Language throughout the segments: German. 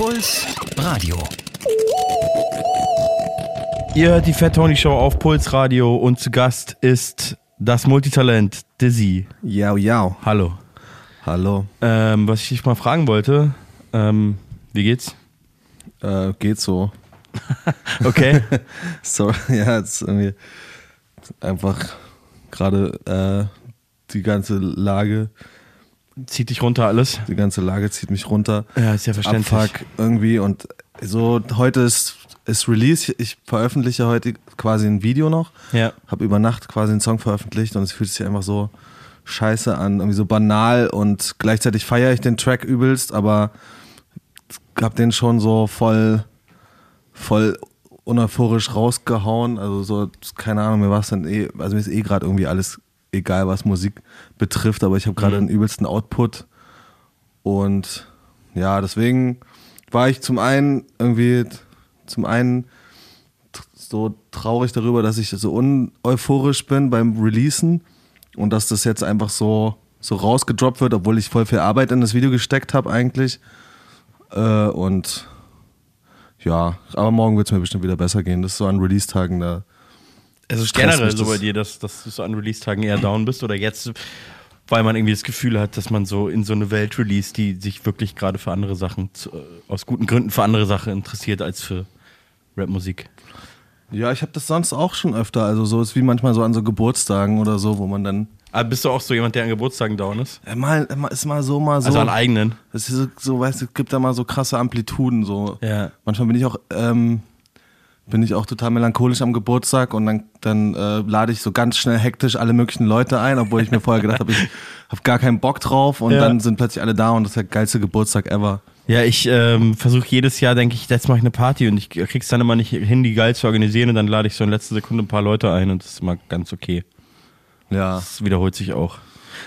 Puls Radio. Ihr hört die Fat Tony Show auf Puls Radio und zu Gast ist das Multitalent Dizzy. Yao, yao. Hallo. Hallo. Ähm, was ich dich mal fragen wollte, ähm, wie geht's? Äh, geht so. Okay. So, ja, ist irgendwie einfach gerade äh, die ganze Lage, Zieht dich runter alles? die ganze Lage zieht mich runter. Ja, ist ja verständlich. Abfuck irgendwie und so heute ist, ist Release. Ich veröffentliche heute quasi ein Video noch. Ja. Habe über Nacht quasi einen Song veröffentlicht und es fühlt sich einfach so scheiße an, irgendwie so banal und gleichzeitig feiere ich den Track übelst, aber hab den schon so voll, voll uneuphorisch rausgehauen. Also so, keine Ahnung, mir war es dann eh, also mir ist eh gerade irgendwie alles egal, was Musik betrifft, aber ich habe gerade Mhm. den übelsten Output und ja, deswegen war ich zum einen irgendwie, zum einen so traurig darüber, dass ich so uneuphorisch bin beim Releasen und dass das jetzt einfach so, so rausgedroppt wird, obwohl ich voll viel Arbeit in das Video gesteckt habe eigentlich. Äh, und ja, aber morgen wird es mir bestimmt wieder besser gehen. Das ist so an Release-Tagen da. Also ist generell so bei dir, dass, dass du so an Release-Tagen eher down bist oder jetzt, weil man irgendwie das Gefühl hat, dass man so in so eine Welt release, die sich wirklich gerade für andere Sachen, zu, äh, aus guten Gründen für andere Sachen interessiert als für Rapmusik. Ja, ich habe das sonst auch schon öfter. Also so ist wie manchmal so an so Geburtstagen oder so, wo man dann Aber bist du auch so jemand, der an Geburtstagen down ist? ja, mal, mal ist mal so, mal so. Also an eigenen? Das ist so, so, weißt du, es gibt da mal so krasse Amplituden. So. Ja. Manchmal bin ich auch, ähm, bin ich auch total melancholisch am Geburtstag und dann, dann äh, lade ich so ganz schnell hektisch alle möglichen Leute ein, obwohl ich mir vorher gedacht habe, ich habe gar keinen Bock drauf und Ja. dann sind plötzlich alle da und das ist der geilste Geburtstag ever. Ja, ich ähm, versuche jedes Jahr, denke ich, jetzt mache ich eine Party und ich krieg's dann immer nicht hin, die geil zu organisieren und dann lade ich so in letzter Sekunde ein paar Leute ein und das ist immer ganz okay. Ja. Das wiederholt sich auch.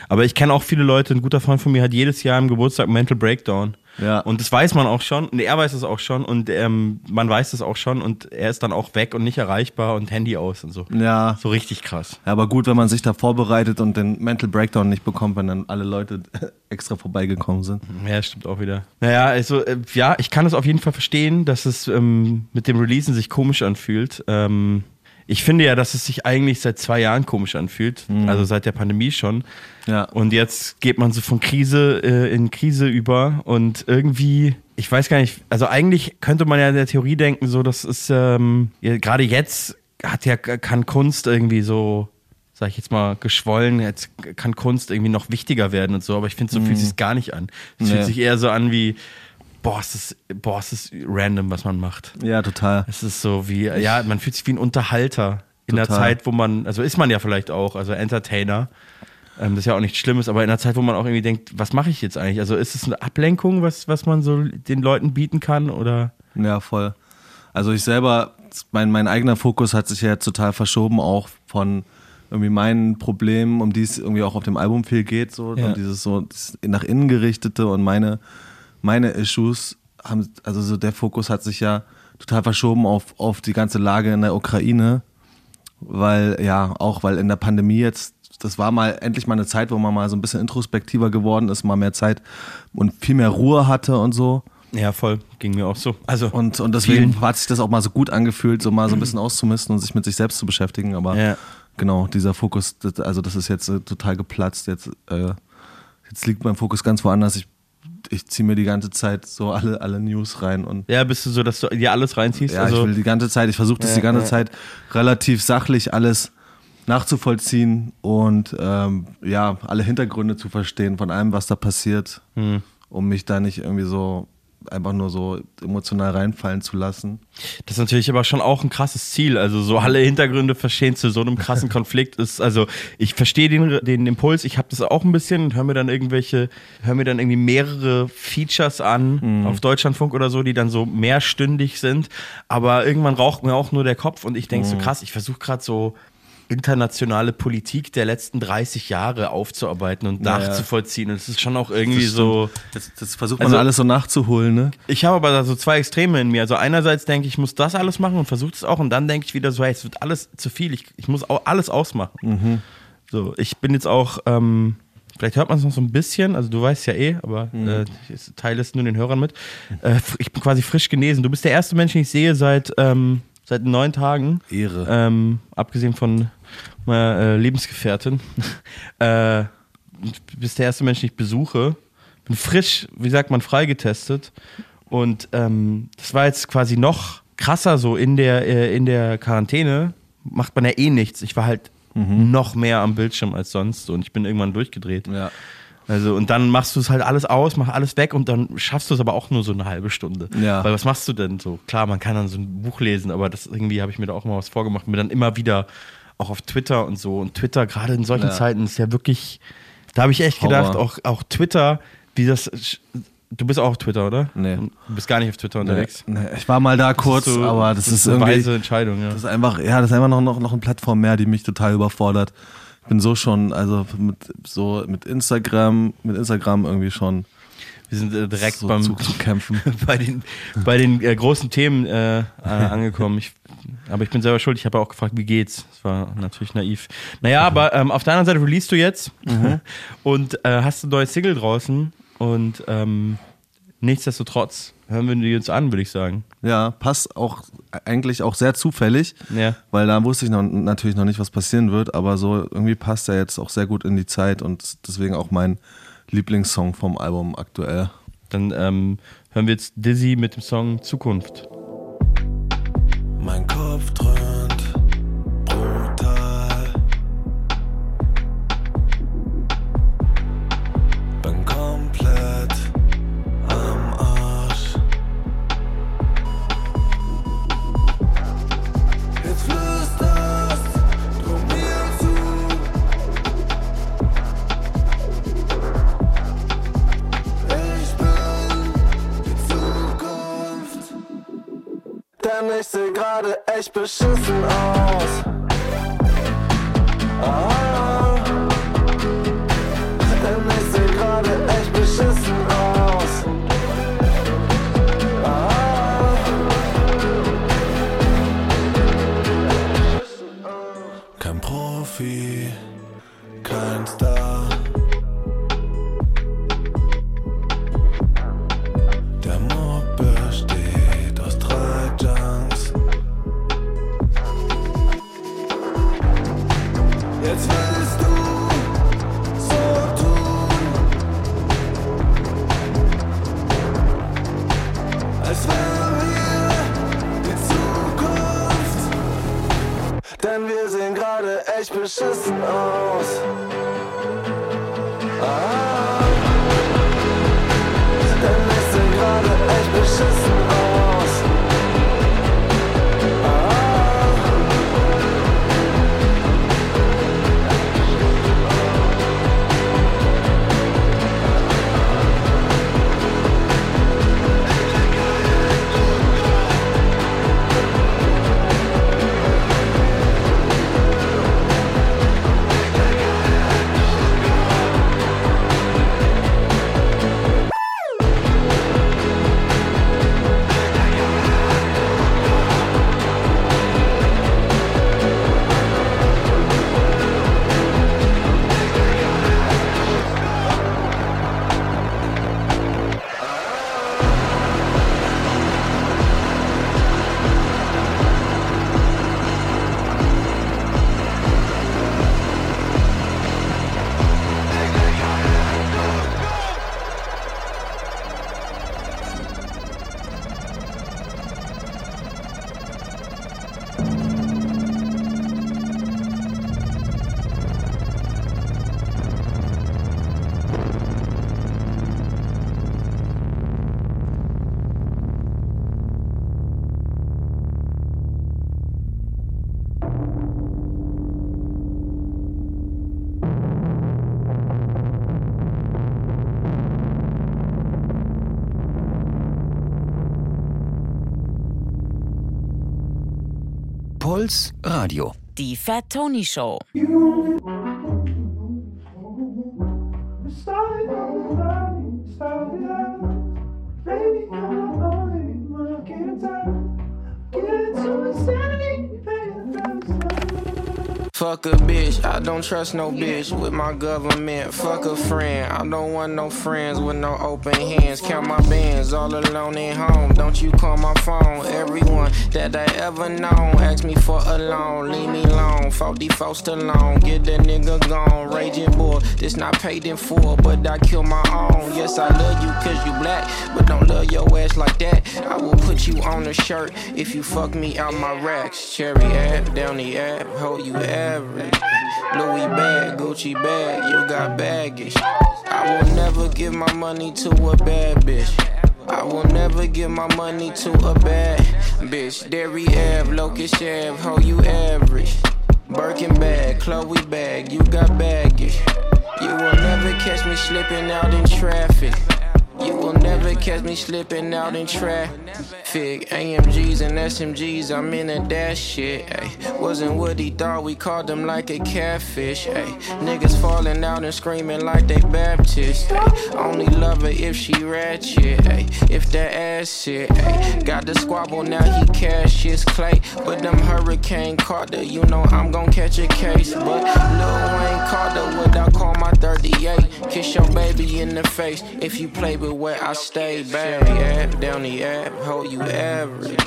Aber ich kenne auch viele Leute, ein guter Freund von mir hat jedes Jahr im Geburtstag Mental Breakdown. Ja. Und das weiß man auch schon, und er weiß es auch schon und ähm, man weiß es auch schon und er ist dann auch weg und nicht erreichbar und Handy aus und so. Ja. So richtig krass. Ja, aber gut, wenn man sich da vorbereitet und den Mental Breakdown nicht bekommt, wenn dann alle Leute extra vorbeigekommen sind. Ja, stimmt auch wieder. Naja, also äh, ja, ich kann es auf jeden Fall verstehen, dass es ähm, mit dem Releasen sich komisch anfühlt. Ähm, ich finde ja, dass es sich eigentlich seit zwei Jahren komisch anfühlt, also seit der Pandemie schon. Ja. Und jetzt geht man so von Krise äh, in Krise über und irgendwie, ich weiß gar nicht, also eigentlich könnte man ja in der Theorie denken, so, das ist ähm, ja, gerade jetzt hat ja kann Kunst irgendwie so, sag ich jetzt mal, geschwollen, jetzt kann Kunst irgendwie noch wichtiger werden und so, aber ich finde, so fühlt sich gar nicht an. Es fühlt Nee. sich eher so an wie, boah, es ist, boah, es ist random, was man macht. Ja, total. Es ist so wie, ja, man fühlt sich wie ein Unterhalter in der. Zeit, wo man, also ist man ja vielleicht auch, also Entertainer. Ähm, das ist ja auch nichts Schlimmes, aber in der Zeit, wo man auch irgendwie denkt, was mache ich jetzt eigentlich? Also ist es eine Ablenkung, was, was man so den Leuten bieten kann oder? Ja, voll. Also ich selber, mein, mein eigener Fokus hat sich ja total verschoben, auch von irgendwie meinen Problemen, um die es irgendwie auch auf dem Album viel geht, so Ja. und dieses so das nach innen gerichtete und meine, meine Issues haben, also so der Fokus hat sich ja total verschoben auf, auf die ganze Lage in der Ukraine, weil ja, auch weil in der Pandemie jetzt, das war mal endlich mal eine Zeit, wo man mal so ein bisschen introspektiver geworden ist, mal mehr Zeit und viel mehr Ruhe hatte und so. Ja, voll, ging mir auch so. Also Und, und deswegen vielen- hat sich das auch mal so gut angefühlt, so mal so ein bisschen auszumisten und sich mit sich selbst zu beschäftigen. Aber Ja. genau, dieser Fokus, also das ist jetzt äh, total geplatzt. Jetzt, äh, jetzt liegt mein Fokus ganz woanders. Ich, ich ziehe mir die ganze Zeit so alle, alle News rein und ja, bist du so, dass du dir alles reinziehst? ja, also, ich will die ganze Zeit, ich versuche das Ja, die ganze ja. Zeit relativ sachlich alles nachzuvollziehen und ähm, ja, alle Hintergründe zu verstehen von allem, was da passiert, Hm. um mich da nicht irgendwie so einfach nur so emotional reinfallen zu lassen. Das ist natürlich aber schon auch ein krasses Ziel. Also so alle Hintergründe verstehen zu so einem krassen Konflikt ist, also ich verstehe den, den Impuls, ich habe das auch ein bisschen und höre mir dann irgendwelche, höre mir dann irgendwie mehrere Features an auf Deutschlandfunk oder so, die dann so mehrstündig sind. Aber irgendwann raucht mir auch nur der Kopf und ich denke so krass, ich versuche gerade so internationale Politik der letzten 30 Jahre aufzuarbeiten und Ja, ja. nachzuvollziehen. Und es ist schon auch irgendwie Das so. Das, das versucht Also- man alles so nachzuholen, ne? Ich habe aber da so zwei Extreme in mir. Also einerseits denke ich, ich muss das alles machen und versuche es auch und dann denke ich wieder so, hey, es wird alles zu viel. Ich, ich muss auch alles ausmachen. So, ich bin jetzt auch, ähm, vielleicht hört man es noch so ein bisschen, also du weißt ja eh, aber äh, ich teile es nur den Hörern mit. Äh, ich bin quasi frisch genesen. Du bist der erste Mensch, den ich sehe seit, ähm, seit neun Tagen. Ehre. Ähm, abgesehen von meiner äh, Lebensgefährtin. äh, bist der erste Mensch, den ich besuche. Bin frisch, wie sagt man, freigetestet. Und ähm, das war jetzt quasi noch krasser so in der, äh, in der Quarantäne. Macht man ja eh nichts. Ich war halt noch mehr am Bildschirm als sonst und ich bin irgendwann durchgedreht. Ja. Also, und dann machst du es halt alles aus, mach alles weg und dann schaffst du es aber auch nur so eine halbe Stunde. Ja. Weil was machst du denn so? Klar, man kann dann so ein Buch lesen, aber das irgendwie habe ich mir da auch mal was vorgemacht. Mir dann immer wieder auch auf Twitter und so. Und Twitter, gerade in solchen Ja. Zeiten, ist ja wirklich, da habe ich echt Horror. gedacht, auch, auch Twitter, wie das. Du bist auch auf Twitter, oder? Nee. Du bist gar nicht auf Twitter unterwegs. Nee, ich war mal da kurz, so- aber das, ist eine irgendwie. weise Entscheidung, ja. Das ist einfach, ja, das ist einfach noch, noch, noch eine Plattform mehr, die mich total überfordert. Ich bin so schon, also mit, so mit Instagram, mit Instagram irgendwie schon Wir sind äh, direkt so beim, zu, zu kämpfen. bei den, bei den äh, großen Themen äh, angekommen. Ich, aber ich bin selber schuld. Ich habe auch gefragt, wie geht's? Das war natürlich naiv. Naja, aber ähm, auf der anderen Seite releast du jetzt und äh, hast ein neues Single draußen und ähm, nichtsdestotrotz hören wir die uns an, würde ich sagen. Ja, passt auch eigentlich auch sehr zufällig, Ja. weil da wusste ich noch, natürlich noch nicht, was passieren wird, aber so irgendwie passt er jetzt auch sehr gut in die Zeit und deswegen auch mein Lieblingssong vom Album aktuell. Dann ähm, hören wir jetzt Dizzy mit dem Song Zukunft. Mein Kopf dröhnt Gerade echt beschissen aus. Ah. Denn ich seh gerade echt beschissen aus. Ah. Kein Profi, kein Star. Gerade echt Puls Radio. Die Fat Tony Show. Don't trust no bitch with my government. Fuck a friend, I don't want no friends with no open hands. Count my bands all alone at home. Don't you call my phone. Everyone that I ever known ask me for a loan. Leave me alone. 44 alone. Get that nigga gone. Raging boy, this not paid in full, but I kill my own. Yes, I love you cause you black, but don't love your ass like that. I will put you on a shirt if you fuck me out my racks. Cherry app, down the app, hold you average. Louis bag, Gucci bag, you got baggage. I will never give my money to a bad bitch. I will never give my money to a bad bitch. Derry Ave, Locust Ave, how you average. Birkin bag, Chloe bag, you got baggage. You will never catch me slipping out in traffic. Never catch me slipping out in traffic. AMGs and SMGs, I'm in a dash shit. Ay. Wasn't what he thought, we called him like a catfish. Ay. Niggas falling out and screaming like they Baptist. Ay. Only love her if she ratchet. Ay. If that ass shit. Ay. Got the squabble, now he cash his clay. But them Hurricane Carter, you know I'm gon' catch a case. But Lil Wayne Carter, what I call my 38. Kiss your baby in the face if you play with where I stay. Barry app, down the app, hold you average.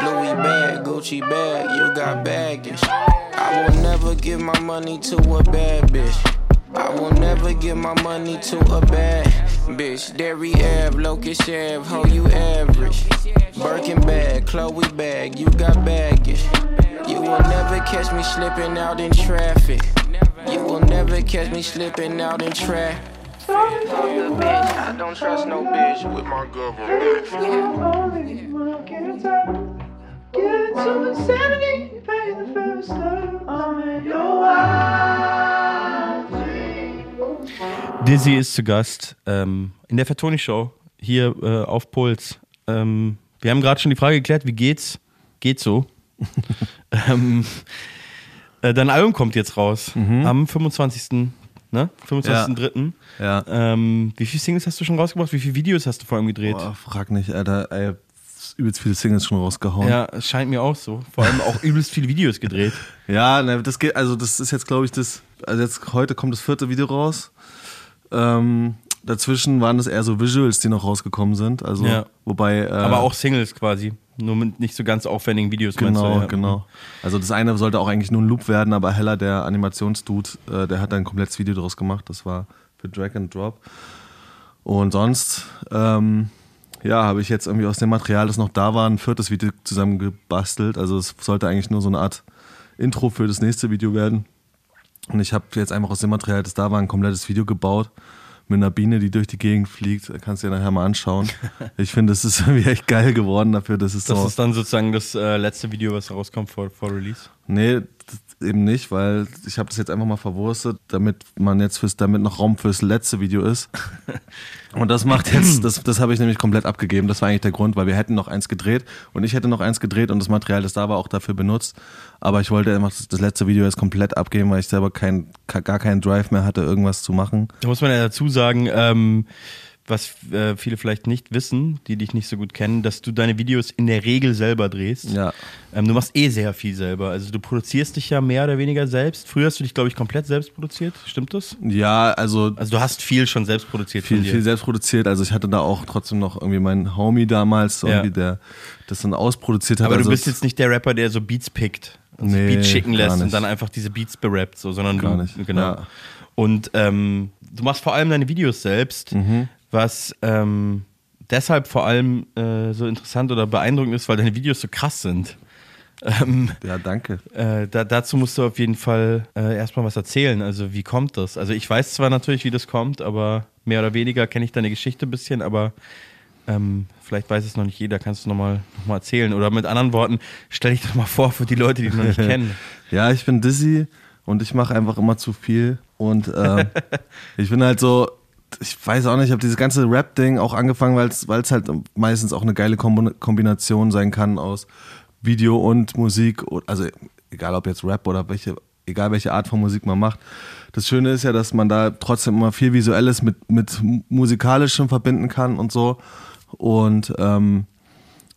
Louis bag, Gucci bag, you got baggage. I will never give my money to a bad bitch. I will never give my money to a bad bitch. Derry Ave, Locust Ave, hold you average. Birkin bag, Chloe bag, you got baggage. You will never catch me slipping out in traffic. You will never catch me slipping out in traffic. I don't trust no bitch with my government. Get to insanity, pay the first time. I'm your Dizzy ist zu Gast ähm, in der Vertoni-Show hier äh, auf Puls. Ähm, wir haben gerade schon die Frage geklärt, wie geht's? Geht so. ähm, äh, dein Album kommt jetzt raus am 25. Ne? 25.3. Ja. Ähm, wie viele Singles hast du schon rausgebracht? Wie viele Videos hast du vor allem gedreht? Boah, frag nicht, Alter. Ey, übelst viele Singles schon rausgehauen. Ja, es scheint mir auch so. Vor allem auch übelst viele Videos gedreht. Ja, ne, das geht, also das ist jetzt, glaube ich, das, also jetzt heute kommt das vierte Video raus. Ähm, dazwischen waren das eher so Visuals, die noch rausgekommen sind. Also, Ja. wobei. Äh, Aber auch Singles quasi. Nur mit nicht so ganz aufwendigen Videos. Genau, du, ja. genau. Also das eine sollte auch eigentlich nur ein Loop werden, aber Heller, der Animationsdude, äh, der hat da ein komplettes Video draus gemacht. Das war für Drag and Drop. Und sonst, ähm, ja, habe ich jetzt irgendwie aus dem Material, das noch da war, ein viertes Video zusammengebastelt. Also es sollte eigentlich nur so eine Art Intro für das nächste Video werden. Und ich habe jetzt einfach aus dem Material, das da war, ein komplettes Video gebaut mit einer Biene, die durch die Gegend fliegt. Da kannst du dir nachher mal anschauen. Ich finde, es ist irgendwie echt geil geworden dafür, dass es Das so... ist dann sozusagen das äh, letzte Video, was rauskommt vor, vor Release. Nee, das eben nicht, weil ich habe das jetzt einfach mal verwurstet, damit man jetzt fürs, damit noch Raum fürs letzte Video ist. Und das macht jetzt, das, das habe ich nämlich komplett abgegeben. Das war eigentlich der Grund, weil wir hätten noch eins gedreht und ich hätte noch eins gedreht und das Material, das da war, auch dafür benutzt. Aber ich wollte einfach das, letzte Video jetzt komplett abgeben, weil ich selber kein, gar keinen Drive mehr hatte, irgendwas zu machen. Da muss man ja dazu sagen, ähm, was äh, viele vielleicht nicht wissen, die dich nicht so gut kennen, dass du deine Videos in der Regel selber drehst. Ja. Ähm, du machst eh sehr viel selber. Also du produzierst dich ja mehr oder weniger selbst. Früher hast du dich, glaube ich, komplett selbst produziert. Stimmt das? Ja, also Also du hast viel schon selbst produziert viel, viel selbst produziert. Also ich hatte da auch trotzdem noch irgendwie meinen Homie damals, Ja. irgendwie, der das dann ausproduziert hat. Aber also du bist jetzt nicht der Rapper, der so Beats pickt. Also Nee, Beats schicken lässt und dann einfach diese Beats berappt, so, sondern Gar du, nicht, genau. ja. Und ähm, du machst vor allem deine Videos selbst, Mhm. Was ähm, deshalb vor allem äh, so interessant oder beeindruckend ist, weil deine Videos so krass sind. Ähm, ja, danke. äh, da, dazu musst du auf jeden Fall äh, erstmal was erzählen. Also, wie kommt das? Also, ich weiß zwar natürlich, wie das kommt, aber mehr oder weniger kenne ich deine Geschichte ein bisschen, aber ähm, vielleicht weiß es noch nicht jeder. Kannst du nochmal noch mal erzählen? Oder mit anderen Worten, stell dich doch mal vor für die Leute, die dich noch nicht kennen. Ja, ich bin Dizzy und ich mache einfach immer zu viel. Und ähm, ich bin halt so, ich weiß auch nicht, ich habe dieses ganze Rap-Ding auch angefangen, weil es halt meistens auch eine geile Kombination sein kann aus Video und Musik. Also egal ob jetzt Rap oder welche, egal welche Art von Musik man macht. Das Schöne ist ja, dass man da trotzdem immer viel Visuelles mit, mit Musikalischem verbinden kann und so. Und ähm,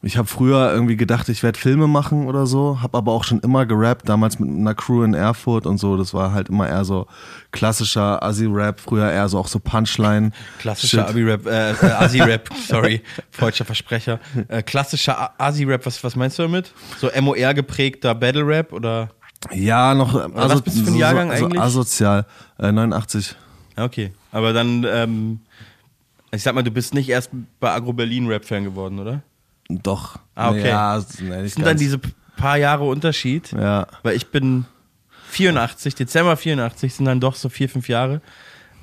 ich habe früher irgendwie gedacht, ich werde Filme machen oder so, habe aber auch schon immer gerappt, damals mit einer Crew in Erfurt und so. Das war halt immer eher so klassischer Assi-Rap, früher eher so auch so Punchline. Klassischer. Abi-Rap, äh, äh, Asi-Rap, sorry, falscher Versprecher. Äh, klassischer A- Asi-Rap, was, was meinst du damit? So MOR geprägter Battle-Rap oder? Ja, noch was bist du für ein Jahrgang so, eigentlich? So asozial. Äh, 89. Ja, Okay, aber dann, ähm, ich sag mal, du bist nicht erst bei Agro Berlin Rap-Fan geworden, oder? Doch. Ah, okay. Ja, nee, nicht sind dann diese paar Jahre Unterschied, Ja. weil ich bin 84, Dezember 84 sind dann doch so vier, fünf Jahre.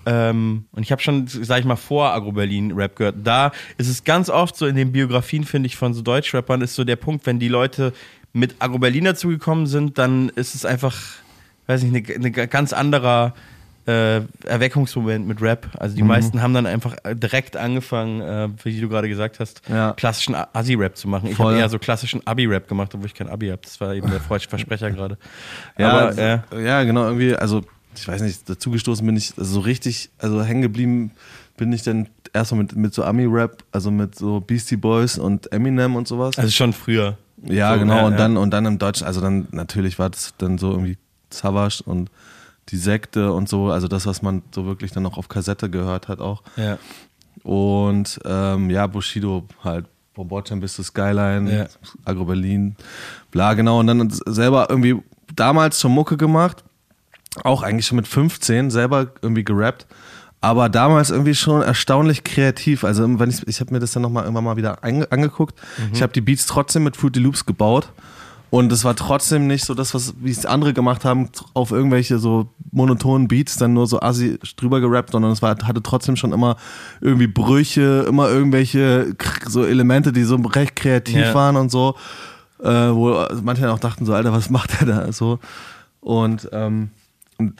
Ähm, und ich habe schon, sag ich mal, vor Agro Berlin Rap gehört. Da ist es ganz oft so in den Biografien, finde ich, von so Deutschrappern, ist so der Punkt, wenn die Leute mit Agro Berlin dazugekommen sind, dann ist es einfach, weiß nicht, eine, eine ganz anderer äh, Erweckungsmoment mit Rap. Also die Mhm. meisten haben dann einfach direkt angefangen, äh, wie du gerade gesagt hast, Ja. klassischen Assi-Rap zu machen. Ich Voll. habe eher so klassischen Abi-Rap gemacht, obwohl ich kein Abi habe. Das war eben der falsche Versprecher gerade. Ja, Aber äh, ja, genau, irgendwie, also ich weiß nicht, dazugestoßen bin ich, also so richtig, also hängen geblieben bin ich dann erstmal mit, mit so Ami-Rap, also mit so Beastie Boys und Eminem und sowas. also schon früher. ja, so, genau, ja, und ja. dann und dann im Deutschen, also dann natürlich war das dann so irgendwie Savage und die Sekte und so, also das, was man so wirklich dann auch auf Kassette gehört hat auch. Ja. Und ähm, ja, Bushido halt, vom Bordstein bis zur Skyline, Ja. Agro Berlin, bla, genau. Und dann selber irgendwie damals schon Mucke gemacht, auch eigentlich schon mit 15, selber irgendwie gerappt. Aber damals irgendwie schon erstaunlich kreativ. Also wenn ich, ich habe mir das dann nochmal irgendwann mal wieder ange, angeguckt. Ich habe die Beats trotzdem mit Fruity Loops gebaut. Und es war trotzdem nicht so das, was wie es andere gemacht haben, auf irgendwelche so monotonen Beats dann nur so assi drüber gerappt, sondern es war, hatte trotzdem schon immer irgendwie Brüche, immer irgendwelche so Elemente, die so recht kreativ Ja. waren und so, äh, wo manche dann auch dachten so, Alter, was macht der da so? Und, ähm, und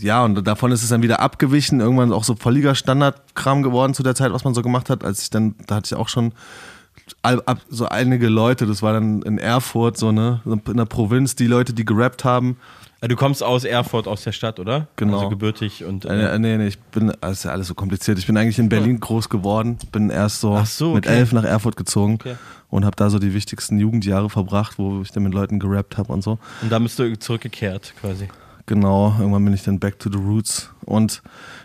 ja, und davon ist es dann wieder abgewichen, irgendwann auch so völliger Standardkram geworden zu der Zeit, was man so gemacht hat, als ich dann, da hatte ich auch schon so einige Leute, das war dann in Erfurt, so ne, in der Provinz, die Leute, die gerappt haben. Äh, Du kommst aus Erfurt, aus der Stadt, oder? Genau. Also gebürtig und. Äh, nee, nee, ich bin, das ist ja alles so kompliziert. Ich bin eigentlich in Berlin groß geworden, bin erst so, so, mit okay. elf nach Erfurt gezogen Okay. und habe da so die wichtigsten Jugendjahre verbracht, wo ich dann mit Leuten gerappt habe und so. und dann bist du zurückgekehrt, quasi. Genau, irgendwann bin ich dann back to the roots. Und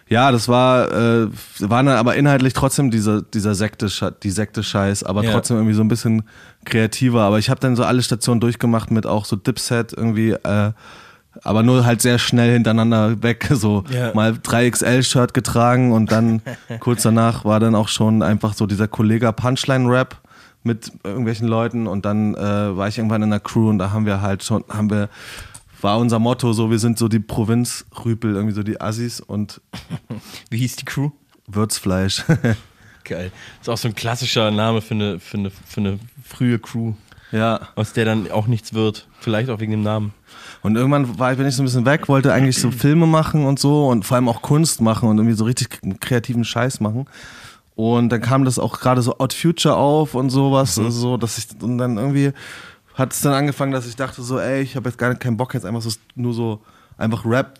ja, das war, äh, war dann aber inhaltlich trotzdem dieser, dieser Sekte, die Sekte-Scheiß, aber Ja. trotzdem irgendwie so ein bisschen kreativer. Aber ich habe dann so alle Stationen durchgemacht mit auch so Dipset irgendwie, äh, aber nur halt sehr schnell hintereinander weg. So Ja. mal 3XL-Shirt getragen und dann kurz danach war dann auch schon einfach so dieser Kollege Punchline-Rap mit irgendwelchen Leuten und dann äh, war ich irgendwann in der Crew und da haben wir halt schon, haben wir, war unser Motto so, wir sind so die Provinzrüpel, irgendwie so die Assis und Wie hieß die Crew? Würzfleisch. Geil. Ist auch so ein klassischer Name für eine, für eine, für eine frühe Crew, ja. aus der dann auch nichts wird. Vielleicht auch wegen dem Namen. Und irgendwann war ich, bin ich so ein bisschen weg, wollte eigentlich so Filme machen und so und vor allem auch Kunst machen und irgendwie so richtig kreativen Scheiß machen. Und dann kam das auch gerade so Odd Future auf und sowas, also so, dass ich, und dann irgendwie hat es dann angefangen, dass ich dachte so, ey, ich habe jetzt gar keinen Bock jetzt einfach so, nur so, einfach Rap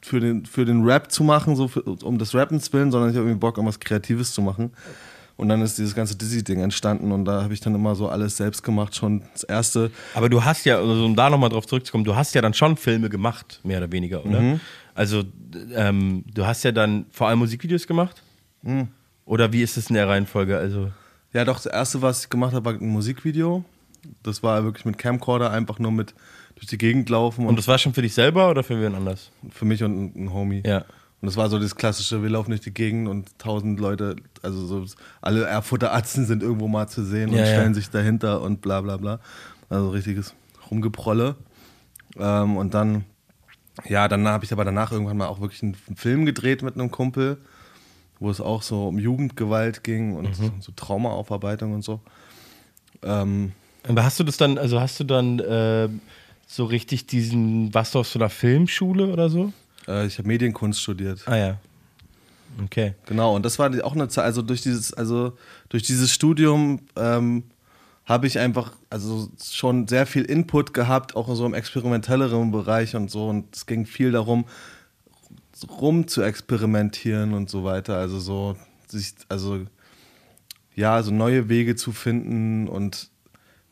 für den, für den Rap zu machen, so für, um des Rappens willen, sondern ich habe irgendwie Bock, irgendwas Kreatives zu machen. Und dann ist dieses ganze Dizzy-Ding entstanden und da habe ich dann immer so alles selbst gemacht, schon das erste, Aber du hast ja, also um da nochmal drauf zurückzukommen, du hast ja dann schon Filme gemacht, mehr oder weniger, oder? Mhm. Also, ähm, du hast ja dann vor allem Musikvideos gemacht? Mhm. Oder wie ist es in der Reihenfolge? Also, Ja, doch, das erste, was ich gemacht habe, war ein Musikvideo. Das war wirklich mit Camcorder, einfach nur mit durch die Gegend laufen und und das war schon für dich selber oder für wen anders? für mich und ein Homie. Ja. Und das war so das klassische, wir laufen durch die Gegend und tausend Leute, also so alle Erfurter Atzen sind irgendwo mal zu sehen und Ja, ja. stellen sich dahinter und bla bla bla. Also richtiges Rumgeprolle. Ähm, und dann, ja, dann habe ich aber danach irgendwann mal auch wirklich einen Film gedreht mit einem Kumpel, wo es auch so um Jugendgewalt ging und Mhm. so Traumaaufarbeitung und so. Ähm, Aber hast du das dann, also hast du dann äh, so richtig diesen, warst du auf so einer Filmschule oder so? äh, ich habe Medienkunst studiert. Ah ja. Okay. Genau, und das war auch eine Zeit, also durch dieses, also durch dieses Studium ähm, habe ich einfach also schon sehr viel Input gehabt, auch so im experimentelleren Bereich und so. Und es ging viel darum, rum zu experimentieren und so weiter. Also so sich, also ja, so neue Wege zu finden und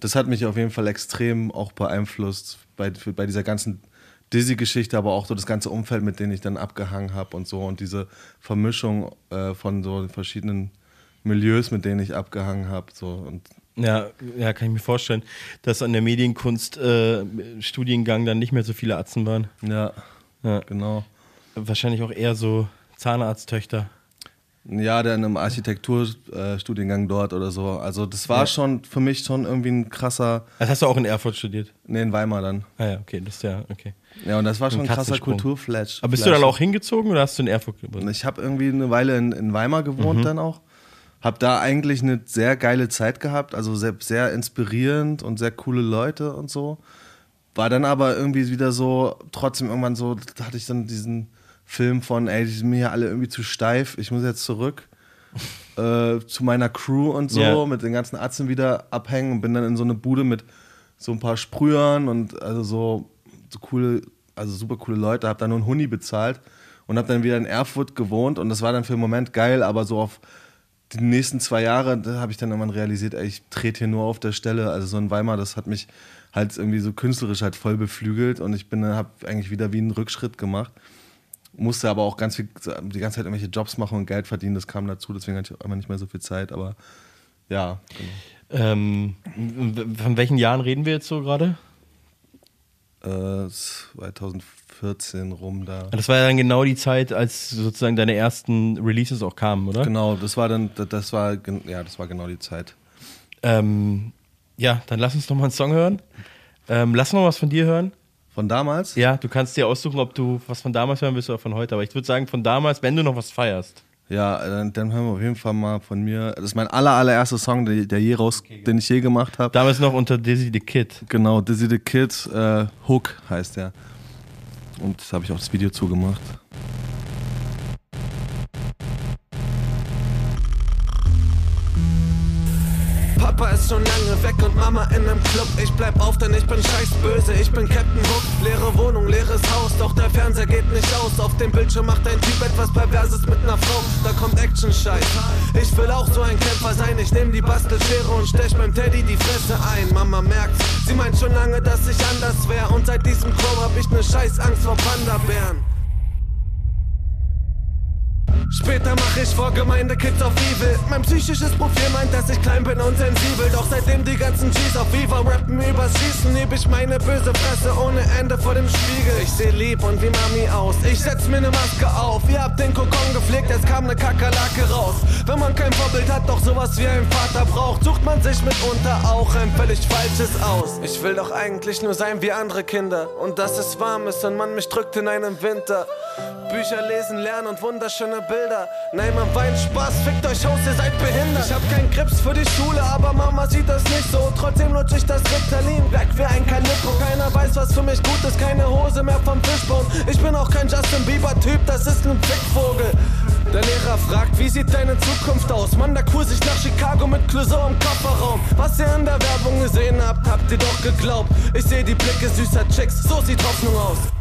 das hat mich auf jeden Fall extrem auch beeinflusst bei, für, bei dieser ganzen Dizzy-Geschichte, aber auch so das ganze Umfeld, mit dem ich dann abgehangen habe und so und diese Vermischung äh, von so verschiedenen Milieus, mit denen ich abgehangen habe. So. Und Ja, ja, kann ich mir vorstellen, dass an der Medienkunst äh, Studiengang dann nicht mehr so viele Atzen waren. ja, Ja. genau. Wahrscheinlich auch eher so Zahnarzttöchter. Ja, dann im Architekturstudiengang dort oder so. Also das war Ja. schon für mich schon irgendwie ein krasser, Das hast du auch in Erfurt studiert. nee, in Weimar dann. Ah ja, okay, das ist ja, okay. Ja, und das war schon ein krasser. Kulturflash. Aber bist du dann auch hingezogen oder hast du in Erfurt gewohnt? Ich habe irgendwie eine Weile in, in Weimar gewohnt dann auch. Hab da eigentlich eine sehr geile Zeit gehabt, also sehr, sehr inspirierend und sehr coole Leute und so. War dann aber irgendwie wieder so, trotzdem irgendwann so, da hatte ich dann diesen Film von, ey, die sind mir hier alle irgendwie zu steif, ich muss jetzt zurück äh, zu meiner Crew und so, Ja. mit den ganzen Atzen wieder abhängen und bin dann in so eine Bude mit so ein paar Sprühern und also so, so coole, also super coole Leute, hab dann nur einen Huni bezahlt und hab dann wieder in Erfurt gewohnt und das war dann für den Moment geil, aber so auf die nächsten zwei Jahre, da habe ich dann irgendwann realisiert, ey, ich trete hier nur auf der Stelle. Also so in Weimar, das hat mich halt irgendwie so künstlerisch halt voll beflügelt und ich bin dann habe eigentlich wieder wie einen Rückschritt gemacht. Musste aber auch ganz viel, die ganze Zeit irgendwelche Jobs machen und Geld verdienen, das kam dazu, deswegen hatte ich auch immer nicht mehr so viel Zeit, aber ja, genau. Ähm, von welchen Jahren reden wir jetzt so gerade? Äh, 2014 rum da. Das war ja dann genau die Zeit, als sozusagen deine ersten Releases auch kamen, oder? Genau, das war dann, das war, ja, das war genau die Zeit. Ähm, ja, dann lass uns doch mal einen Song hören. Ähm, lass noch was von dir hören. Von damals? Ja, du kannst dir aussuchen, ob du was von damals hören willst oder von heute. Aber ich würde sagen, von damals, wenn du noch was feierst. Ja, dann, dann hören wir auf jeden Fall mal von mir. Das ist mein aller, allererster Song, der, der je raus, den ich je gemacht habe. Damals noch unter Dizzy the Kid. Genau, Dizzy the Kid, äh, Hook heißt der. Und das habe ich auch das Video zugemacht. Papa ist schon lange weg und Mama in nem Club. Ich bleib auf, denn ich bin scheiß böse. Ich bin Captain Hook. Leere Wohnung, leeres Haus, doch der Fernseher geht nicht aus. Auf dem Bildschirm macht ein Typ etwas Perverses mit ner Frau. Da kommt Action-Scheiß. Ich will auch so ein Kämpfer sein. Ich nehm die Bastelschere und stech beim Teddy die Fresse ein. Mama merkt's, sie meint schon lange, dass ich anders wär. Und seit diesem Chrome hab ich ne scheiß Angst vor Panda-Bären. Später mach ich vor Gemeindekids auf Evil. Mein psychisches Profil meint, dass ich klein bin und sensibel. Doch seitdem die ganzen G's auf Viva rappen übers Schießen, heb ich meine böse Fresse ohne Ende vor dem Spiegel. Ich seh lieb und wie Mami aus. Ich setz mir ne Maske auf. Ihr habt den Kokon gepflegt, es kam ne Kakerlake raus. Wenn man kein Vorbild hat, doch sowas wie ein Vater braucht, sucht man sich mitunter auch ein völlig falsches aus. Ich will doch eigentlich nur sein wie andere Kinder. Und dass es warm ist und man mich drückt in einem Winter. Bücher lesen, lernen und wunderschöne Bilder. Nein, man weint Spaß, fickt euch aus, ihr seid behindert. Ich hab keinen Grips für die Schule, aber Mama sieht das nicht so. Trotzdem lutsch ich das Ritalin, weg wie ein Kalippo. Keiner weiß, was für mich gut ist, keine Hose mehr vom Fischbone. Ich bin auch kein Justin Bieber-Typ, das ist ein Fickvogel. Der Lehrer fragt, wie sieht deine Zukunft aus? Mann, da cruise ich nach Chicago mit Clouseau im Kofferraum. Was ihr in der Werbung gesehen habt, habt ihr doch geglaubt. Ich seh die Blicke süßer Chicks, so sieht Hoffnung aus.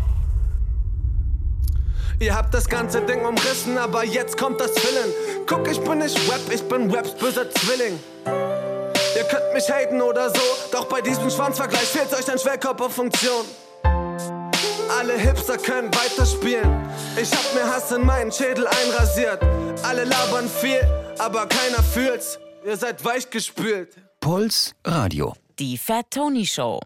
Ihr habt das ganze Ding umrissen, aber jetzt kommt das Willen. Guck, ich bin nicht Rap, ich bin Raps böser Zwilling. Ihr könnt mich haten oder so, doch bei diesem Schwanzvergleich fehlt euch ein Schwellkörperfunktion. Alle Hipster können weiterspielen. Ich hab mir Hass in meinen Schädel einrasiert. Alle labern viel, aber keiner fühlt's. Ihr seid weichgespült. Puls Radio. Die Fat Tony Show.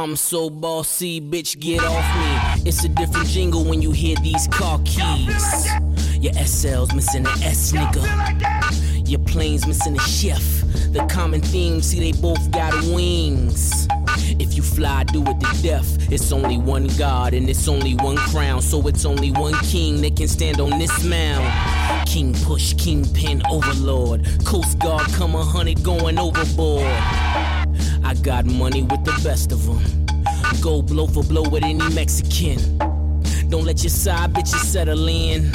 I'm so bossy, bitch, get off me. It's a different jingle when you hear these car keys. Your SL's missing an S, nigga. Your plane's missing a chef. The common theme, see, they both got wings. If you fly, do it to death. It's only one God and it's only one crown. So it's only one king that can stand on this mound. King push, kingpin, overlord. Coast Guard, come a hundred going overboard. I got money with the best of them. Go blow for blow with any Mexican. Don't let your side bitches settle in.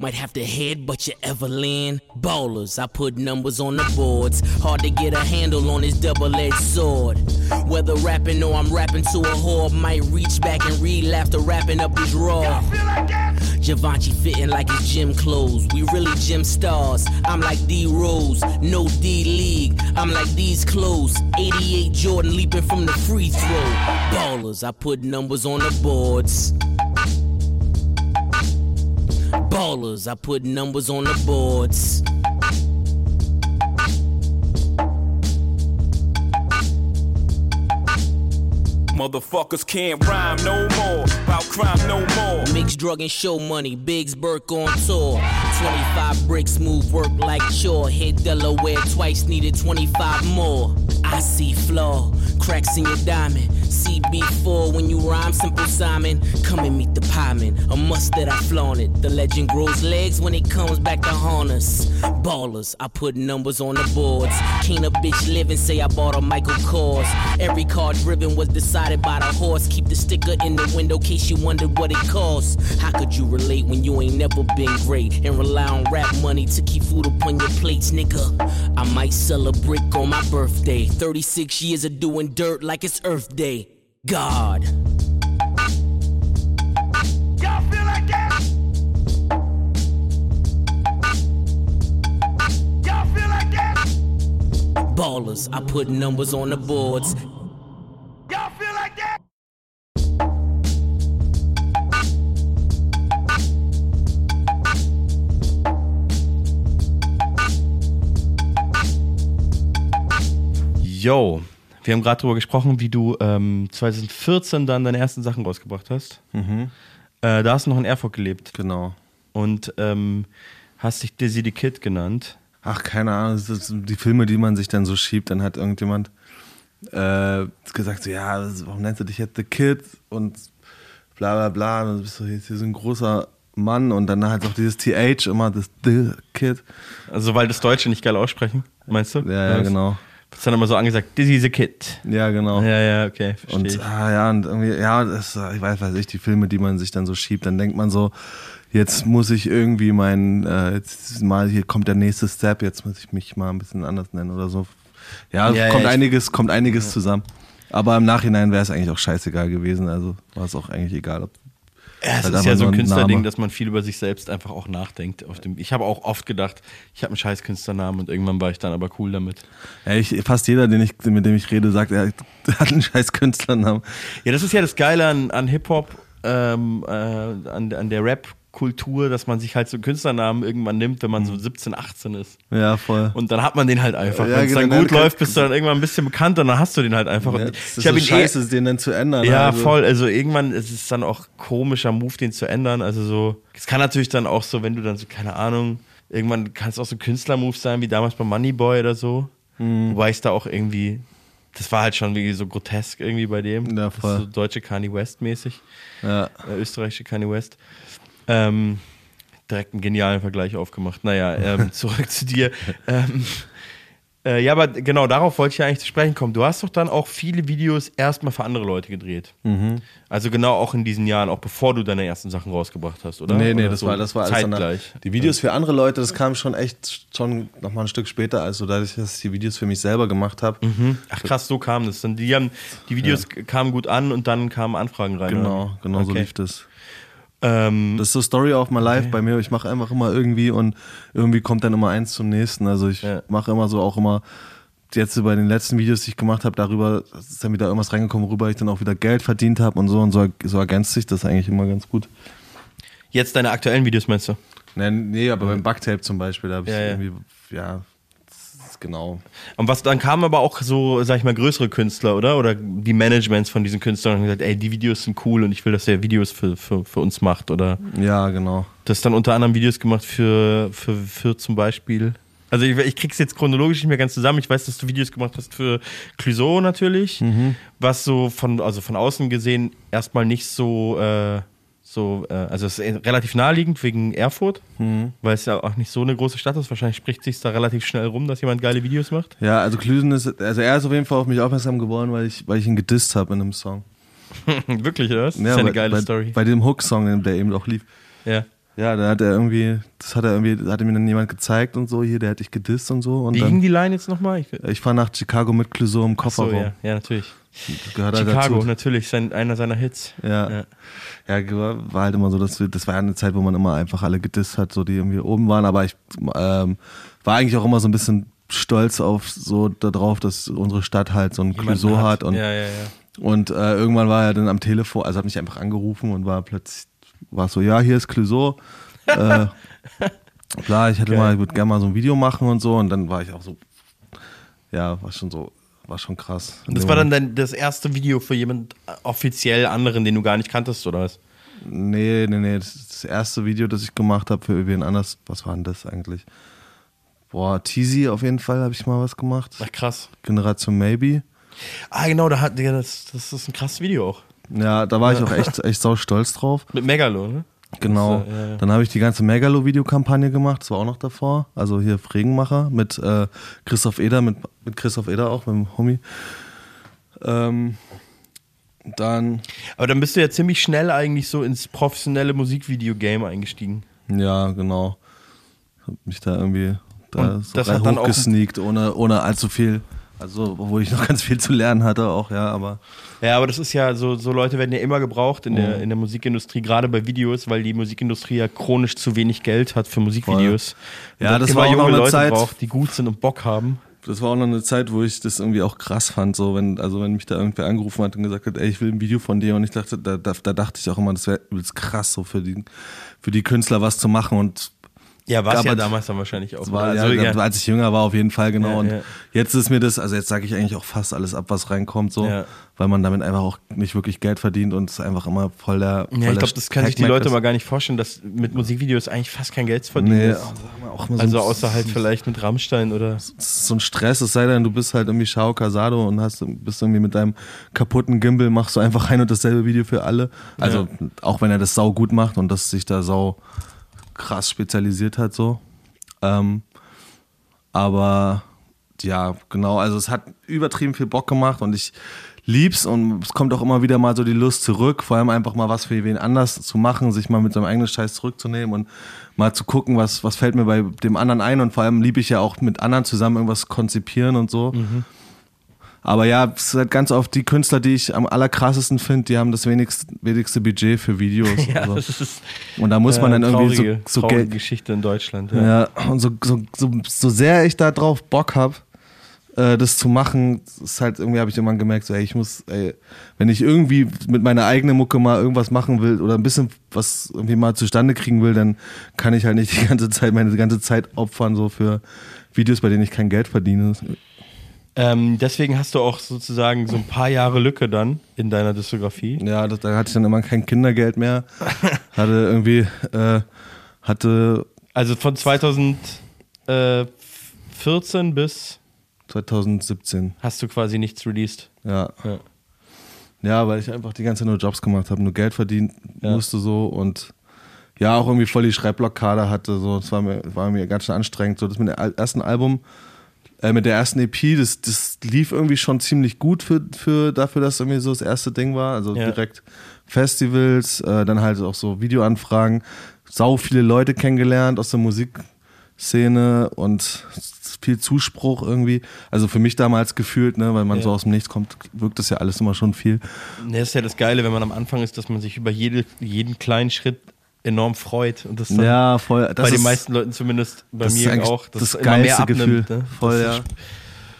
Might have to head, but you ever land. Ballers, I put numbers on the boards. Hard to get a handle on this double edged sword. Whether rapping or I'm rapping to a whore, might reach back and read after wrapping up his raw. Givenchy fitting like his gym clothes. We really gym stars. I'm like D Rose, no D League. I'm like these clothes. 88 Jordan leaping from the free throw. Ballers, I put numbers on the boards. Ballers, I put numbers on the boards. Motherfuckers can't rhyme no more. About crime no more. Mix drug and show money, Biggs Burke on tour. 25 bricks, move work like chore. Hit Delaware twice, needed 25 more. I see flaw, cracks in your diamond. CB4 when you rhyme, simple Simon. Come and meet the pieman, a must that I flaunt it. The legend grows legs when it comes back to haunt us. Ballers, I put numbers on the boards. Can't a bitch live and say I bought a Michael Kors. Every car driven was decided by the horse. Keep the sticker in the window, case you wonder what it costs. How could you relate when you ain't never been great and rely on rap money to keep food upon your plates, nigga? I might sell a brick on my birthday. 36 years of doing dirt like it's Earth Day. God. Y'all feel like that? Y'all feel like that? Ballers, I put numbers on the boards. Y'all feel like that? Yo, wir haben gerade darüber gesprochen, wie du ähm, 2014 dann deine ersten Sachen rausgebracht hast. Äh, da hast du noch in Erfurt gelebt Genau. und ähm, hast dich Dizzy the Kid genannt. Ach, keine Ahnung, das sind die Filme, die man sich dann so schiebt, dann hat irgendjemand äh, gesagt, so, ja, warum nennst du dich jetzt The Kid und bla bla bla, du bist jetzt hier so ein großer Mann und dann halt auch dieses TH immer, das The Kid. Also weil das Deutsche nicht geil aussprechen, meinst du? Ja, ja, genau. Das dann immer so angesagt, Dizzy the Kid. Ja, genau. Ja, ja, okay, verstehe Und ich. ah, ja, und irgendwie, ja, das, ich weiß, weiß ich, die Filme, die man sich dann so schiebt, dann denkt man so, jetzt muss ich irgendwie mein, äh, jetzt mal, hier kommt der nächste Step, jetzt muss ich mich mal ein bisschen anders nennen oder so. Ja, Ja, kommt ja, ich- einiges, kommt einiges zusammen. Aber im Nachhinein wäre es eigentlich auch scheißegal gewesen, also war es auch eigentlich egal, ob Ja, es ist ja so ein Künstlerding, dass man viel über sich selbst einfach auch nachdenkt. Dem, ich habe auch oft gedacht, ich habe einen scheiß Künstlernamen und irgendwann war ich dann aber cool damit. ja, ich, fast jeder, den ich, mit dem ich rede, sagt, er hat einen scheiß Künstlernamen. Ja, das ist ja das Geile an, an Hip-Hop, ähm, äh, an, an der Rap-Kultur, dass man sich halt so Künstlernamen irgendwann nimmt, wenn man so 17, 18 ist. Ja, voll. Und dann hat man den halt einfach. Ja, wenn es dann genau, gut dann- läuft, bist du dann irgendwann ein bisschen bekannt und dann hast du den halt einfach. Ja, das ist ich so habe ihn scheiße, eh, den dann zu ändern. Ja, also. voll. Also irgendwann ist es dann auch komischer Move, den zu ändern. Also so, es kann natürlich dann auch so, wenn du dann so, keine Ahnung, irgendwann kann es auch so Künstlermove sein, wie damals bei Moneyboy oder so. Mhm. Wobei ich da auch irgendwie, das war halt schon irgendwie so grotesk irgendwie bei dem. Ja, Das ist voll. So deutsche Kanye West mäßig, Ja. äh, österreichische Kanye West. Ähm, direkt einen genialen Vergleich aufgemacht. Naja, ähm, zurück zu dir. Ähm, äh, ja, aber genau, darauf wollte ich ja eigentlich zu sprechen kommen. Du hast doch dann auch viele Videos erstmal für andere Leute gedreht. Mhm. Also genau auch in diesen Jahren, auch bevor du deine ersten Sachen rausgebracht hast, oder? Nee, nee, oder das so war, das war alles zeitgleich. Die Videos für andere Leute, das kam schon echt schon nochmal ein Stück später, also dadurch, dass ich die Videos für mich selber gemacht habe. Ach krass, so kam das. Dann die, haben, die Videos kamen gut an und dann kamen Anfragen rein. Genau, oder? genau so Okay. lief das. Ähm, Das ist so Story of my life bei mir. Ich mache einfach immer irgendwie und irgendwie kommt dann immer eins zum nächsten. Also ich Ja. mache immer so auch immer jetzt bei den letzten Videos, die ich gemacht habe, darüber ist dann wieder irgendwas reingekommen, worüber ich dann auch wieder Geld verdient habe und so und so, so ergänzt sich das eigentlich immer ganz gut. jetzt deine aktuellen Videos meinst du? Nee, nee aber beim Bugtape zum Beispiel, da habe ich Ja, irgendwie, ja, genau. Und was dann kamen aber auch so, sag ich mal, größere Künstler, oder? Oder die Managements von diesen Künstlern haben gesagt, ey, die Videos sind cool und ich will, dass der Videos für, für, für uns macht. Oder Ja, genau. du hast dann unter anderem Videos gemacht für, für, für zum Beispiel. Also ich, ich krieg's jetzt chronologisch nicht mehr ganz zusammen. Ich weiß, dass du Videos gemacht hast für Clouseau natürlich, was so von, also von außen gesehen erstmal nicht so, äh, so, äh, also es ist relativ naheliegend wegen Erfurt, weil es ja auch nicht so eine große Stadt ist. Wahrscheinlich spricht sich da relativ schnell rum, dass jemand geile Videos macht. Ja, also Klüsen ist, also er ist auf jeden Fall auf mich aufmerksam geworden, weil ich, weil ich ihn gedisst habe in einem Song. Wirklich, oder? Das Ja, ist ja eine bei, geile bei, Story. Bei dem Hook-Song, der eben auch lief. ja. Ja, da hat er irgendwie, das hat er irgendwie, da hatte mir dann jemand gezeigt und so, hier, der hat dich gedisst und so. Und Wie ging dann, die Line jetzt nochmal? Ich, ich fahre nach Chicago mit Clouseau im so, Kofferraum. ja, ja, natürlich. Halt Chicago, natürlich, sein, einer seiner Hits. Ja. Ja. ja. war halt immer so, dass wir, das war ja eine Zeit, wo man immer einfach alle gedisst hat, so die irgendwie oben waren, aber ich ähm, war eigentlich auch immer so ein bisschen stolz auf so darauf, dass unsere Stadt halt so ein Clouseau hat und ja, ja, ja. und äh, irgendwann war er dann am Telefon, also hat mich einfach angerufen und war plötzlich, war so, ja, hier ist Clouseau. äh, klar, ich hätte Geil. mal, ich würde gerne mal so ein Video machen und so und dann war ich auch so, ja, war schon so, war schon krass. Und das war dann dein, das erste Video für jemand offiziell anderen, den du gar nicht kanntest, oder was? Nee, nee, nee. Das, das erste Video, das ich gemacht habe für irgendwen anders. Was war denn das eigentlich? Boah, Teasy auf jeden Fall habe ich mal was gemacht. Ach, krass. Generation Maybe. Ah, genau, da hat, das, das ist ein krasses Video auch. Ja, da war ich auch echt, echt sau stolz drauf. Mit Megalo, ne? Genau. Das, äh, ja, ja. Dann habe ich die ganze Megalo-Videokampagne gemacht. Das war auch noch davor. Also hier Fregenmacher mit äh, Christoph Eder, mit, mit Christoph Eder auch, mit dem Homie. Ähm, dann, Aber dann bist du ja ziemlich schnell eigentlich so ins professionelle Musikvideo-Game eingestiegen. ja, genau. Hab mich da irgendwie da so das hat dann auch- ohne, ohne allzu viel. Also, obwohl ich noch ganz viel zu lernen hatte auch, ja, aber Ja, aber das ist ja so, so Leute werden ja immer gebraucht in, der, in der Musikindustrie, gerade bei Videos, weil die Musikindustrie ja chronisch zu wenig Geld hat für Musikvideos. Ja, das war auch junge eine Leute Zeit- braucht, die gut sind und Bock haben. das war auch noch eine Zeit, wo ich das irgendwie auch krass fand, so wenn, also wenn mich da irgendwer angerufen hat und gesagt hat, ey, ich will ein Video von dir und ich dachte, da, da, da dachte ich auch immer, das wäre übelst krass, so für die, für die Künstler was zu machen und Ja, war ja aber damals dann wahrscheinlich auch. war, oder? Also, ja, als ich jünger war auf jeden Fall, genau. Ja, und ja. jetzt ist mir das, also jetzt sage ich eigentlich auch fast alles ab, was reinkommt, so, Ja. weil man damit einfach auch nicht wirklich Geld verdient und es ist einfach immer voll der. voll Ja, ich glaube, das kann sich die Leute ist. mal gar nicht vorstellen, dass mit Musikvideos eigentlich fast kein Geld zu verdienen Nee, ist. auch mal so Also außer halt vielleicht mit Rammstein oder. es ist so ein Stress, es sei denn, du bist halt irgendwie Shao Casado und hast, bist irgendwie mit deinem kaputten Gimbal, machst du einfach ein und dasselbe Video für alle. Also, auch wenn er das sau gut macht und das sich da sau krass spezialisiert hat, so. Ähm, aber ja, genau, also es hat übertrieben viel Bock gemacht und ich lieb's und es kommt auch immer wieder mal so die Lust zurück, vor allem einfach mal was für wen anders zu machen, sich mal mit seinem eigenen Scheiß zurückzunehmen und mal zu gucken, was, was fällt mir bei dem anderen ein und vor allem liebe ich ja auch mit anderen zusammen irgendwas konzipieren und so. Aber ja, es ist halt ganz oft die Künstler, die ich am allerkrassesten finde, die haben das wenigste, wenigste Budget für Videos. Ja, also. das ist Und da muss man äh, dann irgendwie traurige, so, so traurige Geld, Geschichte in Deutschland. Ja. ja, und so, so, so, so sehr ich da drauf Bock hab, äh, das zu machen, ist halt irgendwie, habe ich immer gemerkt, so, ey, ich muss, ey, wenn ich irgendwie mit meiner eigenen Mucke mal irgendwas machen will oder ein bisschen was irgendwie mal zustande kriegen will, dann kann ich halt nicht die ganze Zeit, meine ganze Zeit opfern, so für Videos, bei denen ich kein Geld verdiene. Ähm, deswegen hast du auch sozusagen so ein paar Jahre Lücke dann in deiner Diskografie. Ja, das, da hatte ich dann immer kein Kindergeld mehr. Hatte irgendwie, äh, hatte Also von 2014 bis 2017, hast du quasi nichts released. ja. Ja. Ja, weil ich einfach die ganze Zeit nur Jobs gemacht habe, nur Geld verdient Ja. musste so und ja, auch irgendwie voll die Schreibblockade hatte. So, das war mir, war mir ganz schön anstrengend. So, das mit dem ersten Album, äh, mit der ersten EP, das, das lief irgendwie schon ziemlich gut für, für dafür, dass irgendwie so das erste Ding war. Also Ja. direkt Festivals, äh, dann halt auch so Videoanfragen, sau viele Leute kennengelernt aus der Musikszene und viel Zuspruch irgendwie. Also für mich damals gefühlt, ne, weil man Ja. so aus dem Nichts kommt, wirkt das ja alles immer schon viel. Das ist ja das Geile, wenn man am Anfang ist, dass man sich über jede, jeden kleinen Schritt enorm freut. Und das dann Ja, voll. Das bei ist, den meisten Leuten zumindest, bei das mir auch, das es immer mehr geilste abnimmt. Gefühl. Ne? Voll, Das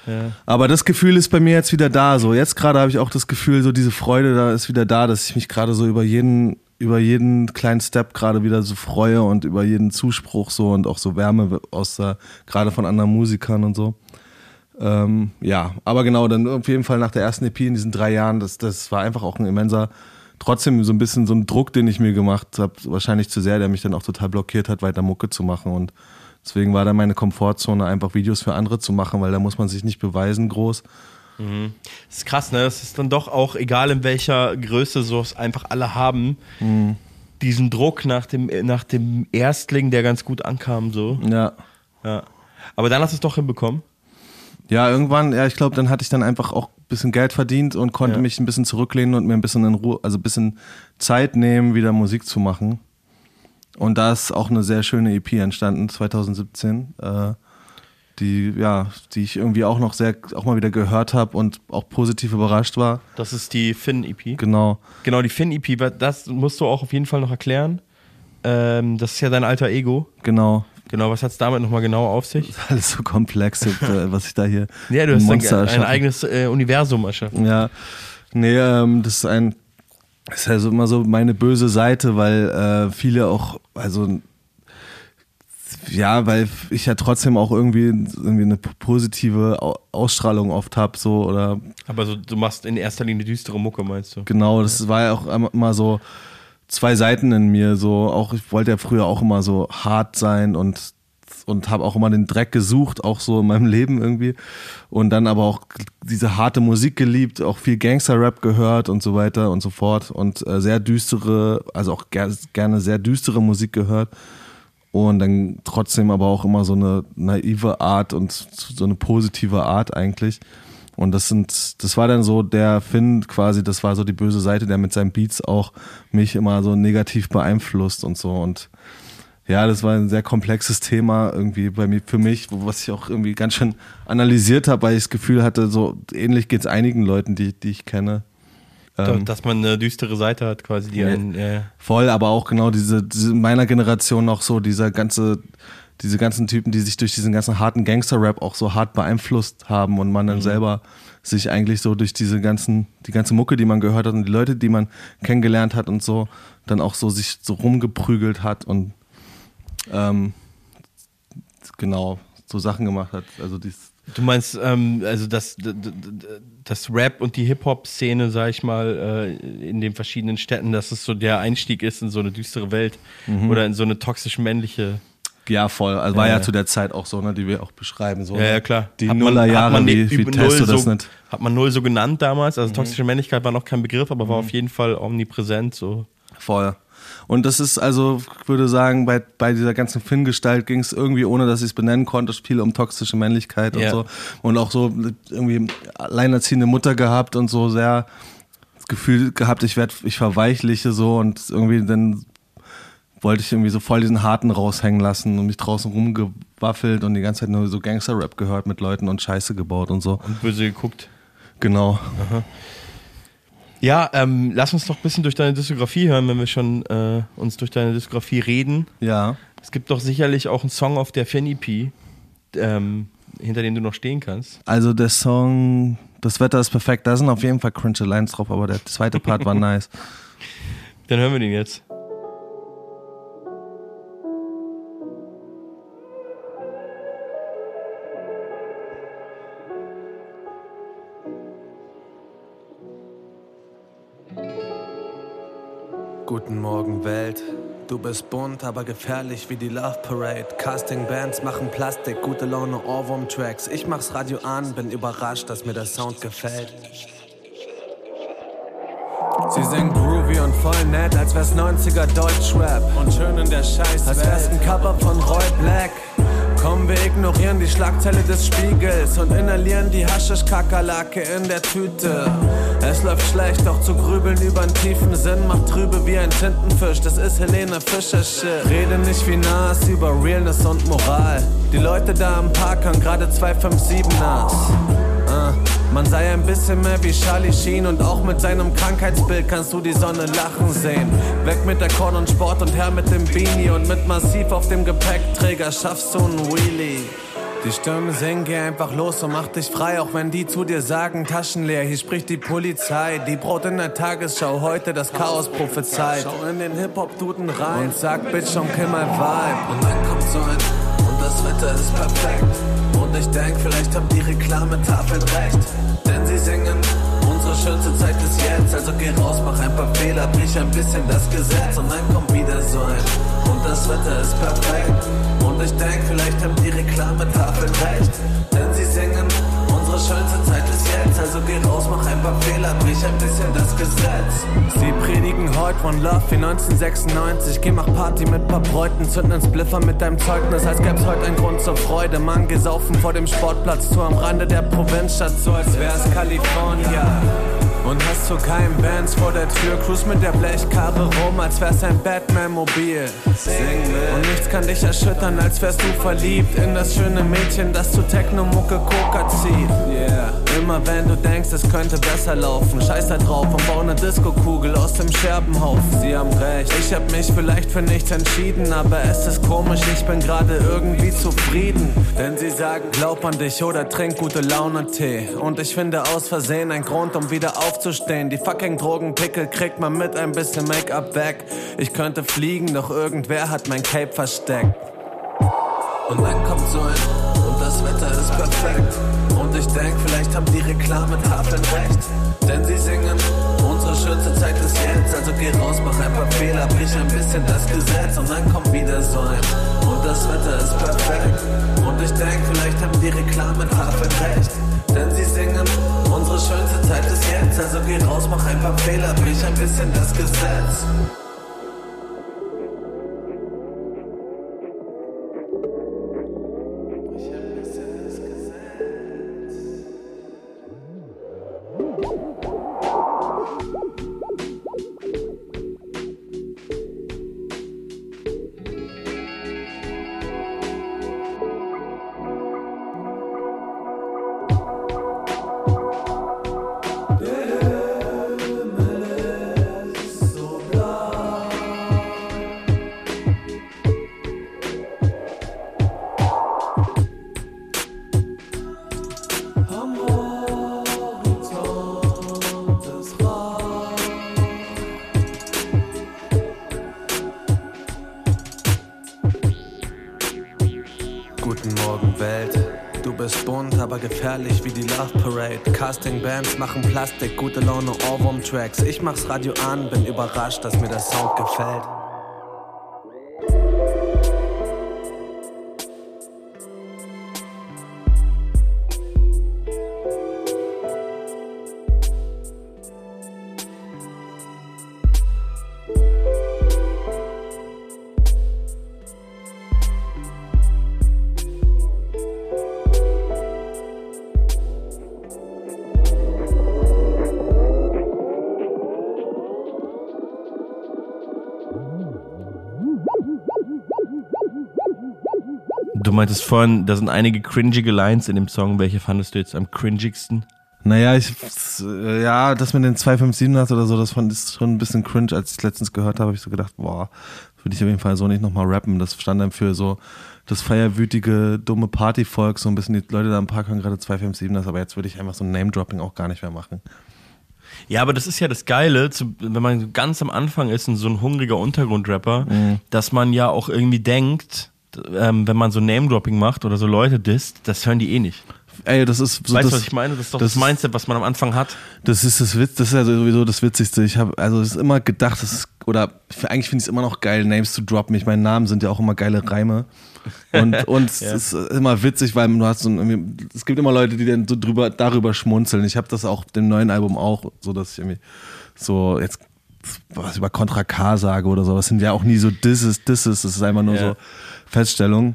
ja. ja. Aber das Gefühl ist bei mir jetzt wieder da. So jetzt gerade habe ich auch das Gefühl, so diese Freude da ist wieder da, dass ich mich gerade so über jeden über jeden kleinen Step gerade wieder so freue und über jeden Zuspruch so und auch so Wärme aus der, gerade von anderen Musikern und so. Ähm, ja, aber genau, dann auf jeden Fall nach der ersten EP in diesen drei Jahren, das, das war einfach auch ein immenser, trotzdem so ein bisschen so ein Druck, den ich mir gemacht habe, wahrscheinlich zu sehr, der mich dann auch total blockiert hat, weiter Mucke zu machen und deswegen war dann meine Komfortzone einfach Videos für andere zu machen, weil da muss man sich nicht beweisen groß. Das ist krass, ne? Das ist dann doch auch, egal in welcher Größe so es einfach alle haben, Mhm. diesen Druck nach dem, nach dem Erstling, der ganz gut ankam, so. Ja. Ja. Aber dann hast du es doch hinbekommen. Ja, irgendwann, ja, ich glaube, dann hatte ich dann einfach auch ein bisschen Geld verdient und konnte Ja. mich ein bisschen zurücklehnen und mir ein bisschen in Ruhe, also ein bisschen Zeit nehmen, wieder Musik zu machen. Und da ist auch eine sehr schöne EP entstanden, 2017, äh, die, ja, die ich irgendwie auch noch sehr, auch mal wieder gehört habe und auch positiv überrascht war. Das ist die Finn-EP. Genau. Genau, die Finn-EP, das musst du auch auf jeden Fall noch erklären. Ähm, das ist ja dein alter Ego. Genau. Genau, was hat es damit nochmal genau auf sich? Alles so komplex, äh, was ich da hier. Ja, du ein hast ein, Monster ein erschaffen. eigenes äh, Universum erschaffen. Ja, nee, ähm, das ist ein, das ist ja so immer so meine böse Seite, weil äh, viele auch, also ja, weil ich ja trotzdem auch irgendwie, irgendwie eine positive Au- Ausstrahlung oft hab, so oder Aber so, du machst in erster Linie düstere Mucke, meinst du? genau, das war ja auch immer so zwei Seiten in mir, so auch ich wollte ja früher auch immer so hart sein und und habe auch immer den Dreck gesucht, auch so in meinem Leben irgendwie. Und dann aber auch diese harte Musik geliebt, auch viel Gangster-Rap gehört und so weiter und so fort. Und äh, sehr düstere, also auch ger gerne sehr düstere Musik gehört. Und dann trotzdem aber auch immer so eine naive Art und so eine positive Art eigentlich. Und das sind, das war dann so der Finn quasi, das war so die böse Seite, der mit seinen Beats auch mich immer so negativ beeinflusst und so. Und ja, das war ein sehr komplexes Thema irgendwie bei mir, für mich, was ich auch irgendwie ganz schön analysiert habe, weil ich das Gefühl hatte, so ähnlich geht es einigen Leuten, die, die ich kenne. Ähm, Dass man eine düstere Seite hat, quasi, die einen, ja. Voll, aber auch genau diese, diese in meiner Generation noch so dieser ganze, diese ganzen Typen, die sich durch diesen ganzen harten Gangster-Rap auch so hart beeinflusst haben und man dann Mhm. selber sich eigentlich so durch diese ganzen, die ganze Mucke, die man gehört hat und die Leute, die man kennengelernt hat und so, dann auch so sich so rumgeprügelt hat und ähm, genau so Sachen gemacht hat. Also dies, Du meinst, ähm, also das, d- d- d- das Rap und die Hip-Hop-Szene, sag ich mal, äh, in den verschiedenen Städten, dass es so der Einstieg ist in so eine düstere Welt Mhm. oder in so eine toxisch männliche. Ja voll, also war Ja, ja, zu der Zeit auch so, ne, die wir auch beschreiben. So, Ja, ja, klar. Die Hat man- hat Nullerjahre, man wie, die wie über test du null das so, nicht? Hat man null so genannt damals, Mhm. also toxische Männlichkeit war noch kein Begriff, aber war auf jeden Fall omnipräsent, so. Voll. Und das ist also, ich würde sagen, bei, bei dieser ganzen Finn-Gestalt ging es irgendwie, ohne dass ich es benennen konnte, viel um toxische Männlichkeit und Ja. so. Und auch so irgendwie alleinerziehende Mutter gehabt und so sehr das Gefühl gehabt, ich werde, ich verweichliche so und irgendwie dann wollte ich irgendwie so voll diesen Harten raushängen lassen und mich draußen rumgewaffelt und die ganze Zeit nur so Gangster-Rap gehört mit Leuten und Scheiße gebaut und so. Und böse geguckt. Genau. Ja, ähm, lass uns doch ein bisschen durch deine Diskografie hören, wenn wir schon äh, uns durch deine Diskografie reden. Ja. Es gibt doch sicherlich auch einen Song auf der Fan-EP, ähm, hinter dem du noch stehen kannst. Also der Song Das Wetter ist perfekt, da sind auf jeden Fall cringe Lines drauf, aber der zweite Part war nice. Dann hören wir den jetzt. Guten Morgen Welt, du bist bunt, aber gefährlich wie die Love Parade. Casting Bands machen Plastik, gute Laune Ohrwurm Tracks. Ich mach's Radio an, bin überrascht, dass mir der Sound gefällt. Sie sind groovy und voll nett, als wär's 90er Deutschrap. Und schön in der Scheiß, als wär's ein Cover von Roy Black. Komm, wir ignorieren die Schlagzeile des Spiegels und inhalieren die Haschisch-Kakerlake in der Tüte. Es läuft schlecht, doch zu grübeln über einen tiefen Sinn macht trübe wie ein Tintenfisch. Das ist Helene Fischer Shit. Rede nicht wie Nas über Realness und Moral. Die Leute da am Park haben gerade 257 Nas. Man sei ein bisschen mehr wie Charlie Sheen und auch mit seinem Krankheitsbild kannst du die Sonne lachen sehen. Weg mit der Korn und Sport und her mit dem Beanie und mit Massiv auf dem Gepäckträger schaffst du einen Wheelie. Die Stimmen singen, geh einfach los und mach dich frei, auch wenn die zu dir sagen, Taschen leer, hier spricht die Polizei. Die Brot in der Tagesschau, heute das Chaos prophezeit. Schau in den Hip-Hop-Duden rein und sag, Bitch, und kill my Vibe. Und dann kommt so ein, und das Wetter ist perfekt. Und ich denk, vielleicht haben die Reklametafeln recht. Denn sie singen, unsere schönste Zeit ist jetzt. Also geh raus, mach ein paar Fehler, brich ein bisschen das Gesetz. Und dann kommt wieder so ein, und das Wetter ist perfekt. Und ich denk, vielleicht haben die Reklametafeln recht. Denn sie singen, unsere schönste Zeit ist jetzt. Also geh raus, mach ein paar Fehler, brich ein bisschen das Gesetz. Sie predigen heute von Love wie 1996. Geh mach Party mit paar Bräuten, zünden ins Bliffer mit deinem Zeugnis, als gäb's heute einen Grund zur Freude. Mann, geh saufen vor dem Sportplatz, zu am Rande der Provinzstadt, so als wär's Kalifornien. Und hast zu keinen Bands vor der Tür, cruise mit der Blechkarre rum, als wär's ein Batman-Mobil. Und nichts kann dich erschüttern, als wärst du verliebt in das schöne Mädchen, das zu Techno-Mucke Coca zieht. Yeah. Immer wenn du denkst, es könnte besser laufen, scheiß da drauf und bau ne Disco-Kugel aus dem Scherbenhaufen. Sie haben recht, ich hab mich vielleicht für nichts entschieden, aber es ist komisch, ich bin gerade irgendwie zufrieden. Denn sie sagen, glaub an dich oder trink gute Laune-Tee. Und ich finde aus Versehen ein Grund, um wieder aufzustehen. Die fucking Drogenpickel kriegt man mit ein bisschen Make-up weg. Ich könnte fliegen, doch irgendwer hat mein Cape versteckt. Und dann kommt so ein und das Wetter ist perfekt. Und ich denk, vielleicht haben die Reklametafeln recht. Denn sie singen, unsere schönste Zeit ist jetzt. Also geh raus, mach ein paar Fehler, brich ein bisschen das Gesetz. Und dann kommt wieder so ein und das Wetter ist perfekt. Und ich denk, vielleicht haben die Reklametafeln recht. Denn sie singen, unsere schönste Zeit ist jetzt. Also geh raus, mach ein paar Fehler, brich ein bisschen das Gesetz. Parade. Casting Bands machen Plastik, gute Laune, Ohrwurm Tracks. Ich mach's Radio an, bin überrascht, dass mir der Sound gefällt. Meintest vorhin, da sind einige cringige Lines in dem Song. Welche fandest du jetzt am cringigsten? Naja, ich, äh, ja, das mit den 257 hast oder so, das fand ich schon ein bisschen cringe. Als ich es letztens gehört habe, habe ich so gedacht, boah, würde ich auf jeden Fall so nicht nochmal rappen. Das stand dann für so das feierwütige, dumme Partyvolk, so ein bisschen die Leute da im Park hören gerade 257 das, aber jetzt würde ich einfach so ein Name-Dropping auch gar nicht mehr machen. Ja, aber das ist ja das Geile, zu, wenn man ganz am Anfang ist und so ein hungriger Untergrundrapper, dass man ja auch irgendwie denkt, ähm, wenn man so Name-Dropping macht oder so Leute disst, das hören die eh nicht. Ey, das ist so weißt du, was ich meine? Das ist doch das- das, Mindset, was man am Anfang hat. Das ist das Witz, das ist ja sowieso das Witzigste. Ich habe also es ist immer gedacht, das ist, oder eigentlich finde ich es immer noch geil, Names zu droppen. Ich meine, Namen sind ja auch immer geile Reime. Und, und es ist immer witzig, weil du hast so ein, es gibt immer Leute, die dann so drüber, darüber schmunzeln. Ich habe das auch dem neuen Album auch, so dass ich irgendwie so jetzt was über Contra K sage oder so. Das sind ja auch nie so Disses, Disses. Das ist einfach nur Ja. so Feststellung.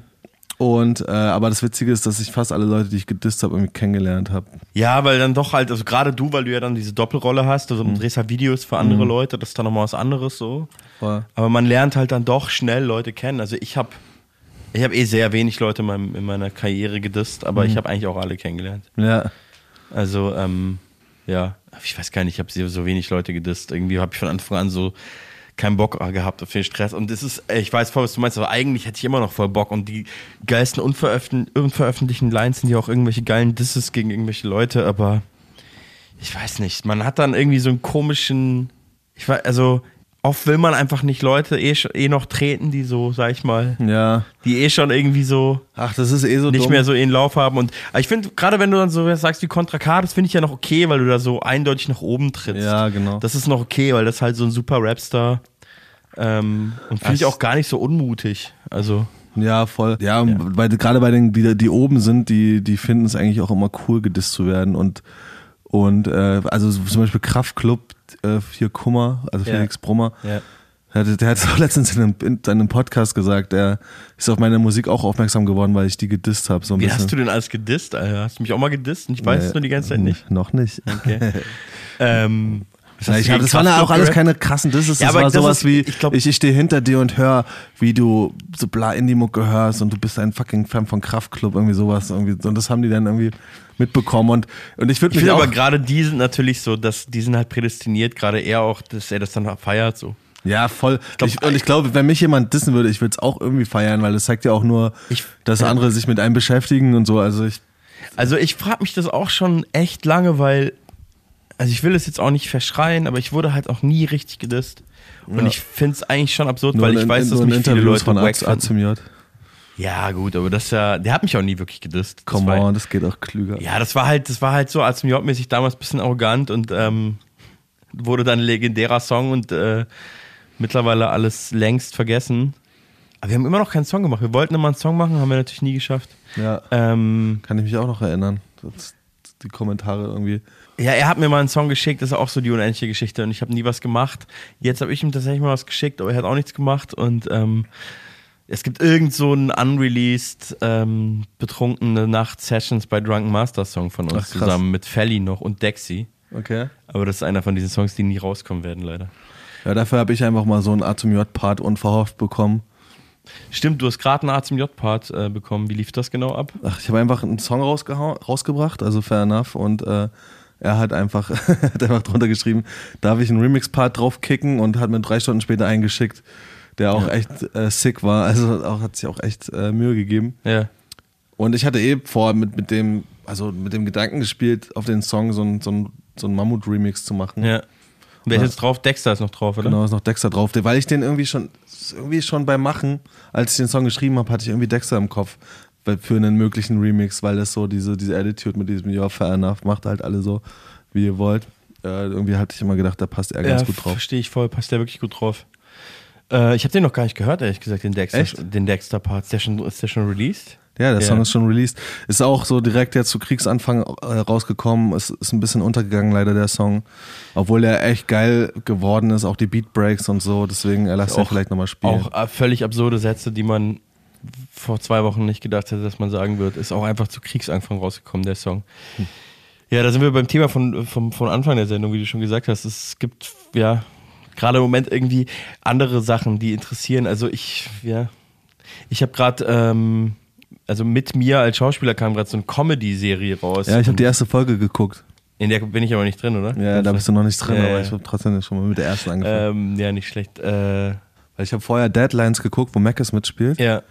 Und äh, aber das Witzige ist, dass ich fast alle Leute, die ich gedisst habe, irgendwie kennengelernt habe. Ja, weil dann doch halt, also gerade du, weil du ja dann diese Doppelrolle hast, also du drehst halt Videos für andere Leute, das ist dann nochmal was anderes so. Voll. Aber man lernt halt dann doch schnell Leute kennen. Also ich habe ich hab eh sehr wenig Leute in, meinem, in meiner Karriere gedisst, aber ich habe eigentlich auch alle kennengelernt. Ja. Also, ähm, ja, ich weiß gar nicht, ich habe so wenig Leute gedisst. Irgendwie habe ich von Anfang an so keinen Bock gehabt auf den Stress. Und es ist, ich weiß voll, was du meinst, aber eigentlich hätte ich immer noch voll Bock. Und die geilsten unveröffentlichen, unveröffentlichten Lines sind ja auch irgendwelche geilen Disses gegen irgendwelche Leute, aber ich weiß nicht. Man hat dann irgendwie so einen komischen, ich weiß, also oft will man einfach nicht Leute eh, eh noch treten, die so, sag ich mal, Ja. die eh schon irgendwie so Ach, das ist eh so nicht dumm. mehr so ihren Lauf haben. Und ich finde, gerade wenn du dann so sagst wie Contra K, das finde ich ja noch okay, weil du da so eindeutig nach oben trittst. Ja, genau. Das ist noch okay, weil das halt so ein super Rapstar. Ähm, und finde ich auch gar nicht so unmutig. Also, Ja, voll. Ja, Weil, gerade bei den, die, die oben sind, die, die finden es eigentlich auch immer cool, gedisst zu werden. Und, und äh, also zum Beispiel Kraftklub, äh, hier Kummer, also Ja. Felix Brummer, ja. der, hat- der hat es auch letztens in einem, in seinem Podcast gesagt, er ist auf meine Musik auch aufmerksam geworden, weil ich die gedisst habe. So ein Wie bisschen. hast du denn alles gedisst, Alter? Hast du mich auch mal gedisst? Und ich weiß es Nee, nur die ganze Zeit nicht. Noch nicht. Okay. Ähm, Ja, ich hab, das waren ja auch alles keine krassen Disses, Ja, das war das sowas ist- wie, ich ich, glaub- ich, stehe hinter dir und höre, wie du so bla Indie-Mucke hörst und du bist ein fucking Fan von Kraftklub, irgendwie sowas. Irgendwie. Und das haben die dann irgendwie mitbekommen und, und ich würde Ich mich finde auch... aber gerade die sind natürlich so, dass die sind halt prädestiniert, gerade er auch, dass er das dann feiert so. Ja, voll. glaub, ich, und ich glaube, wenn mich jemand dissen würde, ich würde es auch irgendwie feiern, weil es zeigt ja auch nur, Ich- dass andere sich mit einem beschäftigen und so. Also ich, Also ich frage mich das auch schon echt lange, weil, also ich will es jetzt auch nicht verschreien, aber ich wurde halt auch nie richtig gedisst. Und Ja. ich finde es eigentlich schon absurd, nur weil ich in, weiß, dass mich viele Leute von. Azim J. Ja gut, aber das ja, der hat mich auch nie wirklich gedisst. Das Come war, on, das geht auch klüger. Ja, das war halt, das war halt so als mäßig damals ein bisschen arrogant und ähm, wurde dann ein legendärer Song und äh, mittlerweile alles längst vergessen. Aber wir haben immer noch keinen Song gemacht. Wir wollten immer einen Song machen, haben wir natürlich nie geschafft. Ja, Ähm, kann ich mich auch noch erinnern. Das, die Kommentare irgendwie. Ja, er hat mir mal einen Song geschickt, das ist auch so die unendliche Geschichte und ich habe nie was gemacht. Jetzt habe ich ihm tatsächlich mal was geschickt, aber er hat auch nichts gemacht und ähm, es gibt irgend so einen unreleased ähm, betrunkene Nacht-Sessions bei Drunken Master Song von uns Ach, zusammen mit Felly noch und Dexy. Okay. Aber das ist einer von diesen Songs, die nie rauskommen werden, leider. Ja, dafür habe ich einfach mal so einen Atom J-Part unverhofft bekommen. Stimmt, du hast gerade einen A zum J-Part äh, bekommen. Wie lief das genau ab? Ach, ich habe einfach einen Song rausgebracht, also fair enough. Und äh, er hat einfach, hat einfach drunter geschrieben, darf ich einen Remix-Part draufkicken und hat mir drei Stunden später eingeschickt, der auch echt äh, sick war. Also auch, hat sich auch echt äh, Mühe gegeben. Ja. Und ich hatte eh vor, mit, mit dem, also mit dem Gedanken gespielt, auf den Song so ein, so ein, so ein Mammut-Remix zu machen. ja. Wer ist Ja. jetzt drauf? Dexter ist noch drauf, oder? Genau, ist noch Dexter drauf. Weil ich den irgendwie schon, irgendwie schon beim Machen, als ich den Song geschrieben habe, hatte ich irgendwie Dexter im Kopf für einen möglichen Remix, weil das so diese, diese Attitude mit diesem Ja, fair enough, macht halt alle so, wie ihr wollt. Äh, irgendwie hatte ich immer gedacht, da passt er ganz ja, gut drauf. Verstehe ich voll, passt der wirklich gut drauf. Äh, ich habe den noch gar nicht gehört, ehrlich gesagt, den Dexter, Echt? den Dexter-Part. Ist der schon, ist der schon released? Ja, der Ja. Song ist schon released. Ist auch so direkt jetzt zu Kriegsanfang äh, rausgekommen. Ist, ist ein bisschen untergegangen, leider der Song. Obwohl er echt geil geworden ist, auch die Beatbreaks und so. Deswegen er lasst ihn vielleicht nochmal spielen. Auch äh, völlig absurde Sätze, die man vor zwei Wochen nicht gedacht hätte, dass man sagen wird. Ist auch einfach zu Kriegsanfang rausgekommen, der Song. Hm. Ja, da sind wir beim Thema von, vom, von Anfang der Sendung, wie du schon gesagt hast. Es gibt, ja, gerade im Moment irgendwie andere Sachen, die interessieren. Also ich, ja, ich habe gerade, ähm, also mit mir als Schauspieler kam gerade so eine Comedy-Serie raus. ja, ich habe die erste Folge geguckt. In der bin ich aber nicht drin, oder? Ja, da bist du noch nicht drin, Ja, aber ich habe trotzdem schon mal mit der ersten angefangen. Ähm, ja, nicht schlecht. Äh, Weil ich habe vorher Deadlines geguckt, wo Mackes mitspielt. ja, Äh,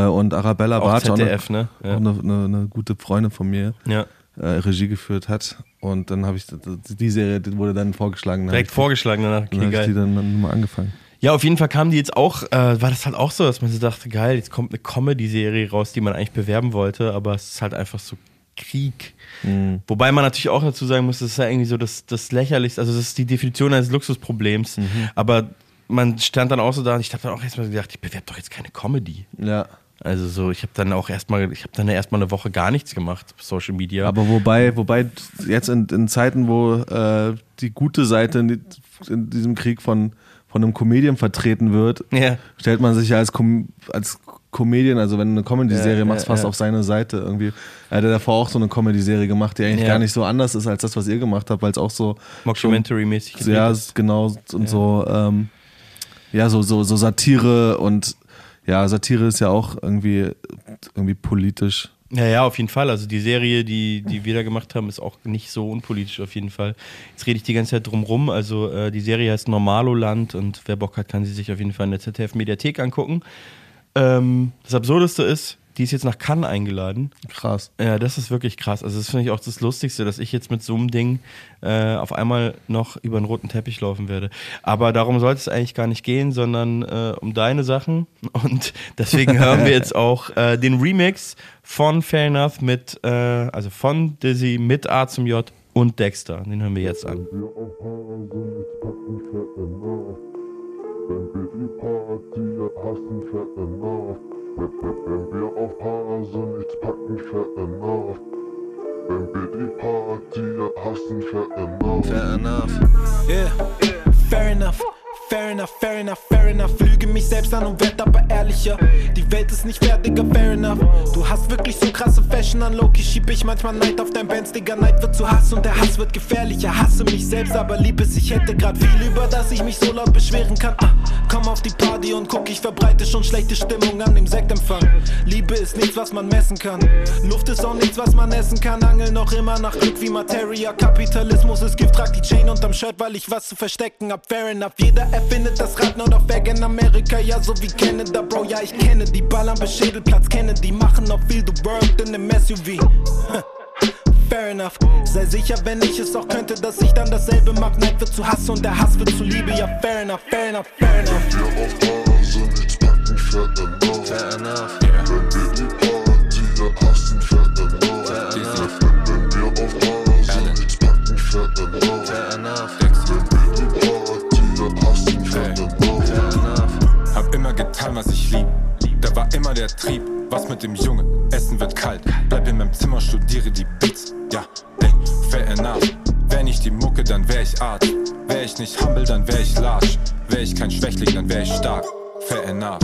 und Arabella auch Bartsch, auch, eine, ZDF, ne? auch Ja. eine, eine, eine gute Freundin von mir, ja. äh, Regie geführt hat. Und dann habe ich die Serie die wurde dann vorgeschlagen. Dann Direkt hab vorgeschlagen danach. ich, dann Okay, hab ich die dann, dann mal angefangen. Ja, auf jeden Fall kamen die jetzt auch, äh, war das halt auch so, dass man so dachte, geil, jetzt kommt eine Comedy-Serie raus, die man eigentlich bewerben wollte, aber es ist halt einfach so Krieg. Mhm. Wobei man natürlich auch dazu sagen muss, das ist ja irgendwie so das, das Lächerlichste, also das ist die Definition eines Luxusproblems, Mhm. aber man stand dann auch so da und ich habe dann auch erstmal gedacht, ich bewerbe doch jetzt keine Comedy. Ja. Also so, ich habe dann auch erstmal, ich habe dann erstmal eine Woche gar nichts gemacht Social Media. Aber wobei, wobei jetzt in, in Zeiten, wo äh, die gute Seite in, in diesem Krieg von, von einem Comedian vertreten wird, ja. stellt man sich ja als, Com als Comedian, also wenn du eine Comedy-Serie Ja, machst, ja, fast auf seine Seite irgendwie. Er hat ja davor auch so eine Comedy-Serie gemacht, die eigentlich gar nicht so anders ist als das, was ihr gemacht habt, weil es auch so Mockumentary-mäßig schon- ja, genau und so ähm, ja so so so Satire und ja Satire ist ja auch irgendwie irgendwie politisch. Ja, ja, auf jeden Fall. Also die Serie, die, die wir da gemacht haben, ist auch nicht so unpolitisch auf jeden Fall. Jetzt rede ich die ganze Zeit drum rum. Also äh, die Serie heißt Normaloland und wer Bock hat, kann sie sich auf jeden Fall in der ZDF-Mediathek angucken. Ähm, das Absurdeste ist, die ist jetzt nach Cannes eingeladen. Krass. Ja, das ist wirklich krass. Also das finde ich auch das Lustigste, dass ich jetzt mit so einem Ding äh, auf einmal noch über einen roten Teppich laufen werde. Aber darum sollte es eigentlich gar nicht gehen, sondern äh, um deine Sachen. Und deswegen hören wir jetzt auch äh, den Remix von Fair Enough mit, äh, also von Dizzy mit A zum J und Dexter. Den hören wir jetzt an. verändert. Wenn wir die Party hassen, fair enough. Fair enough. Yeah, fair enough. Fair enough, fair enough, fair enough. Lüge mich selbst an und werd aber ehrlicher. Die Welt ist nicht fair, Digga, fair enough. Du hast wirklich so krasse Fashion an Loki, schieb ich manchmal Neid auf dein Benz, Digga. Neid wird zu Hass und der Hass wird gefährlicher. Hasse mich selbst, aber lieb es, ich hätte grad viel, über das ich mich so laut beschweren kann. Ah, komm auf die Party und guck, ich verbreite schon schlechte Stimmung an dem Sektempfang. Liebe ist nichts, was man messen kann. Luft ist auch nichts, was man essen kann. Angel noch immer nach Glück wie Materia. Kapitalismus ist Gift, trag die Chain unterm Shirt, weil ich was zu verstecken hab. Fair enough, jeder erfindet das Rad, nur doch weg in Amerika, ja, so wie Canada, Bro. Ja, ich kenne die Ballern bis Schädelplatz, kenne die machen noch viel, du worked in nem SUV. Fair enough, sei sicher, wenn ich es auch könnte, dass ich dann dasselbe mach. Neid wird zu Hass und der Hass wird zu Liebe. Ja, fair enough, fair enough, fair enough. Fair enough. Wenn wir die Party hier hassen, fair enough. Wenn wir auf nichts packen, fair enough. Fair enough. Immer getan, was ich lieb. Da war immer der Trieb. Was mit dem Jungen? Essen wird kalt. Bleib in meinem Zimmer, studiere die Beats. Ja, ey, fair enough. Wär nicht die Mucke, dann wär ich Arzt. Wär ich nicht humble, dann wär ich large. Wär ich kein Schwächling, dann wär ich stark. Fair enough.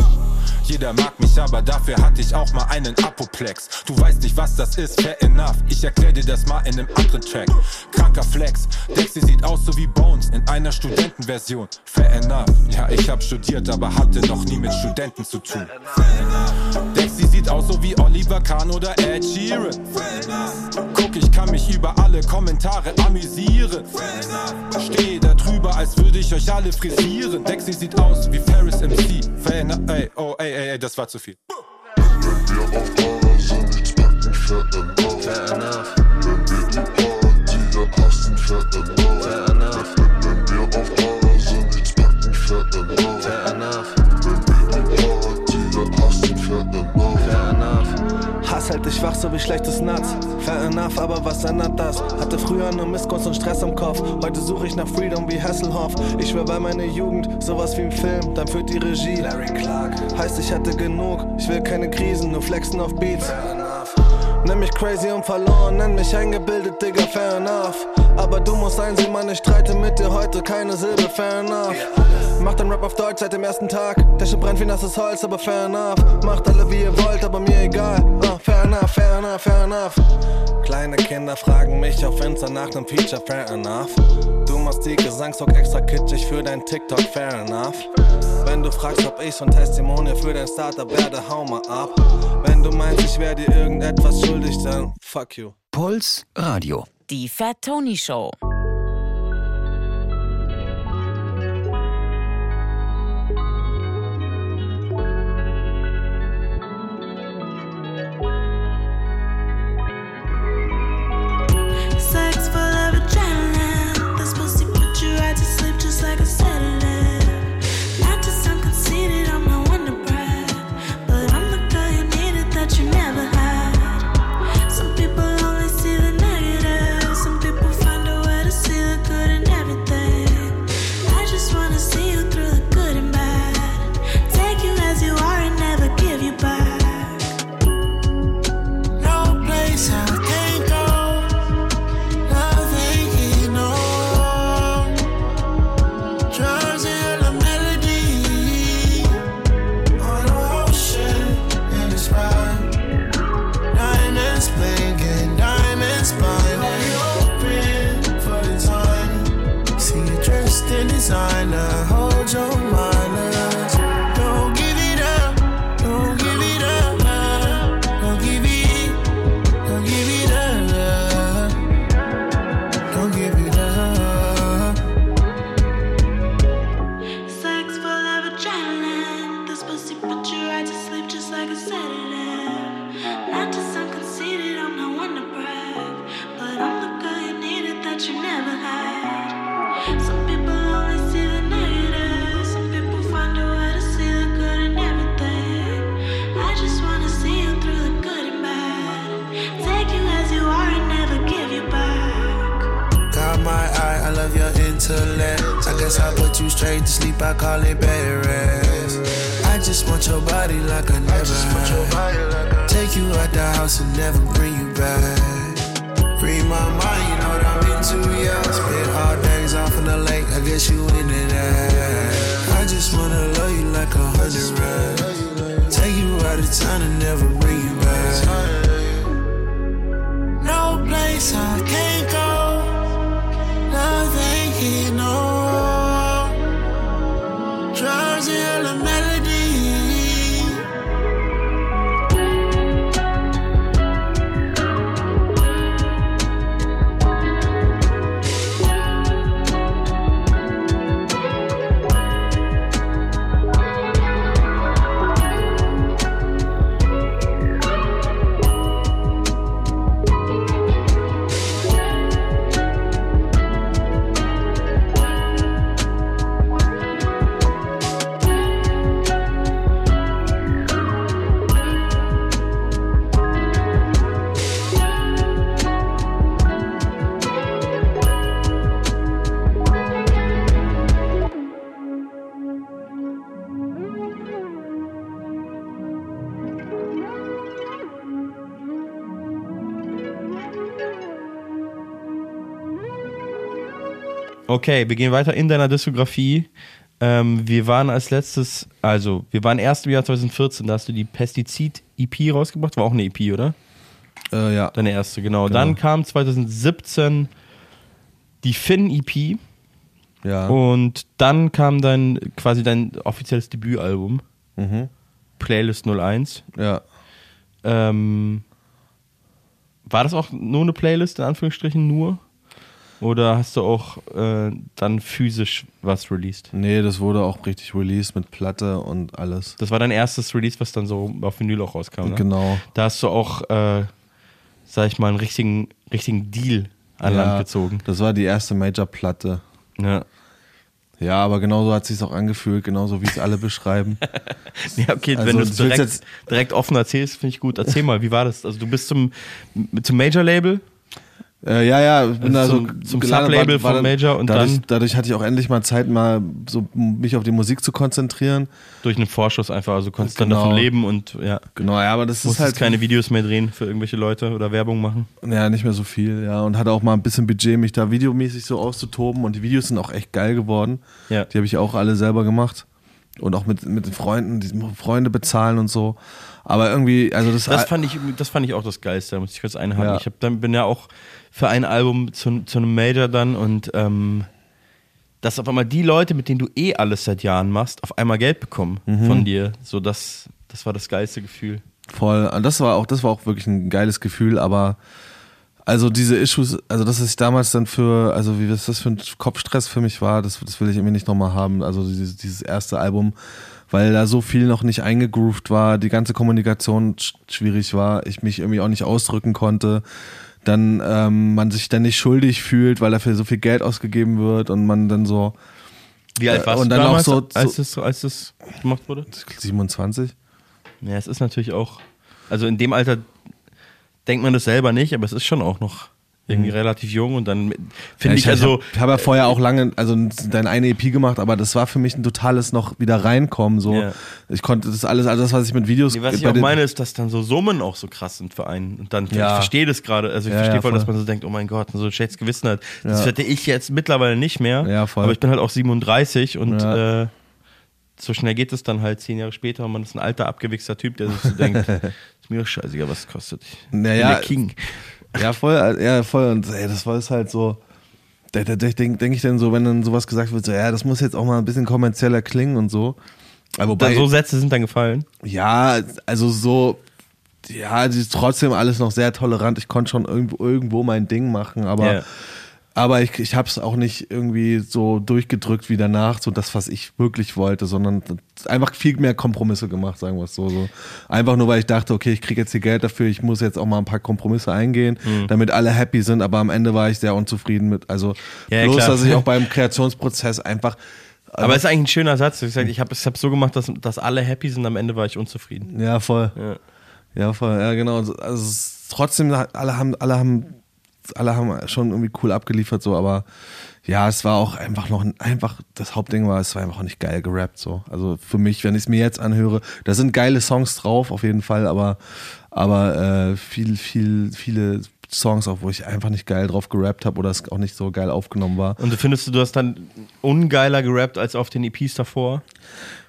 Jeder mag mich, aber dafür hatte ich auch mal einen Apoplex. Du weißt nicht, was das ist, fair enough. Ich erklär dir das mal in einem anderen Track. Kranker Flex, Dexy sieht aus so wie Bones in einer Studentenversion. Fair enough. Ja, ich hab studiert, aber hatte noch nie mit Studenten zu tun. Dexy sieht aus so wie Oliver Kahn oder Ed Sheeran. Guck, ich kann mich über alle Kommentare amüsieren. Steh da drüber, als würde ich euch alle frisieren. Dexy sieht aus wie Ferris MC. Fair enough. Ey, oh, ey, ey, ey, das war zu viel. Wenn wir auf Hase nichts packen, fair enough. Fair. Wenn wir die Party hier hassen, fair enough. Fair enough. Wenn wir auf Hase nichts packen. Fair enough. Hass hält dich wach, so wie schlechtes Nuts. Fair enough, aber was ändert das? Hatte früher nur Missgunst und Stress im Kopf. Heute suche ich nach Freedom wie Hasselhoff. Ich schwör bei meiner Jugend, sowas wie im Film, dann führt die Regie. Larry Clark. Heißt, ich hatte genug, ich will keine Krisen, nur flexen auf Beats. Fair enough. Nenn mich crazy und verloren, nenn mich eingebildet, Digga, fair enough. Aber du musst einsehen, Mann, ich streite mit dir heute keine Silbe, fair enough. Macht den Rap auf Deutsch seit dem ersten Tag. Der Shit brennt wie nasses Holz, aber fair enough. Macht alle wie ihr wollt, aber mir egal. Ah, fair enough, fair enough, fair enough. Kleine Kinder fragen mich auf Insta nach nem Feature, fair enough. Du machst die Gesangshook extra kitschig für dein TikTok, fair enough. Wenn du fragst, ob ich schon Testimonial für dein Startup werde, hau mal ab. Wenn du meinst, ich werde dir irgendetwas schuldig, dann fuck you. Puls Radio. Die Fat Tony Show. Okay, wir gehen weiter in deiner Diskografie. Ähm, wir waren als letztes, also wir waren erst im Jahr 2014, da hast du die Pestizid-EP rausgebracht, war auch eine EP, oder? Äh, ja. Deine erste, genau. Genau. Dann kam 2017 die Finn-EP Ja. und dann kam dann quasi dein offizielles Debütalbum, Mhm. Playlist 01. Ja. Ähm, war das auch nur eine Playlist, in Anführungsstrichen nur? Oder hast du auch äh, dann physisch was released? Nee, das wurde auch richtig released mit Platte und alles. Das war dein erstes Release, was dann so auf Vinyl auch rauskam. Ne? Genau. Da hast du auch, äh, sag ich mal, einen richtigen, richtigen Deal an ja, Land gezogen. Das war die erste Major-Platte. Ja. Ja, aber genauso hat es sich auch angefühlt, genauso wie es alle beschreiben. Ja, okay, Also, wenn du es direkt, direkt offen erzählst, finde ich gut. Erzähl mal, wie war das? Also du bist zum, zum Major-Label? Äh, ja, ja, ich bin Also da so zum- zum gelandet, Sublabel vom Major und dadurch, dann- dadurch hatte ich auch endlich mal Zeit, mal so mich auf die Musik zu konzentrieren. Durch einen Vorschuss einfach, also konntest dann Genau. davon leben und ja. Genau, ja, aber das ist halt keine Videos mehr drehen für irgendwelche Leute oder Werbung machen. Ja, nicht mehr so viel, ja. Und hatte auch mal ein bisschen Budget, mich da videomäßig so auszutoben. Und die Videos sind auch echt geil geworden. Ja. Die habe ich auch alle selber gemacht. Und auch mit, mit den Freunden, die Freunde bezahlen und so. Aber irgendwie, also das, Das fand ich, das fand ich auch das Geilste, da muss ich kurz einhaken. Ja. Ich hab dann, bin ja auch für ein Album zu, zu einem Major dann und ähm, dass auf einmal die Leute, mit denen du eh alles seit Jahren machst, auf einmal Geld bekommen Mhm. von dir. So, das, das war das geilste Gefühl. voll. Und das war auch, das war auch wirklich ein geiles Gefühl, aber also diese Issues, also dass ich damals dann für, also wie was das für ein Kopfstress für mich war, das, das will ich irgendwie nicht nochmal haben. Also dieses, dieses erste Album, weil da so viel noch nicht eingegroovt war, die ganze Kommunikation sch schwierig war, ich mich irgendwie auch nicht ausdrücken konnte. Dann ähm, man sich dann nicht schuldig fühlt, weil dafür so viel Geld ausgegeben wird und man dann so. Wie alt Äh, warst und du dann damals, auch so, als, es, als es gemacht wurde? 27. Ja, es ist natürlich auch, also in dem Alter denkt man das selber nicht, aber es ist schon auch noch irgendwie relativ jung und dann Ja, finde ich, also, hab- ich habe ja vorher auch lange, also deine eine EP gemacht, aber das war für mich ein totales noch wieder reinkommen. So, Ja. ich konnte das alles, alles was ich mit Videos. Nee, was ich auch meine, ist, dass dann so Summen auch so krass sind für einen. Und dann, ich Ja. verstehe das gerade, also ich verstehe ja, voll, dass voll. man so denkt, oh mein Gott, so ein schlechtes Gewissen hat. Das hätte ich jetzt mittlerweile nicht mehr. Ja, voll. Aber ich bin halt auch 37 und äh, so schnell geht es dann halt zehn Jahre später und man ist ein alter, abgewichster Typ, der sich so denkt, ist mir doch scheißegal, was es kostet. Ich bin Naja, der King. Ja, voll, ja, voll. Und ey, das war es halt so. Da, da, da denke denk ich dann so, wenn dann sowas gesagt wird, so, ja, das muss jetzt auch mal ein bisschen kommerzieller klingen und so. Aber wobei, so Sätze sind dann gefallen. ja, also so, ja, sie ist trotzdem alles noch sehr tolerant. Ich konnte schon irgendwo, irgendwo mein Ding machen, aber, Ja. Aber ich, ich habe es auch nicht irgendwie so durchgedrückt wie danach, so das, was ich wirklich wollte, sondern einfach viel mehr Kompromisse gemacht, sagen wir es so, so. Einfach nur, weil ich dachte, okay, ich kriege jetzt hier Geld dafür, ich muss jetzt auch mal ein paar Kompromisse eingehen, Mhm. damit alle happy sind, aber am Ende war ich sehr unzufrieden mit, also Ja, bloß, klar. dass ich auch beim Kreationsprozess einfach Aber es ist eigentlich ein schöner Satz. Ich, ich habe es hab so gemacht, dass, dass alle happy sind, am Ende war ich unzufrieden. Ja, voll. Ja. Ja, voll. Ja, genau. Also ist trotzdem, alle haben, alle haben, alle haben schon irgendwie cool abgeliefert, so, aber ja, es war auch einfach noch ein- einfach, das Hauptding war, es war einfach auch nicht geil gerappt, so. Also für mich, wenn ich es mir jetzt anhöre, da sind geile Songs drauf, auf jeden Fall, aber, aber äh, viel, viel, viele Songs auch, wo ich einfach nicht geil drauf gerappt habe oder es auch nicht so geil aufgenommen war. Und du findest du, du hast dann ungeiler gerappt als auf den EPs davor?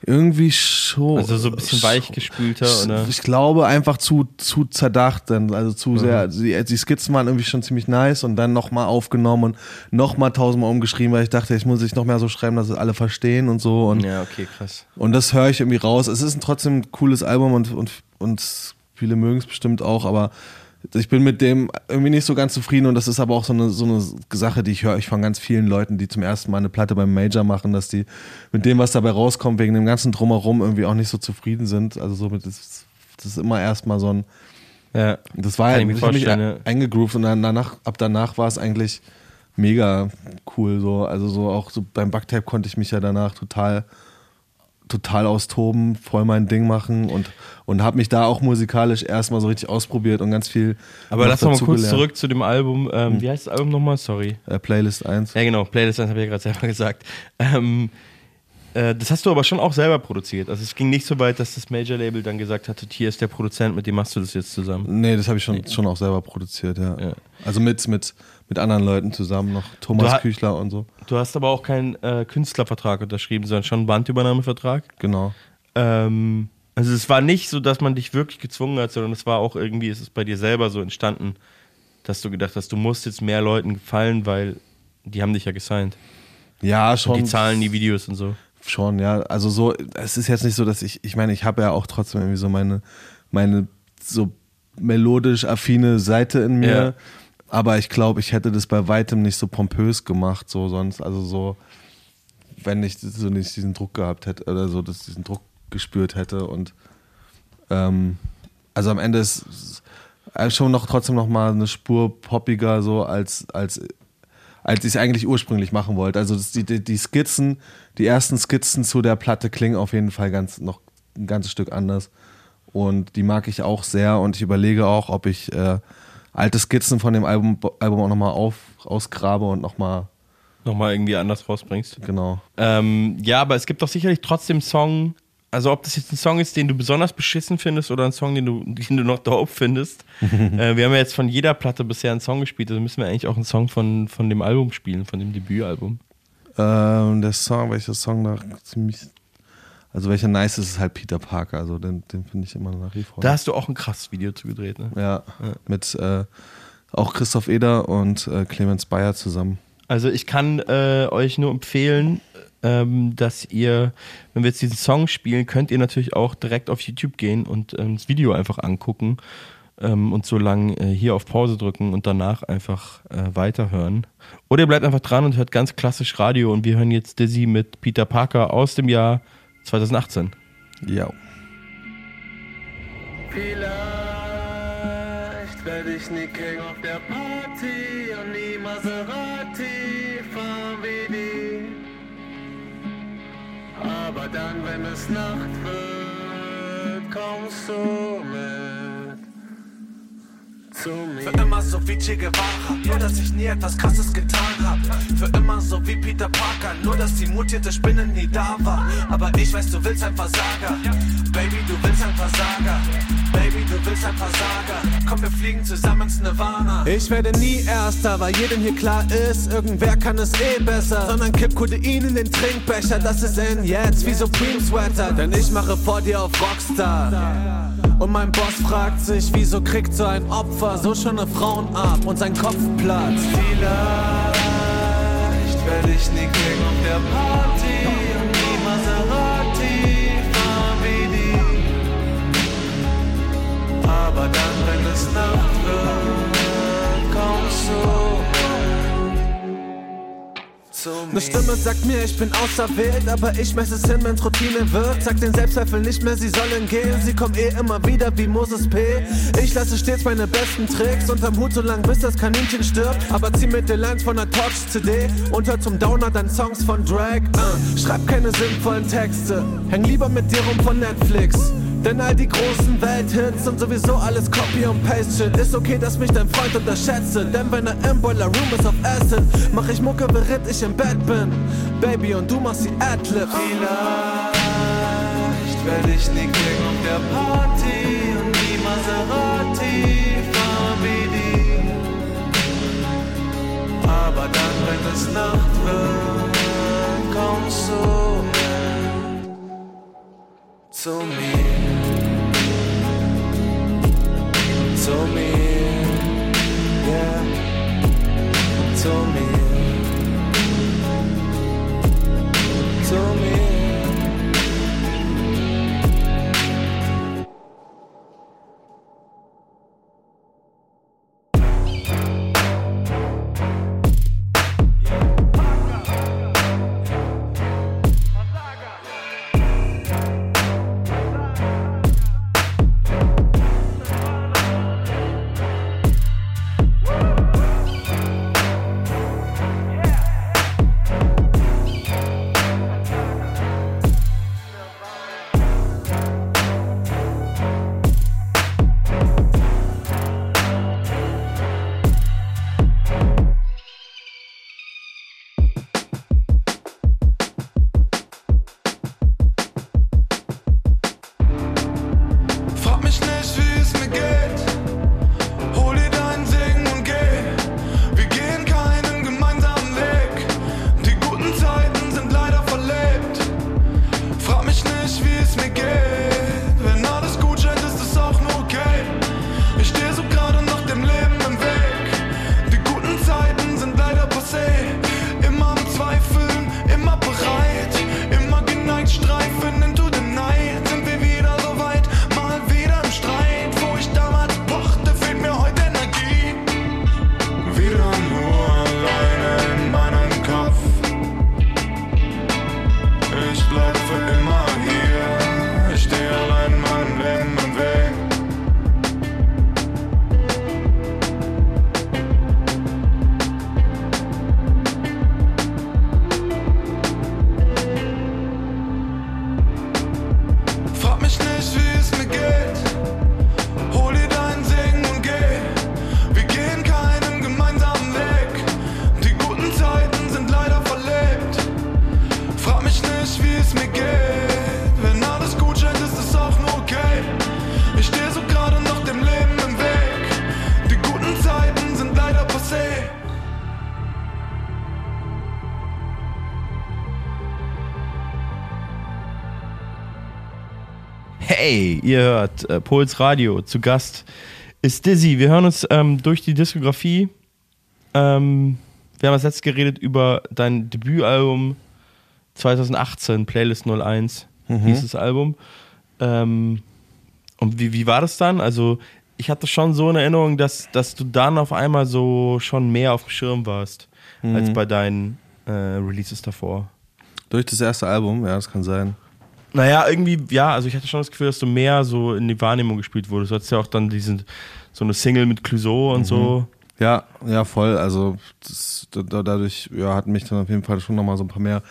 Irgendwie schon. Also so ein bisschen weichgespülter, oder? Ich glaube einfach zu, zu zerdacht, dann, also zu Mhm. sehr. Die, die Skizzen waren irgendwie schon ziemlich nice und dann nochmal aufgenommen und nochmal tausendmal umgeschrieben, weil ich dachte, ich muss ich noch mehr so schreiben, dass es alle verstehen und so. Und, Ja, okay, krass. und das höre ich irgendwie raus. Es ist ein trotzdem cooles Album und, und, und viele mögen es bestimmt auch, aber ich bin mit dem irgendwie nicht so ganz zufrieden und das ist aber auch so eine, so eine Sache, die ich höre ich von ganz vielen Leuten, die zum ersten Mal eine Platte beim Major machen, dass die mit dem, was dabei rauskommt, wegen dem ganzen Drumherum irgendwie auch nicht so zufrieden sind. Also so mit, das, ist immer erstmal so ein, Ja. das war ja, ich mir ich mich ja. eingegroovt und dann danach, ab danach war es eigentlich mega cool so. Also so auch so beim Backtape konnte ich mich ja danach total total austoben, voll mein Ding machen und, und habe mich da auch musikalisch erstmal so richtig ausprobiert und ganz viel. Aber lass mal kurz gelernt. zurück zu dem Album. Ähm, Hm. Wie heißt das Album nochmal? Sorry. Äh, Playlist 1. Ja, genau. Playlist 1 habe ich ja gerade selber gesagt. Ähm, äh, das hast du aber schon auch selber produziert. Also es ging nicht so weit, dass das Major-Label dann gesagt hat, hier ist der Produzent, mit dem machst du das jetzt zusammen. Nee, das habe ich schon, schon auch selber produziert, ja. Also mit, mit, mit anderen Leuten zusammen noch, Thomas Du Küchler und so. Du hast aber auch keinen äh, Künstlervertrag unterschrieben, sondern schon einen Bandübernahmevertrag. Genau. Ähm, also es war nicht so, dass man dich wirklich gezwungen hat, sondern es war auch irgendwie, es ist bei dir selber so entstanden, dass du gedacht hast, du musst jetzt mehr Leuten gefallen, weil die haben dich ja gesigned. Ja, schon. Und die zahlen die Videos und so. Schon, ja. Also so, es ist jetzt nicht so, dass ich, ich meine, ich habe ja auch trotzdem irgendwie so meine, meine so melodisch affine Seite in mir. Ja. Aber ich glaube, ich hätte das bei weitem nicht so pompös gemacht, so sonst, also so, wenn ich so nicht diesen Druck gehabt hätte oder so, dass diesen Druck gespürt hätte und ähm, also am Ende ist es schon noch trotzdem noch mal eine Spur poppiger so als als als ich es eigentlich ursprünglich machen wollte. Also die, die, die Skizzen, die ersten Skizzen zu der Platte klingen auf jeden Fall ganz noch ein ganzes Stück anders und die mag ich auch sehr und ich überlege auch, ob ich äh, alte Skizzen von dem Album, Album auch nochmal auf, ausgrabe und nochmal Nochmal irgendwie anders rausbringst. Genau. Ähm, ja, aber es gibt doch sicherlich trotzdem Song, also ob das jetzt ein Song ist, den du besonders beschissen findest oder ein Song, den du, den du noch dope findest. äh, wir haben ja jetzt von jeder Platte bisher einen Song gespielt, also müssen wir eigentlich auch einen Song von, von dem Album spielen, von dem Debütalbum. Ähm, der Song, welcher Song da ziemlich. Also welcher nice ist, ist halt Peter Parker. Also den, den finde ich immer nach wie vor. Da hast du auch ein krasses Video zu gedreht, ne? ja, mit äh, auch Christoph Eder und äh, Clemens Bayer zusammen. Also ich kann äh, euch nur empfehlen, ähm, dass ihr, wenn wir jetzt diesen Song spielen, könnt ihr natürlich auch direkt auf YouTube gehen und ähm, das Video einfach angucken ähm, und so lang äh, hier auf Pause drücken und danach einfach äh, weiterhören. Oder ihr bleibt einfach dran und hört ganz klassisch Radio und wir hören jetzt Dizzy mit Peter Parker aus dem Jahr 2018. Ja. Vielleicht werde ich nie King auf der Party und nie Maserati fahren wie die. Aber dann, wenn es Nacht wird, kommst du mit. Für immer so wie Che Guevara, nur dass ich nie etwas krasses getan hab. Für immer so wie Peter Parker, nur dass die mutierte Spinne nie da war. Aber ich weiß, du willst ein Versager. Baby, du willst ein Versager. Baby, du willst ein Versager. Komm, wir fliegen zusammen ins Nirvana. Ich werde nie Erster, weil jedem hier klar ist, irgendwer kann es eh besser. Sondern kipp Codein in den Trinkbecher, das ist in jetzt wie Supreme Sweater. Denn ich mache vor dir auf Rockstar. Und mein Boss fragt sich, wieso kriegt so ein Opfer so schöne Frauen ab und sein Kopf platzt. Vielleicht werde ich nie King auf der Party und nie Maserati fahren wie die. Aber dann, wenn es Nacht wird, kommst du. Eine Stimme sagt mir, ich bin auserwählt, aber ich messe es hin, wenn's Routine wird. Sag den Selbstzweifel nicht mehr, sie sollen gehen. Sie kommen eh immer wieder wie Moses P. Ich lasse stets meine besten Tricks unterm Hut, so lang bis das Kaninchen stirbt. Aber zieh mit den Lines von der Torch-CD und hör zum Downer dann Songs von Drag. Uh, schreib keine sinnvollen Texte, häng lieber mit dir rum von Netflix. Denn all die großen Welthits sind sowieso alles Copy und Paste Shit. Ist okay, dass mich dein Freund unterschätze. Denn wenn er im Boiler Room ist auf Acid, mach ich Mucke, während ich im Bett bin. Baby, und du machst die Adlibs. Vielleicht werde ich nie King auf der Party und nie Maserati die. aber dann, wenn es Nacht wird, kommst du mit zu mir, zu mir, yeah, zu mir, ihr hört äh, Puls Radio. Zu Gast ist Dizzy. Wir hören uns ähm, durch die Diskografie. Ähm, wir haben als letztes geredet über dein Debütalbum 2018, Playlist 01, Mhm. hieß das Album. Ähm, und wie, wie war das dann? Also, ich hatte schon so eine Erinnerung, dass, dass du dann auf einmal so schon mehr auf dem Schirm warst, Mhm. als bei deinen äh, Releases davor. Durch das erste Album, ja, das kann sein. Naja, irgendwie, ja, also ich hatte schon das Gefühl, dass du mehr so in die Wahrnehmung gespielt wurdest. Du hattest ja auch dann diesen, so eine Single mit Clouseau und so. Ja, ja, voll. Also das, da, da- dadurch ja, hatten mich dann auf jeden Fall schon nochmal so ein paar mehr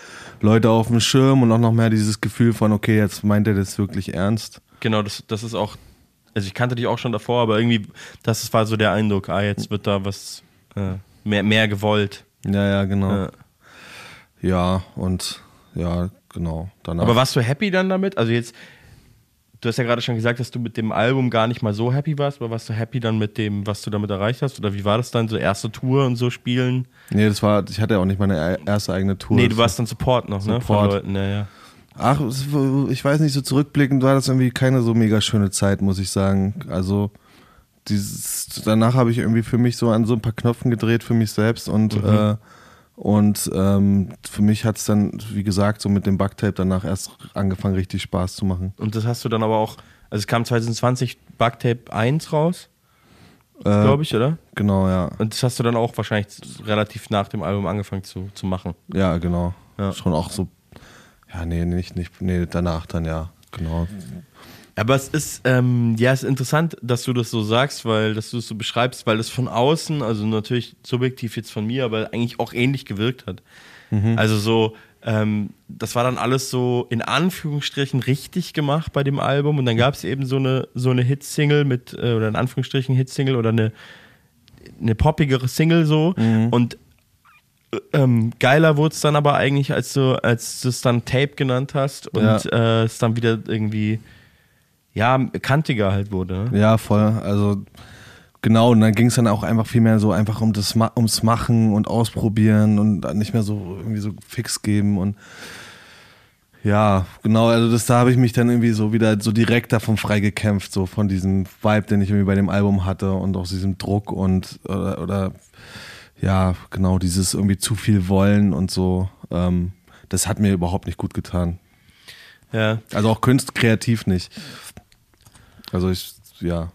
Leute auf dem Schirm und auch noch mehr dieses Gefühl von, okay, jetzt meint er das wirklich ernst. Genau, das, das ist auch, also ich kannte dich auch schon davor, aber irgendwie, das war so der Eindruck, ah, jetzt wird da was äh, mehr, mehr gewollt. Ja, ja, genau. Ja. Ja, und ja, genau. Danach. Aber warst du happy dann damit? Also jetzt, du hast ja gerade schon gesagt, dass du mit dem Album gar nicht mal so happy warst, aber warst du happy dann mit dem, was du damit erreicht hast? Oder wie war das dann, so erste Tour und so spielen? Nee, das war, ich hatte ja auch nicht meine erste eigene Tour. Nee, du warst dann Support noch, ne? Von Support. Leuten, ja, ja. Ach, ich weiß nicht, so zurückblickend war das irgendwie keine so mega schöne Zeit, muss ich sagen. Also dieses, danach habe ich irgendwie für mich so an so ein paar Knöpfen gedreht für mich selbst und Mhm. äh, und ähm, für mich hat es dann, wie gesagt, so mit dem Bugtape danach erst angefangen, richtig Spaß zu machen. Und das hast du dann aber auch, also es kam 2020 Bugtape 1 raus, Äh, glaube ich, oder? Genau, ja. Und das hast du dann auch wahrscheinlich relativ nach dem Album angefangen zu, zu machen. Ja, genau. Ja. Schon auch so, ja, nee, nicht, nicht, nee, danach dann, ja, genau. Aber es ist, ähm, ja, es ist interessant, dass du das so sagst, weil, dass du es so beschreibst, weil das von außen, also natürlich subjektiv jetzt von mir, aber eigentlich auch ähnlich gewirkt hat. Mhm. Also so, ähm, das war dann alles so in Anführungsstrichen richtig gemacht bei dem Album und dann gab es eben so eine, so eine Hitsingle mit, äh, oder in Anführungsstrichen Hitsingle oder eine, eine poppigere Single so und äh, ähm, geiler wurde es dann aber eigentlich, als du, als du es dann Tape genannt hast und äh, es dann wieder irgendwie ja, kantiger halt wurde. Ne? Ja, voll. Also genau, und dann ging es dann auch einfach viel mehr so einfach um das ums Machen und Ausprobieren und nicht mehr so irgendwie so fix geben und ja, genau, also das, da habe ich mich dann irgendwie so wieder so direkt davon freigekämpft, so von diesem Vibe, den ich irgendwie bei dem Album hatte und auch diesem Druck und oder, oder ja, genau, dieses irgendwie zu viel wollen und so. Ähm, das hat mir überhaupt nicht gut getan. Ja. Also auch Kunst kreativ nicht. Also ich, ja.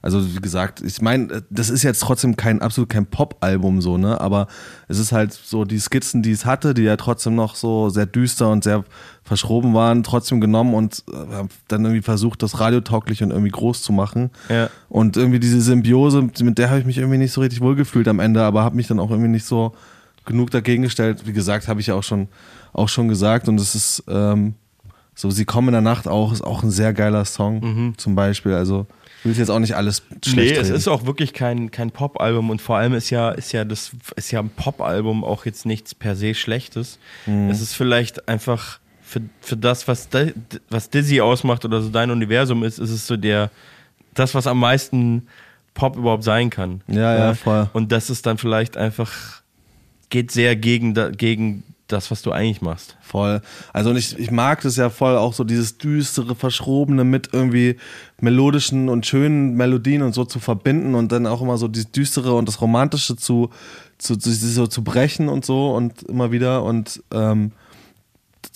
Also wie gesagt, ich meine, das ist jetzt trotzdem kein absolut kein Pop-Album so, ne? Aber es ist halt so die Skizzen, die es hatte, die ja trotzdem noch so sehr düster und sehr verschroben waren, trotzdem genommen und äh, dann irgendwie versucht, das radiotauglich und irgendwie groß zu machen. Ja. Und irgendwie diese Symbiose, mit der habe ich mich irgendwie nicht so richtig wohlgefühlt am Ende, aber habe mich dann auch irgendwie nicht so genug dagegen gestellt. Wie gesagt, habe ich ja auch schon, auch schon gesagt. Und es ist ähm, so, Sie kommen in der Nacht auch, ist auch ein sehr geiler Song zum Beispiel. Also will jetzt auch nicht alles schlecht Nee, es reden. ist auch wirklich kein, kein Pop-Album und vor allem ist ja, ist ja das, ist ja ein Pop-Album auch jetzt nichts per se Schlechtes. Mhm. Es ist vielleicht einfach für, für das, was, was Dizzy ausmacht oder so dein Universum ist, ist es so der, das, was am meisten Pop überhaupt sein kann. Ja, ja, voll. Und das ist dann vielleicht einfach, geht sehr gegen, gegen das, was du eigentlich machst. Voll. Also ich, ich mag das ja voll, auch so dieses düstere, verschrobene mit irgendwie melodischen und schönen Melodien und so zu verbinden und dann auch immer so dieses düstere und das romantische zu, zu, zu so zu brechen und so und immer wieder und ähm,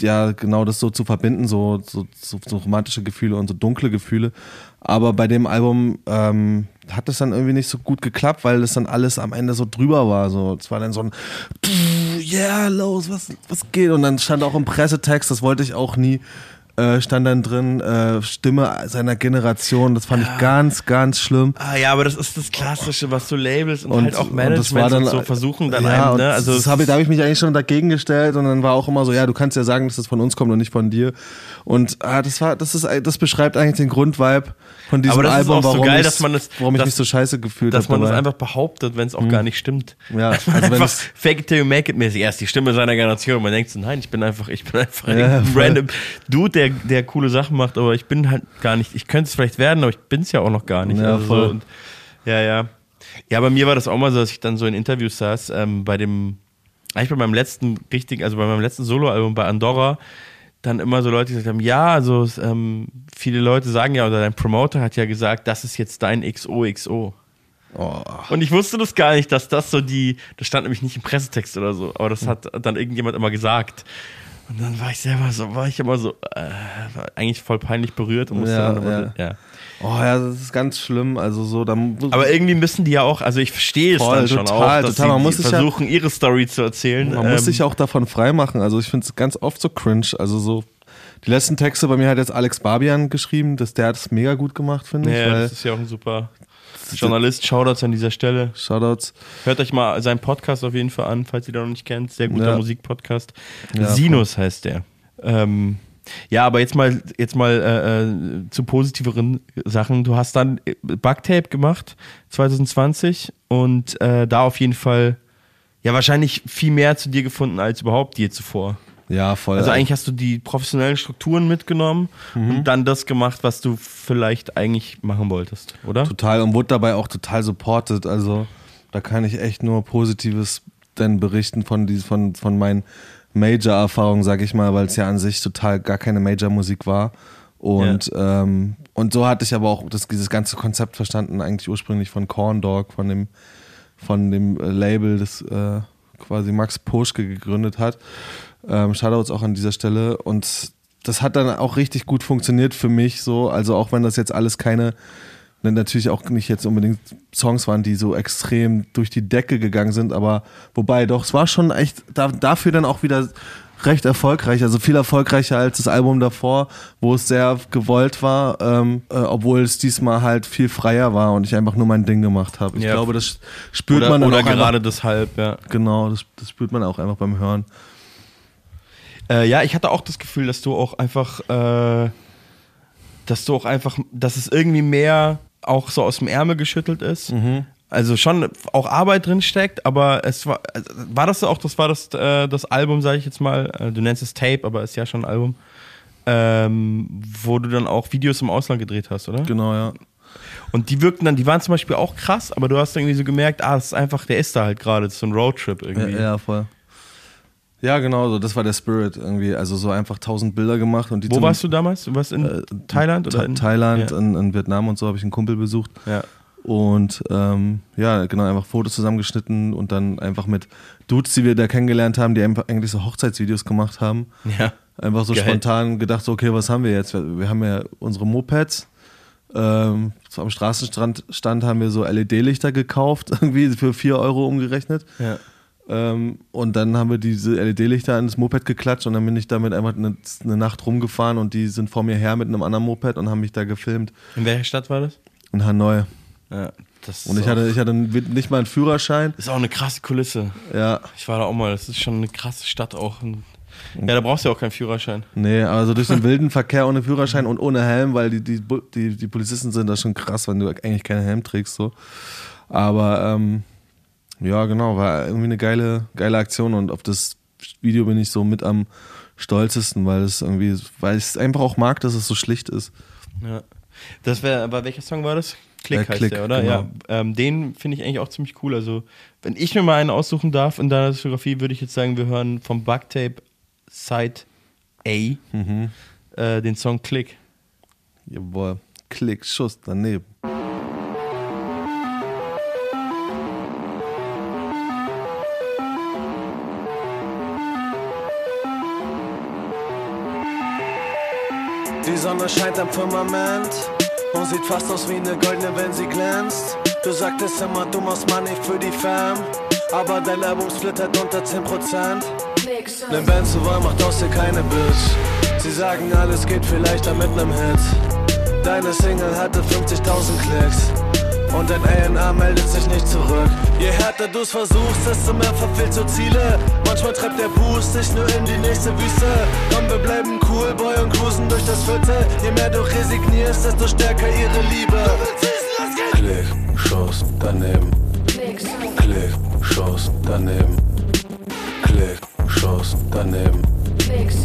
ja, genau das so zu verbinden, so, so, so, so romantische Gefühle und so dunkle Gefühle. Aber bei dem Album ähm, hat das dann irgendwie nicht so gut geklappt, weil das dann alles am Ende so drüber war. So, es war dann so ein yeah, los, was, was geht? Und dann stand auch im Pressetext, das wollte ich auch nie, äh, stand dann drin, äh, Stimme seiner Generation. Das fand ich ganz, ganz schlimm. Ah ja, aber das ist das Klassische, was so Labels und, Und- halt auch und Management das war dann- und so versuchen dann ja, einem, und ne? Also das habe ich, da habe ich mich eigentlich schon dagegen gestellt und dann war auch immer so, ja, du kannst ja sagen, dass das von uns kommt und nicht von dir. Und ah, das war, das ist, das beschreibt eigentlich den Grundvibe von diesem Aber das ist Album, auch so warum, geil, ich, dass man das- warum ich dass- mich so scheiße gefühlt dass habe. man das dabei. einfach behauptet, wenn es auch Hm. gar nicht stimmt. Ja, also einfach fake it till you make it mäßig. Er ist die Stimme seiner Generation. Man denkt so, nein, ich bin einfach, ich bin einfach Ja, ein random Dude, der, der coole Sachen macht, aber ich bin halt gar nicht, ich könnte es vielleicht werden, aber ich bin es ja auch noch gar nicht. Ja, also voll. So, und, ja, ja. Ja, bei mir war das auch mal so, dass ich dann so in Interviews saß, ähm, bei dem, eigentlich bei meinem letzten richtigen, also bei meinem letzten Soloalbum bei Andorra, dann immer so Leute gesagt haben, ja, also ähm, viele Leute sagen ja, oder dein Promoter hat ja gesagt, das ist jetzt dein XOXO. Oh. Und ich wusste das gar nicht, dass das so die, das stand nämlich nicht im Pressetext oder so, aber das hat dann irgendjemand immer gesagt. Und dann war ich selber so, war ich immer so, äh, eigentlich voll peinlich berührt und musste Ja, dann immer, ja. ja. Oh ja, das ist ganz schlimm. Also so, da Aber irgendwie müssen die ja auch, also ich verstehe es dann schon total, auch, dass total. Man muss sich ja- versuchen, ihre Story zu erzählen. Man muss Ähm, sich auch davon freimachen. Also ich finde es ganz oft so cringe. Also so die letzten Texte bei mir hat jetzt Alex Barbian geschrieben, dass der hat es mega gut gemacht, finde ich. ja, das ist ja auch ein super Journalist. Shoutouts an dieser Stelle. Shoutouts. Hört euch mal seinen Podcast auf jeden Fall an, falls ihr den noch nicht kennt. Sehr guter Ja. Musikpodcast. Ja, Sinus heißt der. Ähm, ja, aber jetzt mal, jetzt mal äh, äh, zu positiveren Sachen. Du hast dann Bugtape gemacht 2020 und äh, da auf jeden Fall ja wahrscheinlich viel mehr zu dir gefunden als überhaupt je zuvor. Ja, voll. Also eigentlich hast du die professionellen Strukturen mitgenommen Mhm. und dann das gemacht, was du vielleicht eigentlich machen wolltest, oder? Total und wurde dabei auch total supported. Also da kann ich echt nur Positives dann berichten von, die, von, von meinen Major-Erfahrungen, sag ich mal, weil es ja an sich total gar keine Major-Musik war. Und, ähm, und so hatte ich aber auch das, dieses ganze Konzept verstanden, eigentlich ursprünglich von Corn Dog, von dem, von dem äh, Label, das äh, quasi Max Poschke gegründet hat. Ähm, Shoutouts auch an dieser Stelle. Und das hat dann auch richtig gut funktioniert für mich so. Also auch wenn das jetzt alles keine, ne, natürlich auch nicht jetzt unbedingt Songs waren, die so extrem durch die Decke gegangen sind, aber wobei doch, es war schon echt da, dafür dann auch wieder recht erfolgreich, also viel erfolgreicher als das Album davor, wo es sehr gewollt war, ähm, äh, obwohl es diesmal halt viel freier war und ich einfach nur mein Ding gemacht habe. Ich Ja. glaube, das spürt oder, man dann oder auch einfach- gerade deshalb, ja. Genau, das, das spürt man auch einfach beim Hören. Äh, ja, ich hatte auch das Gefühl, dass du auch einfach, äh, dass du auch einfach, dass es irgendwie mehr auch so aus dem Ärmel geschüttelt ist. Also schon auch Arbeit drin steckt, aber es war, also war das auch, das war das, äh, das Album, sage ich jetzt mal, äh, du nennst es Tape, aber ist ja schon ein Album, ähm, wo du dann auch Videos im Ausland gedreht hast, oder? Genau, ja. Und die wirkten dann, die waren zum Beispiel auch krass, aber du hast irgendwie so gemerkt, ah, das ist einfach, der ist da halt gerade, das ist so ein Roadtrip irgendwie. Ja, ja, voll. Ja, genau, so, das war der Spirit irgendwie. Also so einfach tausend Bilder gemacht. Und die Wo warst du damals? Du warst in Thailand oder in Thailand, Ja. in, in Vietnam und so habe ich einen Kumpel besucht. Ja. Und ähm, ja, genau, einfach Fotos zusammengeschnitten und dann einfach mit Dudes, die wir da kennengelernt haben, die einfach eigentlich so Hochzeitsvideos gemacht haben. Ja. Einfach so Geil. spontan gedacht, so, okay, was haben wir jetzt? Wir, wir haben ja unsere Mopeds. Ähm, so am Straßenstrand stand, haben wir so LED-Lichter gekauft, irgendwie für 4 Euro umgerechnet. Ja. Ähm, und dann haben wir diese LED-Lichter ans Moped geklatscht und dann bin ich damit einfach eine, eine Nacht rumgefahren und die sind vor mir her mit einem anderen Moped und haben mich da gefilmt. In welcher Stadt war das? In Hanoi. Ja, das Und ich hatte, ich hatte nicht mal einen Führerschein. Das ist auch eine krasse Kulisse. Ja. Ich war da auch mal, das ist schon eine krasse Stadt auch. Ja, da brauchst du ja auch keinen Führerschein. Nee, aber so durch den wilden Verkehr ohne Führerschein und ohne Helm, weil die, die, die, die Polizisten sind da schon krass, wenn du eigentlich keinen Helm trägst. So. Aber ähm, ja, genau, war irgendwie eine geile, geile Aktion und auf das Video bin ich so mit am stolzesten, weil es irgendwie, weil ich es einfach auch mag, dass es so schlicht ist. Ja. Das wäre, aber welcher Song war das? Klick Äh, heißt Klick, der, oder? genau. Ja. Ähm, den finde ich eigentlich auch ziemlich cool. Also, wenn ich mir mal einen aussuchen darf in deiner Diskografie, würde ich jetzt sagen, wir hören vom Bugtape Side A Mhm. äh, den Song Klick. Jawohl, Klick, Schuss daneben. Die Sonne scheint am Firmament und sieht fast aus wie eine goldene, wenn sie glänzt. Du sagtest immer, du machst Money für die Fam, aber dein Album splittert unter 10%. Ne Band zu wollen macht aus dir keine Bitch. Sie sagen, alles geht vielleicht mit nem Hit. Deine Single hatte 50.000 Klicks. Und dein A&R meldet sich nicht zurück. Je härter du's versuchst, desto mehr verfehlst du Ziele. Manchmal treibt der Boost dich nur in die nächste Wüste. Komm, wir bleiben cool, Boy, und cruisen durch das Viertel. Je mehr du resignierst, desto stärker ihre Liebe. Klick, Schuss daneben. Klick, Schuss daneben. Klick, Schuss daneben.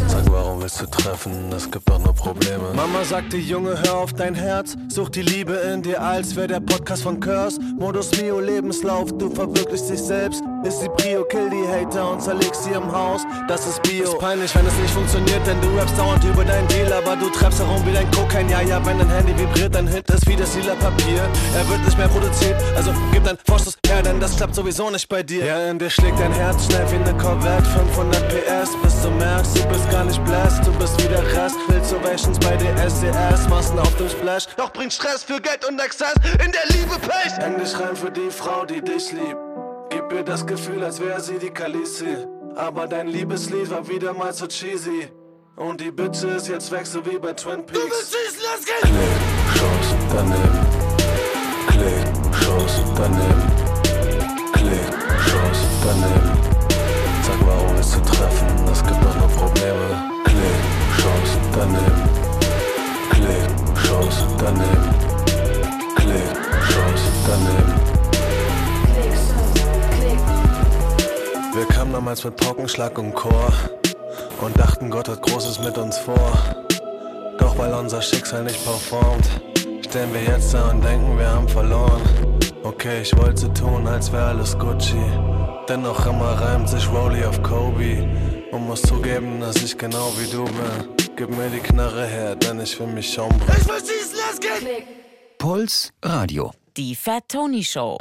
Sag, warum willst du treffen? Es gibt doch nur Probleme. Mama sagte, Junge, hör auf dein Herz. Such die Liebe in dir, als wär der Podcast von Curse. Modus Mio, Lebenslauf, du verwirklichst dich selbst. Ist die Prio, kill die Hater und zerlegst sie im Haus. Das ist Bio. Ist peinlich, wenn es nicht funktioniert, denn du rappst dauernd über dein Deal. Aber du treibst herum wie dein Kokain. Ja, ja, wenn dein Handy vibriert, dann Hit ist wie das lila Papier. Er wird nicht mehr produziert, also gib dein Vorschuss her, denn das klappt sowieso nicht bei dir. Ja, in dir schlägt dein Herz schnell wie eine Corvette. 500 PS, bis du merkst, du bist gar nicht blessed. Du bist wie der Rest. Filterations bei DSDS, Massen auf dem Splash. Doch bringt Stress für Geld und Exzess in der Liebe Pech. Häng dich rein für die Frau, die dich liebt. Gib ihr das Gefühl, als wäre sie die Khaleesi. Aber dein Liebeslied war wieder mal so cheesy. Und die Bitch ist jetzt weg, so wie bei Twin Peaks. Du willst schießen, los geht's! Klick, Schuss daneben. Klick, Schuss daneben. Klick, Schuss daneben. Sag, warum willst du treffen? Es gibt doch nur Probleme. Klick, Schuss daneben. Klick, Schuss daneben. Klick, Schuss daneben. Damals mit Paukenschlag und Chor und dachten, Gott hat Großes mit uns vor. Doch weil unser Schicksal nicht performt, stehen wir jetzt da und denken, wir haben verloren. Okay, ich wollte so tun, als wäre alles Gucci. Dennoch immer reimt sich Rolly auf Kobe. Und muss zugeben, dass ich genau wie du bin. Gib mir die Knarre her, denn ich will mich schauen. Ich will schießen, los geht's! Puls Radio. Die Fat Tony Show.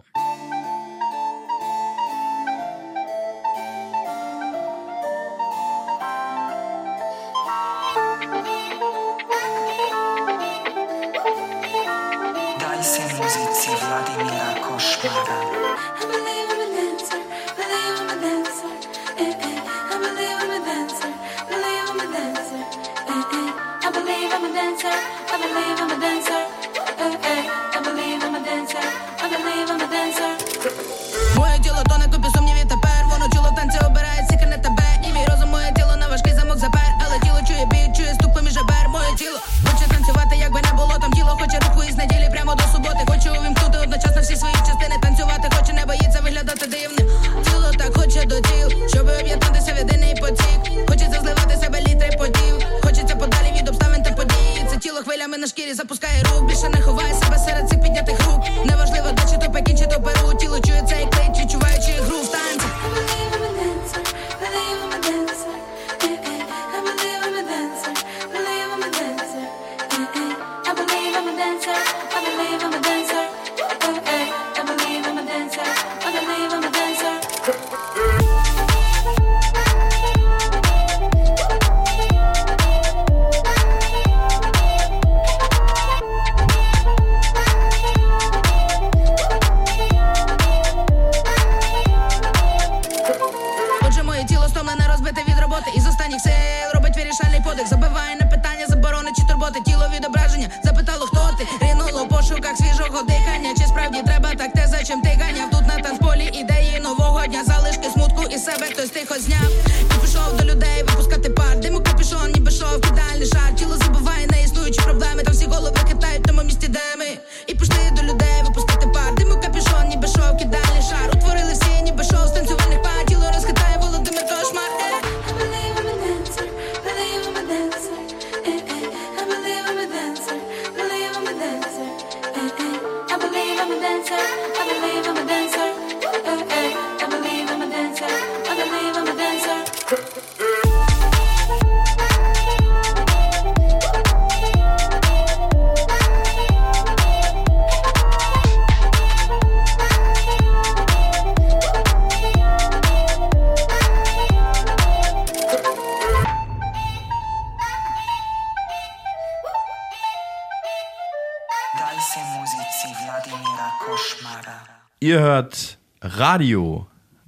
Ihr hört Radio,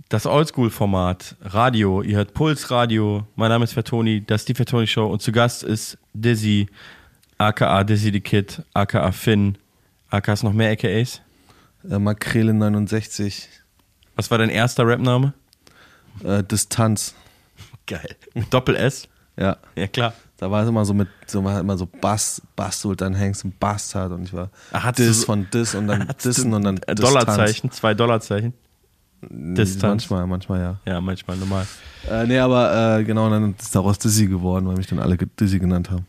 das Oldschool-Format Radio. Ihr hört Puls Radio. Mein Name ist Fertoni, das ist die Fertoni Show und zu Gast ist Dizzy, aka Dizzy the Kid, aka Finn, aka ist noch mehr AKAs. Äh, Makrele 69. Was war dein erster Rap-Name? Äh, Distanz. Geil. Doppel S? Ja. Ja, klar. Da war es immer so mit, so war immer so Bass, Bass, Sultan Hengst und Bastard und ich war Ach, hattest Dis du- von Dis und dann du Dissen und dann Distanz. Dollarzeichen, zwei Dollarzeichen. Distanz. Manchmal, manchmal ja. Ja, manchmal normal. Äh, nee, aber äh, genau, dann ist daraus Dizzy geworden, weil mich dann alle Dizzy genannt haben.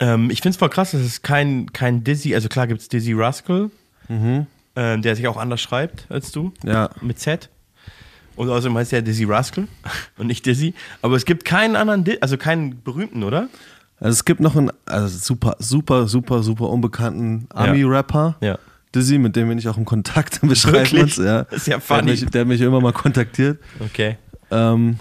Ähm, ich finde es voll krass, dass es kein, kein Dizzy, also klar gibt es Dizzy Rascal, Mhm. ähm, der sich auch anders schreibt als du. Ja. Mit Z. Und außerdem heißt er Dizzy Rascal und nicht Dizzy. Aber es gibt keinen anderen, Di also keinen berühmten, oder? Also es gibt noch einen also super, super, super, super unbekannten Ami-Rapper. Ja. Dizzy, mit dem bin ich auch im Kontakt, wir schreiben Wirklich? uns. Ja. Das ist ja Der funny. hat, mich, der hat mich immer mal kontaktiert. Okay. Ähm,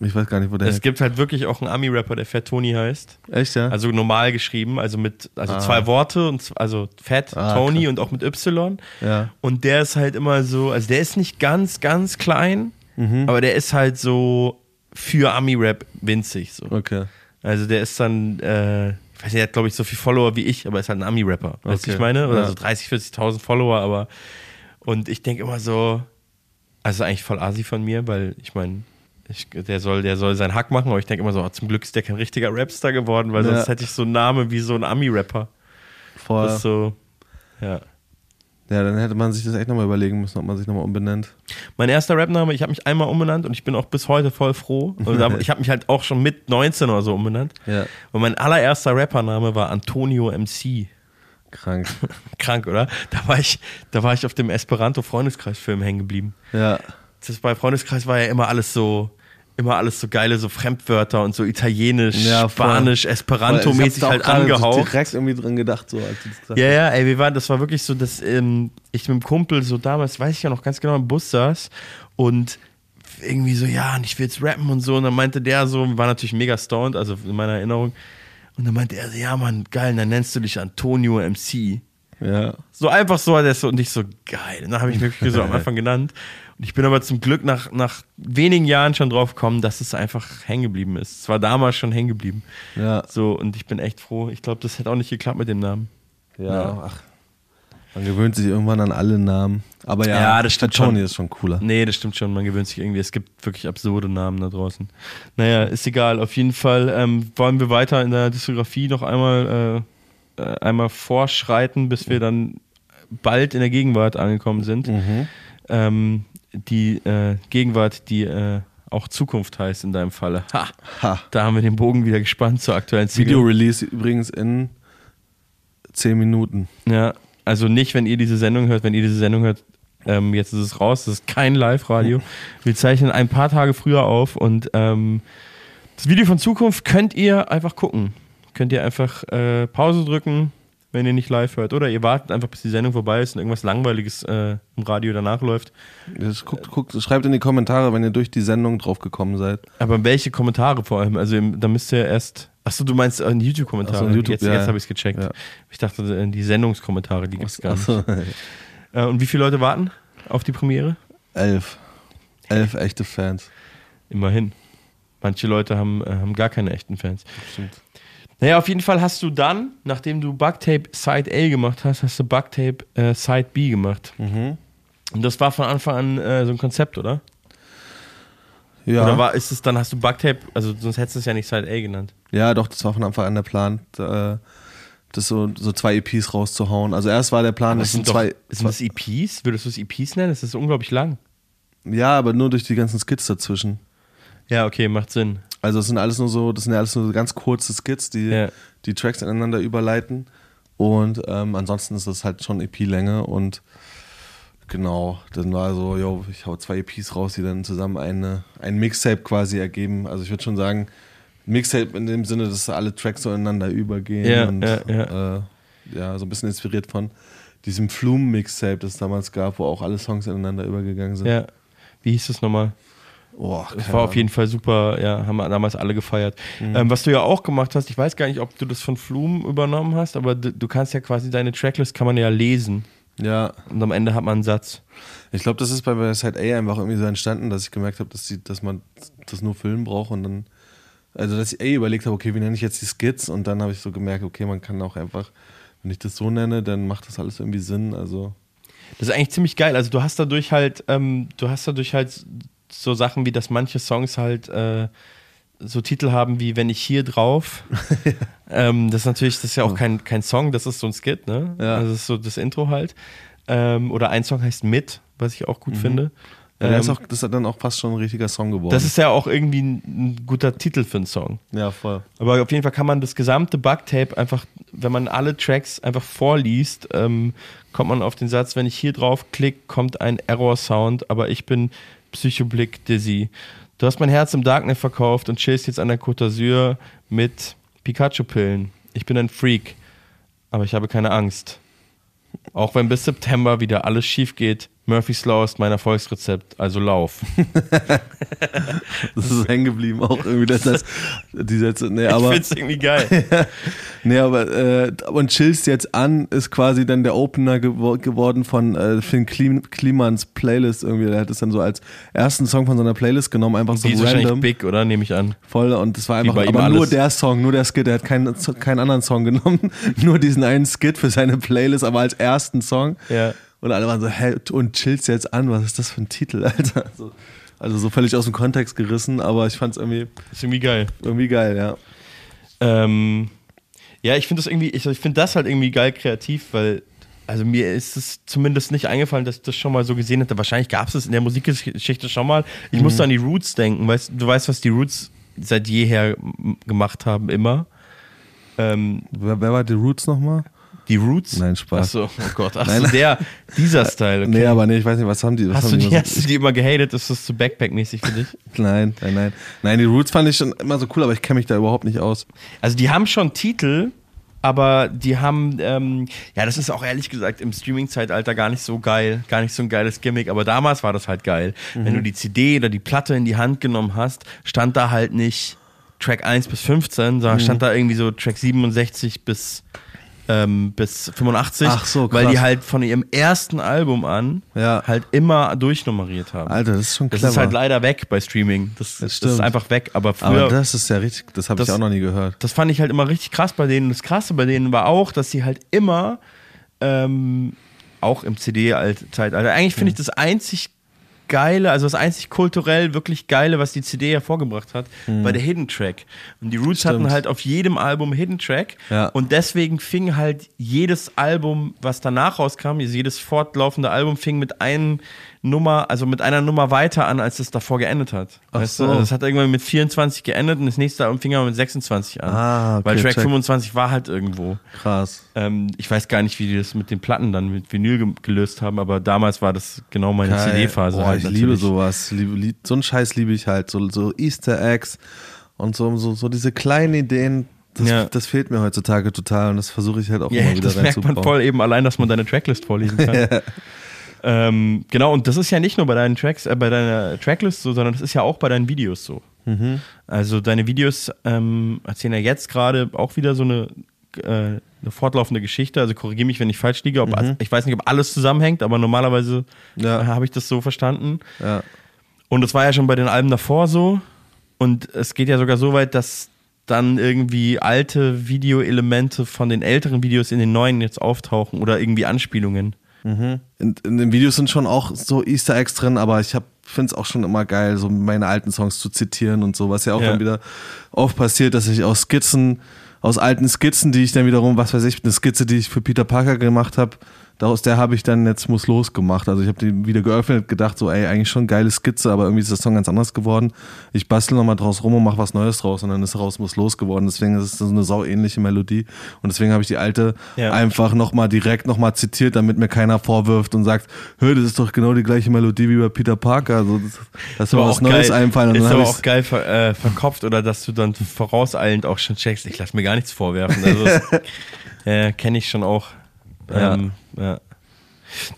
ich weiß gar nicht, wo der Es gibt halt wirklich auch einen Ami-Rapper, der Fat Tony heißt. Echt, ja? Also normal geschrieben, also mit also Ah. zwei Worte und also Fat Ah, Tony krass. und auch mit Y. Ja. Und der ist halt immer so, also der ist nicht ganz, ganz klein, Mhm. aber der ist halt so für Ami-Rap winzig. So. Okay. Also der ist dann, äh, ich weiß nicht, der hat glaube ich so viel Follower wie ich, aber ist halt ein Ami-Rapper. Weißt du, Okay. ich meine? Oder Ja. so 30, 40.000 Follower, aber und ich denke immer so, also eigentlich voll asi von mir, weil ich meine, der, soll, der soll seinen Hack machen, aber ich denke immer so, oh, zum Glück ist der kein richtiger Rapstar geworden, weil Ja. sonst hätte ich so einen Namen wie so ein Ami-Rapper. Voll. Das ist so, ja. Ja, dann hätte man sich das echt nochmal überlegen müssen, ob man sich nochmal umbenennt. Mein erster Rapname, ich habe mich einmal umbenannt und ich bin auch bis heute voll froh. Da- ich habe mich halt auch schon mit 19 oder so umbenannt. Ja. Und mein allererster Rappername war Antonio MC. Krank. Krank, oder? Da war ich, da war ich auf dem Esperanto-Freundeskreis-Film hängen geblieben. Ja. Das bei Freundeskreis war ja immer alles so, immer alles so geile, so Fremdwörter und so Italienisch, Ja. Spanisch, Esperanto-mäßig halt Ich gerade so angehaucht. direkt irgendwie dran gedacht, so als gesagt Ja, ja, ey, wir waren, das war wirklich so, dass ähm, ich mit dem Kumpel so damals, weiß ich ja noch ganz genau, im Bus saß und irgendwie so, ja, und ich will jetzt rappen und so. Und dann meinte der so, war natürlich mega stoned, also in meiner Erinnerung. Und dann meinte er so, ja, Mann, geil, dann nennst du dich Antonio MC. Ja. So einfach so, der so, und ich so, geil. Und dann habe ich mich wirklich so am Anfang genannt. Und ich bin aber zum Glück nach, nach wenigen Jahren schon drauf gekommen, dass es einfach hängen geblieben ist. Es war damals schon hängen geblieben. Ja. So, und ich bin echt froh. Ich glaube, das hätte auch nicht geklappt mit dem Namen. Ja, ach. Man gewöhnt sich irgendwann an alle Namen. Aber ja, Ja, das stimmt Tony schon. ist schon cooler. Nee, das stimmt schon. Man gewöhnt sich irgendwie. Es gibt wirklich absurde Namen da draußen. Naja, ist egal. Auf jeden Fall ähm, wollen wir weiter in der Diskografie noch einmal, äh, äh, einmal vorschreiten, bis wir dann bald in der Gegenwart angekommen sind. Mhm. Ähm, die äh, Gegenwart, die äh, auch Zukunft heißt in deinem Falle. Ha. Ha. Da haben wir den Bogen wieder gespannt zur aktuellen Single. Video-Release übrigens in 10 Minuten. Ja, also nicht, wenn ihr diese Sendung hört. Wenn ihr diese Sendung hört, ähm, jetzt ist es raus. Das ist kein Live-Radio. Wir zeichnen ein paar Tage früher auf und ähm, das Video von Zukunft könnt ihr einfach gucken. Könnt ihr einfach äh, Pause drücken, wenn ihr nicht live hört. Oder ihr wartet einfach, bis die Sendung vorbei ist und irgendwas Langweiliges äh, im Radio danach läuft. Das guckt, guckt, schreibt in die Kommentare, wenn ihr durch die Sendung drauf gekommen seid. Aber welche Kommentare vor allem? Also da müsst ihr erst. Achso, du meinst äh, YouTube-Kommentare. So, YouTube, jetzt ja, jetzt ja. habe ich es gecheckt. Ja. Ich dachte, äh, die Sendungskommentare, die gibt es gar nicht. So. Äh, und wie viele Leute warten auf die Premiere? Elf. Elf echte Fans. Immerhin. Manche Leute haben, äh, haben gar keine echten Fans. Stimmt. Naja, auf jeden Fall hast du dann, nachdem du Bugtape Side A gemacht hast, hast du Bugtape äh, Side B gemacht. Mhm. Und das war von Anfang an äh, so ein Konzept, oder? Ja. Oder war, ist es dann, hast du Bugtape, also sonst hättest du es ja nicht Side A genannt. Ja, doch, das war von Anfang an der Plan, äh, das so, so zwei EPs rauszuhauen. Also erst war der Plan, das sind doch, zwei. sind das EPs? Würdest du es EPs nennen? Das ist unglaublich lang. Ja, aber nur durch die ganzen Skits dazwischen. Ja, okay, macht Sinn. Also es sind alles nur so, das sind ja alles nur so ganz kurze Skits, die die Tracks ineinander überleiten. Und ähm, ansonsten ist das halt schon EP-Länge und genau, dann war so, yo, ich hau zwei EPs raus, die dann zusammen eine, ein Mixtape quasi ergeben. Also ich würde schon sagen, Mixtape in dem Sinne, dass alle Tracks so ineinander übergehen Ja, und ja, ja. Äh, ja, so ein bisschen inspiriert von diesem Flume-Mixtape, das es damals gab, wo auch alle Songs ineinander übergegangen sind. Ja. Wie hieß das nochmal? Oh, das war auf jeden Fall super, ja, haben wir damals alle gefeiert. Mhm. Ähm, was du ja auch gemacht hast, ich weiß gar nicht, ob du das von Flume übernommen hast, aber du, du kannst ja quasi deine Tracklist kann man ja lesen. Ja. Und am Ende hat man einen Satz. Ich glaube, das ist bei, bei Side A einfach irgendwie so entstanden, dass ich gemerkt habe, dass, die, dass man das nur Film braucht und dann, also dass ich A überlegt habe, okay, wie nenne ich jetzt die Skits und dann habe ich so gemerkt, okay, man kann auch einfach, wenn ich das so nenne, dann macht das alles irgendwie Sinn, also. Das ist eigentlich ziemlich geil. Also du hast dadurch halt, ähm, du hast dadurch halt so Sachen wie, dass manche Songs halt äh, so Titel haben wie Wenn ich hier drauf. ähm, das ist natürlich, das ist ja auch kein, kein Song, das ist so ein Skit, ne? Ja. Also das ist so das Intro halt. Ähm, oder ein Song heißt Mit, was ich auch gut Mhm. finde. Ja, der ist Ähm, auch, das ist dann auch fast schon ein richtiger Song geworden. das ist ja auch irgendwie ein, ein guter Titel für einen Song. ja, voll. Aber auf jeden Fall kann man das gesamte Bugtape einfach, wenn man alle Tracks einfach vorliest, ähm, kommt man auf den Satz, wenn ich hier drauf klicke, kommt ein Error-Sound, aber ich bin Psychoblick Dizzy. Du hast mein Herz im Darknet verkauft und chillst jetzt an der Côte d'Azur mit Pikachu-Pillen. Ich bin ein Freak, aber ich habe keine Angst. Auch wenn bis September wieder alles schief geht, Murphy's Law ist mein Erfolgsrezept, also lauf. Das ist hängen geblieben, auch irgendwie, dass das, die Sätze, nee, Ich aber. find's irgendwie geil. nee, aber, äh, und Chillst jetzt an ist quasi dann der Opener gewo geworden von äh, Finn Klim Klimans Playlist irgendwie. Der hat es dann so als ersten Song von seiner Playlist genommen, einfach so Die ist wahrscheinlich random. big, oder? Nehme ich an. Voll, und das war einfach aber nur der Song, nur der Skit. Er hat keinen, keinen anderen Song genommen, nur diesen einen Skit für seine Playlist, aber als ersten Song. Ja. Und alle waren so, hä, und chillst jetzt an, was ist das für ein Titel, Alter? Also, also so völlig aus dem Kontext gerissen, aber ich fand es irgendwie. Ist irgendwie geil. Irgendwie geil, ja. Ähm, ja, ich finde das irgendwie, ich, ich finde das halt irgendwie geil kreativ, weil, also mir ist es zumindest nicht eingefallen, dass ich das schon mal so gesehen hätte. Wahrscheinlich gab es es in der Musikgeschichte schon mal. Ich Mhm. musste an die Roots denken, weißt du, weißt, was die Roots seit jeher gemacht haben, immer. Ähm, wer, wer war die Roots nochmal? Die Roots? Nein, Spaß. Achso, oh Gott, ach Nein. der, dieser Style, okay. Nee, aber nee, ich weiß nicht, was haben die? Was hast, haben du die hast du die immer gehatet? Ist das zu Backpack-mäßig für dich? Nein, nein, nein. Nein, die Roots fand ich schon immer so cool, aber ich kenne mich da überhaupt nicht aus. Also die haben schon Titel, aber die haben, ähm, ja, das ist auch ehrlich gesagt im Streaming-Zeitalter gar nicht so geil, gar nicht so ein geiles Gimmick, aber damals war das halt geil. Mhm. Wenn du die CD oder die Platte in die Hand genommen hast, stand da halt nicht Track 1 bis 15, sondern Mhm. stand da irgendwie so Track 67 bis, ähm, bis 85, Ach so, weil die krass. halt von ihrem ersten Album an halt immer durchnummeriert haben. Alter, das ist schon Das clever. ist halt leider weg bei Streaming. Das, das, stimmt. ist einfach weg. Aber früher. Aber das ist ja richtig, das habe ich Das- auch noch nie gehört. Das fand ich halt immer richtig krass bei denen. Das Krasse bei denen war auch, dass sie halt immer, ähm, auch im CD-Zeitalter, eigentlich finde ich das einzig Geile, also das einzig kulturell wirklich Geile, was die CD hervorgebracht hat, Mhm. war der Hidden Track. Und die Roots Stimmt. hatten halt auf jedem Album Hidden Track. Ja. Und deswegen fing halt jedes Album, was danach rauskam, jedes fortlaufende Album fing mit einem Nummer, also mit einer Nummer weiter an, als es davor geendet hat. Ach weißt so. du? Also es hat irgendwann mit 24 geendet und das nächste Album fing aber mit 26 an. Ah, okay, Weil Track check. 25 war halt irgendwo. Krass. Ähm, ich weiß gar nicht, wie die das mit den Platten dann mit Vinyl ge gelöst haben, aber damals war das genau meine. CD-Phase. Halt ich natürlich. liebe sowas. Liebe, lieb, so einen Scheiß liebe ich halt. So, so Easter Eggs und so, so, so diese kleinen Ideen. Das, Ja. das fehlt mir heutzutage total und das versuche ich halt auch Ja, immer wieder das merkt man reinzubauen. voll eben allein, dass man deine Tracklist vorlesen kann. Ähm, genau, und das ist ja nicht nur bei deinen Tracks, äh, bei deiner Tracklist so, sondern das ist ja auch bei deinen Videos so. Mhm. Also deine Videos ähm, erzählen ja jetzt gerade auch wieder so eine, äh, eine fortlaufende Geschichte. Also korrigiere mich, wenn ich falsch liege. Ob, Mhm. Ich weiß nicht, ob alles zusammenhängt, aber normalerweise Ja. äh, habe ich das so verstanden. Ja. Und das war ja schon bei den Alben davor so. Und es geht ja sogar so weit, dass dann irgendwie alte Videoelemente von den älteren Videos in den neuen jetzt auftauchen oder irgendwie Anspielungen. Mhm. In, in den Videos sind schon auch so Easter Eggs drin, aber ich finde es auch schon immer geil, so meine alten Songs zu zitieren und so, was ja auch Ja. dann wieder oft passiert, dass ich aus Skizzen, aus alten Skizzen, die ich dann wiederum, was weiß ich, eine Skizze, die ich für Peter Parker gemacht habe, daraus der habe ich dann jetzt muss los gemacht. Also ich habe die wieder geöffnet, gedacht so, ey, eigentlich schon geile Skizze, aber irgendwie ist das Song ganz anders geworden. Ich bastel nochmal draus rum und mache was Neues draus und dann ist daraus muss los geworden. Deswegen ist es so eine sauähnliche Melodie und deswegen habe ich die alte Ja. einfach nochmal direkt nochmal zitiert, damit mir keiner vorwirft und sagt, hör, das ist doch genau die gleiche Melodie wie bei Peter Parker. Also das, das aber was Neues geil, einfallen. Und ist aber auch geil ver, äh, verkopft oder dass du dann vorauseilend auch schon checkst, ich lass mir gar nichts vorwerfen. Also äh, kenne ich schon auch. Ähm, ja.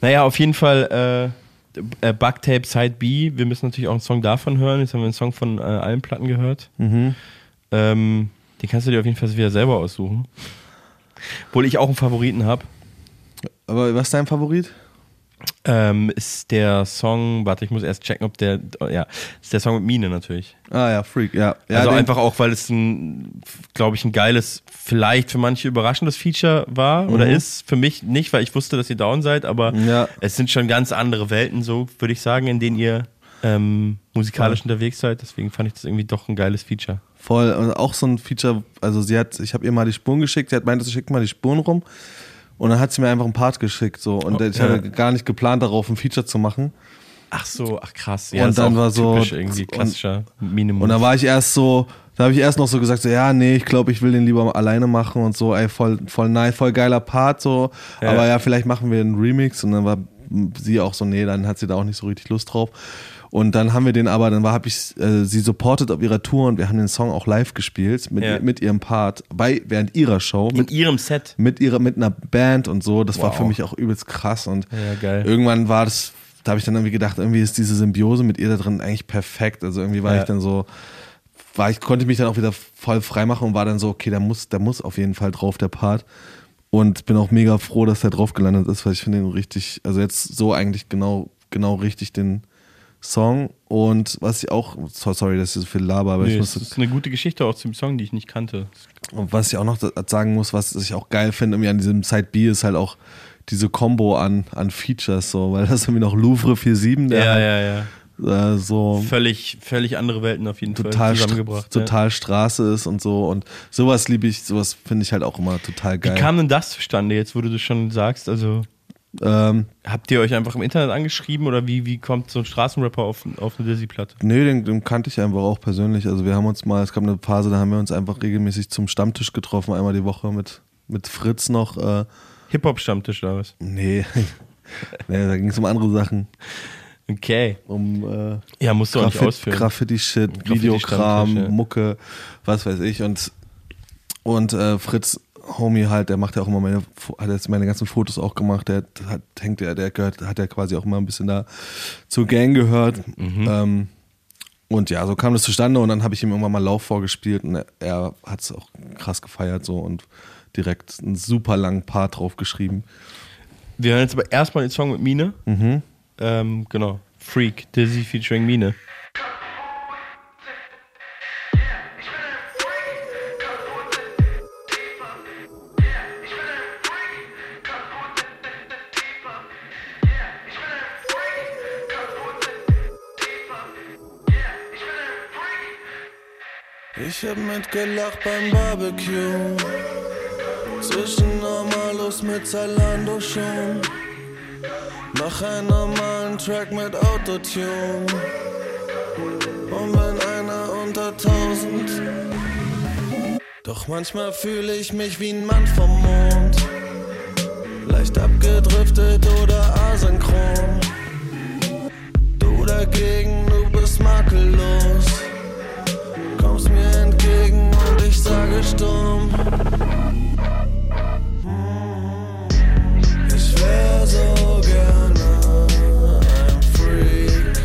Naja, auf jeden Fall äh, äh, Bugtape Side B. Wir müssen natürlich auch einen Song davon hören. Jetzt haben wir einen Song von äh, allen Platten gehört. Mhm. Ähm, den kannst du dir auf jeden Fall wieder selber aussuchen. Obwohl ich auch einen Favoriten habe. Aber was ist dein Favorit? Ähm, ist der Song, warte, ich muss erst checken, ob der, ja, ist der Song mit Mine natürlich. Ah ja, Freak, ja. ja also einfach auch, weil es ein, glaube ich, ein geiles, vielleicht für manche überraschendes Feature war oder Mhm. ist. Für mich nicht, weil ich wusste, dass ihr down seid, aber Ja. es sind schon ganz andere Welten, so würde ich sagen, in denen ihr ähm, musikalisch unterwegs seid. Deswegen fand ich das irgendwie doch ein geiles Feature. Voll, und auch so ein Feature, also sie hat, ich habe ihr mal die Spuren geschickt, sie hat meinte, sie schickt mal die Spuren rum und dann hat sie mir einfach einen Part geschickt so und Oh, ich ja. hatte gar nicht geplant darauf ein Feature zu machen. Ach so, ach krass. und dann war so irgendwie klassischer Minimum. Und dann war ich erst so, da habe ich erst noch so gesagt, so, ja, nee, ich glaube, ich will den lieber alleine machen und so, ey, voll, voll nice, voll geiler Part, so, Ja. aber ja, vielleicht machen wir einen Remix und dann war sie auch so, nee, dann hat sie da auch nicht so richtig Lust drauf. Und dann haben wir den aber, dann war, habe ich äh, sie supportet auf ihrer Tour und wir haben den Song auch live gespielt mit, Ja. mit ihrem Part bei während ihrer Show in mit ihrem Set. mit ihrer mit einer Band und so. Das war Wow. für mich auch übelst krass und Ja, geil. irgendwann war das, da habe ich dann irgendwie gedacht, irgendwie ist diese Symbiose mit ihr da drin eigentlich perfekt. Also irgendwie war Ja. ich dann so, war ich konnte mich dann auch wieder voll frei machen und war dann so, okay, da muss, da muss auf jeden Fall drauf der Part. Und bin auch mega froh, dass der drauf gelandet ist, weil ich finde ihn richtig, also jetzt so eigentlich genau, genau richtig den Song. Und was ich auch, so- sorry, dass ich so viel laber, aber Nee, ich muss ist eine gute Geschichte auch zum Song, die ich nicht kannte. und was ich auch noch sagen muss, was ich auch geil finde, irgendwie an diesem Side B ist halt auch diese Combo an, an Features, so, weil das irgendwie noch Louvre 47, der Ja, ja, ja. Äh, so Völlig, völlig andere Welten auf jeden total, Fall Stra- zusammengebracht. ja. total Straße ist und so. Und sowas liebe ich, sowas finde ich halt auch immer total Wie geil. kam denn das zustande, jetzt wo du das schon sagst? Also ähm, habt ihr euch einfach im Internet angeschrieben oder wie, wie kommt so ein Straßenrapper auf, auf eine Dizzy-Platte? Nö, den, den kannte ich einfach auch persönlich. Also wir haben uns mal, es gab eine Phase, da haben wir uns einfach regelmäßig zum Stammtisch getroffen, einmal die Woche mit, mit Fritz noch. Äh, Hip-Hop-Stammtisch oder was? nee, nee, da ging es um andere Sachen. Okay. Um äh, Ja, musst du auch nicht Graffiti- ausführen. Graffiti-Shit, Graffiti-Stammtisch, Videokram, ja. Mucke, was weiß ich. Und, und äh, Fritz, Homie halt, der macht ja auch immer meine, hat jetzt meine ganzen Fotos auch gemacht. Der hat, hängt ja, der gehört, hat ja quasi auch immer ein bisschen da zur Gang gehört. Mhm. Ähm, und ja, so kam das zustande und dann habe ich ihm irgendwann mal Lauf vorgespielt und er, er hat es auch krass gefeiert so und direkt einen super langen Part drauf geschrieben. Wir hören jetzt aber erstmal den Song mit Mine. Mhm. Ähm, genau. Freak, Dizzy featuring Mine. Ich hab mitgelacht beim Barbecue. Zwischen Normalos mit Zalando schon. Mach einen normalen Track mit Autotune. Und bin einer unter tausend. Doch manchmal fühle ich mich wie ein Mann vom Mond. Leicht abgedriftet oder asynchron. Du dagegen, du bist makellos. Mir entgegen und ich sage stumm. Ich wär so gerne ein Freak.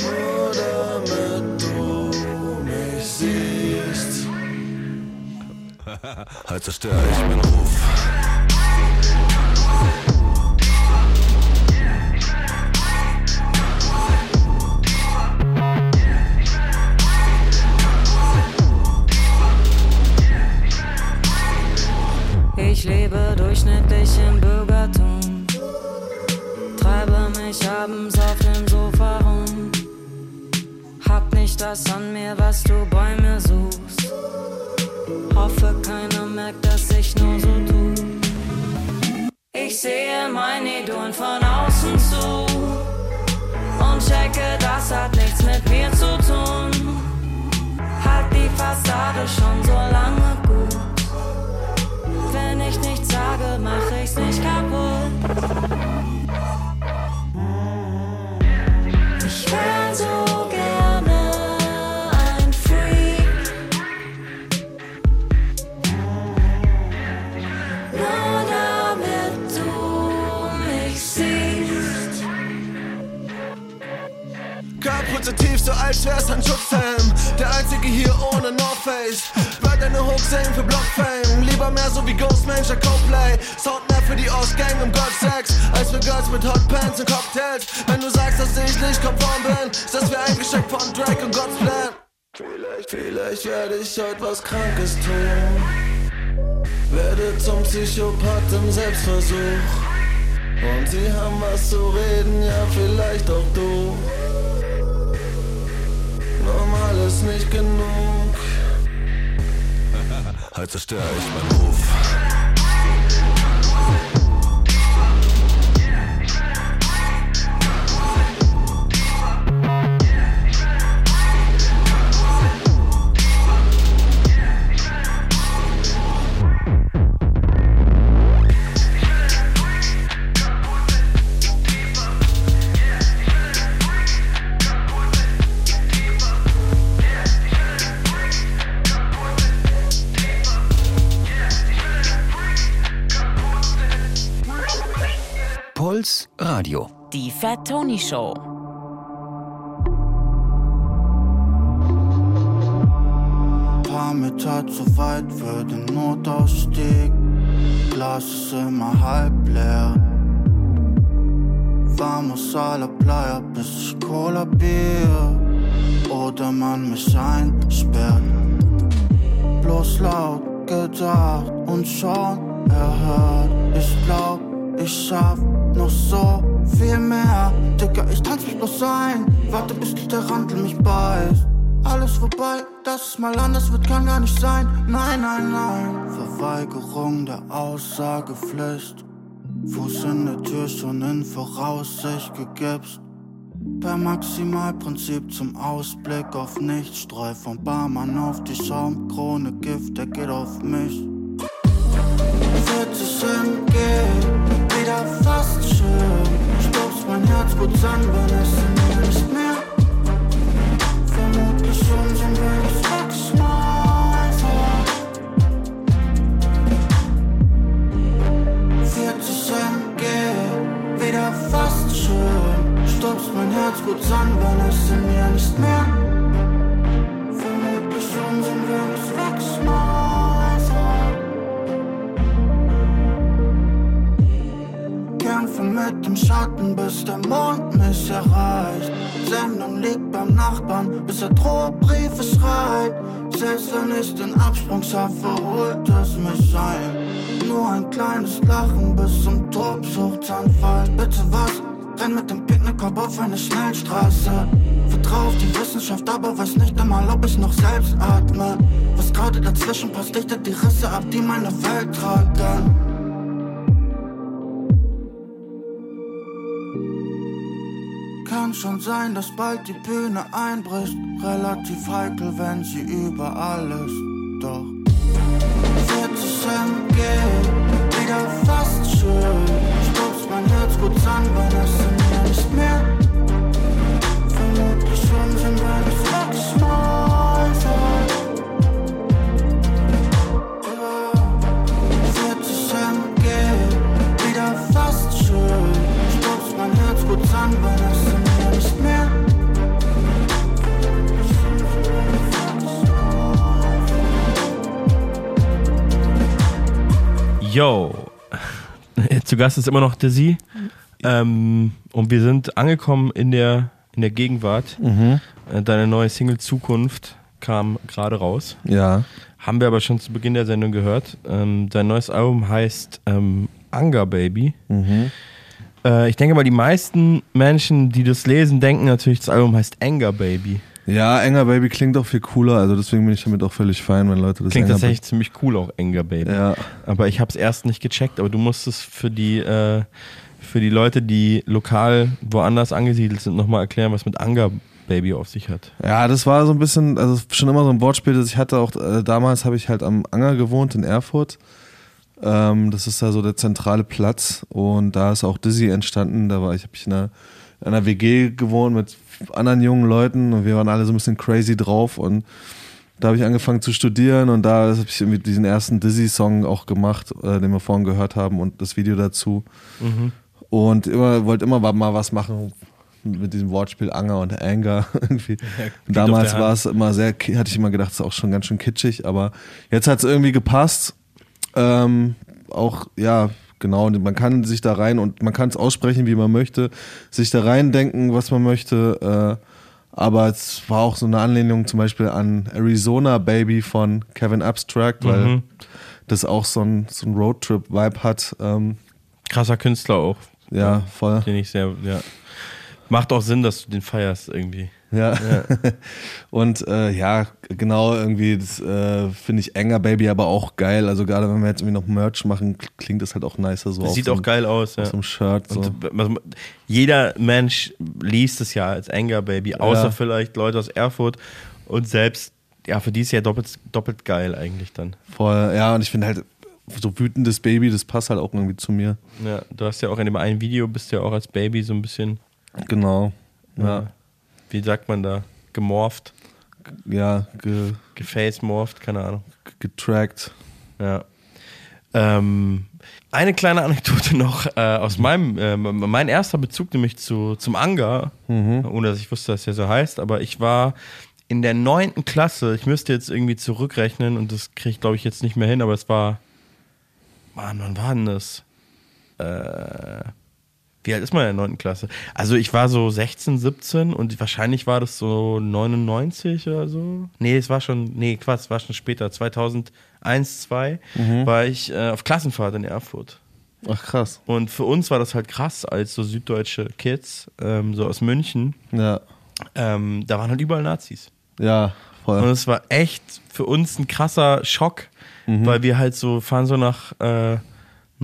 Nur damit du mich siehst. Heute zerstöre ich meinen Ruf. Ich lebe durchschnittlich im Bürgertum, treibe mich abends auf dem Sofa rum. Hab nicht das an mir, was du bei mir suchst. Hoffe, keiner merkt, dass ich nur so tu. Ich sehe mein Idol von außen zu und checke, das hat nichts mit mir zu tun. Hat die Fassade schon so lange sage, mach ich's nicht kaputt. Ich wär so Positiv, so als wär's ein Schutzhelm. Der einzige hier ohne North Face. Wird eine Hook singen für Blockfame. Lieber mehr so wie Ghost Manager Coldplay. Sound mehr für die Ostgang im Goldsex. Als für Girls mit Hot Pants und Cocktails. Wenn du sagst, dass ich nicht konform bin, ist das wie ein Geschenk von Drake und God's Plan. Vielleicht, vielleicht werde ich heute was Krankes tun. Werde zum Psychopath im Selbstversuch. Und sie haben was zu reden, ja, vielleicht auch du. Ist nicht genug. Heute zerstöre ich meinen Ruf. Radio. Die Fat Tony Show. Paar Meter zu weit für den Notausstieg. Glas ist immer halb leer. Vamos a la playa, bis ich kollabier. Oder man mich einsperrt. Bloß laut gedacht und schon erhört. Ich glaub, ich schaff noch so viel mehr. Digga, ich tanz mich bloß ein. Warte, bis der Randel mich beißt. Alles vorbei, das ist mal anders, wird kann gar nicht sein. Nein, nein, nein. Verweigerung der Aussagepflicht. Fuß in der Tür schon in Voraussicht gegipst. Per Maximalprinzip zum Ausblick auf nichts. Streu vom Barmann auf die Schaumkrone, Gift, der geht auf mich. 40 MG, wieder fast schön. Stupst mein Herz gut an, wenn es in mir nicht mehr. Vermutlich schon, schon wenn ich wegschmeiße. 40 MG, wieder fast schön. Stupst mein Herz gut an, wenn es in mir nicht mehr. Vermutlich schon, schon wenn ich wegschmeiße. Kämpfe mit dem Schatten, bis der Mond mich erreicht. Sendung liegt beim Nachbarn, bis er Drohbriefe schreibt. Selbst wenn ich den Absprung schaffe, holt es mich ein. Nur ein kleines Lachen bis zum Tobsuchtsanfall. Bitte was? Renn mit dem Picknickkorb auf eine Schnellstraße. Vertrau auf die Wissenschaft, aber weiß nicht einmal, ob ich noch selbst atme. Was gerade dazwischen passt, dichtet die Risse ab, die meine Welt tragen. Schon sein, dass bald die Bühne einbricht. Relativ heikel, wenn sie überall ist. Doch 40 MG, wieder fast schön. Stupst mein Herz gut an, wenn es in mir nicht mehr. Vermutlich schon sind. Ja. 40 MG, wieder fast schön. Stupst mein Herz gut an, wenn es Yo. Zu Gast ist immer noch Sie. Ähm, und wir sind angekommen in der, in der Gegenwart. Mhm. Äh, Deine neue Single Zukunft kam gerade raus. Ja. Haben wir aber schon zu Beginn der Sendung gehört. Ähm, dein neues Album heißt ähm, Anger Baby. Mhm. Äh, ich denke mal, die meisten Menschen, die das lesen, denken natürlich, das Album heißt Anger Baby. Ja, Enger Baby klingt auch viel cooler, also deswegen bin ich damit auch völlig fein, wenn Leute das Klingt Enger tatsächlich ziemlich cool auch, Anger Baby. Ja. Aber ich habe es erst nicht gecheckt, aber du musst es für die, äh, für die Leute, die lokal woanders angesiedelt sind, nochmal erklären, was mit Anger Baby auf sich hat. Ja, das war so ein bisschen, also schon immer so ein Wortspiel, das ich hatte. Auch äh, damals habe ich halt am Anger gewohnt in Erfurt. Ähm, das ist da so der zentrale Platz und da ist auch Dizzy entstanden. Da war ich, habe ich in einer, in einer WG gewohnt mit anderen jungen Leuten und wir waren alle so ein bisschen crazy drauf und da habe ich angefangen zu studieren und da habe ich irgendwie diesen ersten Dizzy-Song auch gemacht, äh, den wir vorhin gehört haben und das Video dazu. Mhm. Und immer, wollte immer mal was machen mit diesem Wortspiel Anger und Anger irgendwie. auf damals war es immer sehr, hatte ich immer gedacht, es ist auch schon ganz schön kitschig, aber jetzt hat es irgendwie gepasst. Ähm, auch, ja, genau, und man kann sich da rein und man kann es aussprechen, wie man möchte, sich da rein denken, was man möchte. Äh, aber es war auch so eine Anlehnung zum Beispiel an Arizona Baby von Kevin Abstract, weil Mhm. das auch so ein, so ein Roadtrip-Vibe hat. Ähm, Krasser Künstler auch. Ja, voll. Den ich sehr, ja. Macht auch Sinn, dass du den feierst irgendwie. Ja. Und äh, ja, genau, irgendwie, das äh, finde ich Enger Baby aber auch geil. Also gerade wenn wir jetzt irgendwie noch Merch machen, klingt das halt auch nicer so. Das sieht auch geil aus, ja. Auf so einem Shirt. So. Und, jeder Mensch liest es ja als Anger Baby, außer Ja. vielleicht Leute aus Erfurt und selbst, ja, für die ist ja doppelt, doppelt geil eigentlich dann. Voll, ja, und ich finde halt, so wütendes Baby, das passt halt auch irgendwie zu mir. Ja, du hast ja auch in dem einen Video, bist ja auch als Baby so ein bisschen. Genau. Ja. Wie sagt man da? Gemorpht. Ja, ge, gefacemorpht, keine Ahnung. getrackt. Ja. Ähm, eine kleine Anekdote noch äh, aus meinem, äh, mein erster Bezug nämlich zu, zum Anga, Mhm. ohne dass ich wusste, dass der so heißt, aber ich war in der neunten Klasse, ich müsste jetzt irgendwie zurückrechnen und das kriege ich glaube ich jetzt nicht mehr hin, aber es war, Mann, wann war denn das? Äh, wie alt ist man in der neunten Klasse? Also ich war so 16, 17 und wahrscheinlich war das so 99 oder so. Nee, es war schon, nee, Quatsch, es war schon später, 2001, 2 Mhm. war ich äh, auf Klassenfahrt in Erfurt. Ach krass. Und für uns war das halt krass, als so süddeutsche Kids, ähm, so aus München, Ja. ähm, da waren halt überall Nazis. Ja, voll. Und es war echt für uns ein krasser Schock, Mhm. weil wir halt so fahren so nach, äh,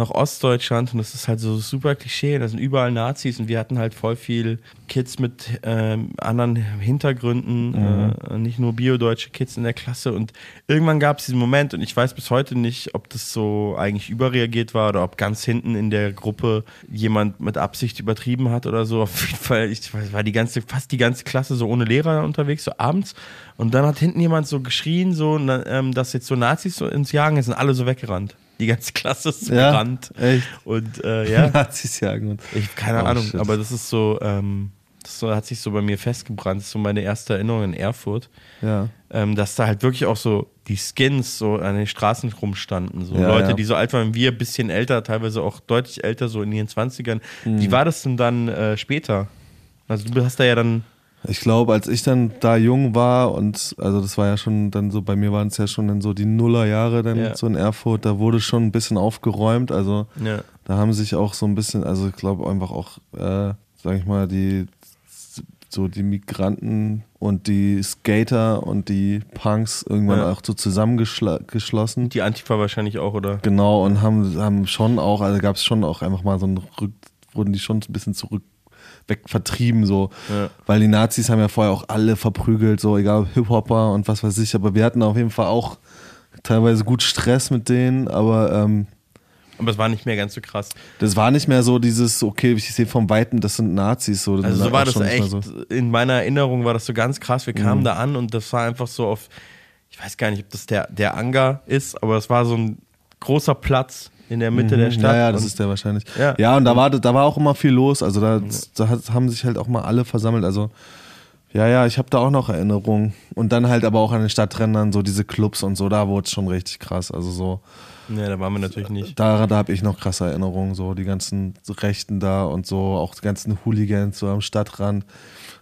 nach Ostdeutschland und das ist halt so super Klischee. Da sind überall Nazis und wir hatten halt voll viel Kids mit ähm, anderen Hintergründen, Mhm. äh, nicht nur biodeutsche Kids in der Klasse. Und irgendwann gab es diesen Moment und ich weiß bis heute nicht, ob das so eigentlich überreagiert war oder ob ganz hinten in der Gruppe jemand mit Absicht übertrieben hat oder so. Auf jeden Fall, ich weiß, war die ganze, fast die ganze Klasse so ohne Lehrer unterwegs, so abends. Und dann hat hinten jemand so geschrien, so, ähm, dass jetzt so Nazis so ins Jagen ist, sind alle so weggerannt. Die ganze Klasse ist so Ja, gerannt. echt? Und äh, ja. Nazis jagen uns. Ich keine Oh, Ahnung, shit. aber das ist so, ähm, das so, hat sich so bei mir festgebrannt. Das ist so meine erste Erinnerung in Erfurt. Ja. Ähm, dass da halt wirklich auch so die Skins so an den Straßen rumstanden. So Ja, Leute, ja. die so alt waren wie wir, bisschen älter, teilweise auch deutlich älter, so in ihren 20ern. Mhm. Wie war das denn dann äh, später? Also du hast da ja dann. Ich glaube, als ich dann da jung war und also das war ja schon dann so, bei mir waren es ja schon dann so die Nullerjahre dann Ja. so in Erfurt, da wurde schon ein bisschen aufgeräumt, also Ja. da haben sich auch so ein bisschen, also ich glaube einfach auch, äh, sag ich mal, die so die Migranten und die Skater und die Punks irgendwann Ja. auch so zusammengeschlossen. Die Antifa wahrscheinlich auch, oder? Genau, und haben, haben schon auch, also gab es schon auch einfach mal so ein Rück, wurden die schon ein bisschen zurück weg vertrieben, so. Ja. Weil die Nazis haben ja vorher auch alle verprügelt, so, egal Hip-Hopper und was weiß ich, aber wir hatten auf jeden Fall auch teilweise gut Stress mit denen, aber ähm, Aber es war nicht mehr ganz so krass. das war nicht mehr so dieses, okay, ich sehe vom Weiten, das sind Nazis, so. Also so war das echt. so. In meiner Erinnerung war das so ganz krass. Wir kamen Mhm. da an und das war einfach so auf, ich weiß gar nicht, ob das der, der Anger ist, aber es war so ein großer Platz in der Mitte Mhm. der Stadt. Ja, ja, das ist der wahrscheinlich. Ja. Ja, und da war, da war auch immer viel los. Also da, da haben sich halt auch mal alle versammelt. Also ja, ja, ich habe da auch noch Erinnerungen. Und dann halt aber auch an den Stadträndern, so diese Clubs und so, da wurde es schon richtig krass. Also so, Ja, da waren wir natürlich nicht. da, da habe ich noch krasse Erinnerungen. So die ganzen Rechten da und so, auch die ganzen Hooligans so am Stadtrand.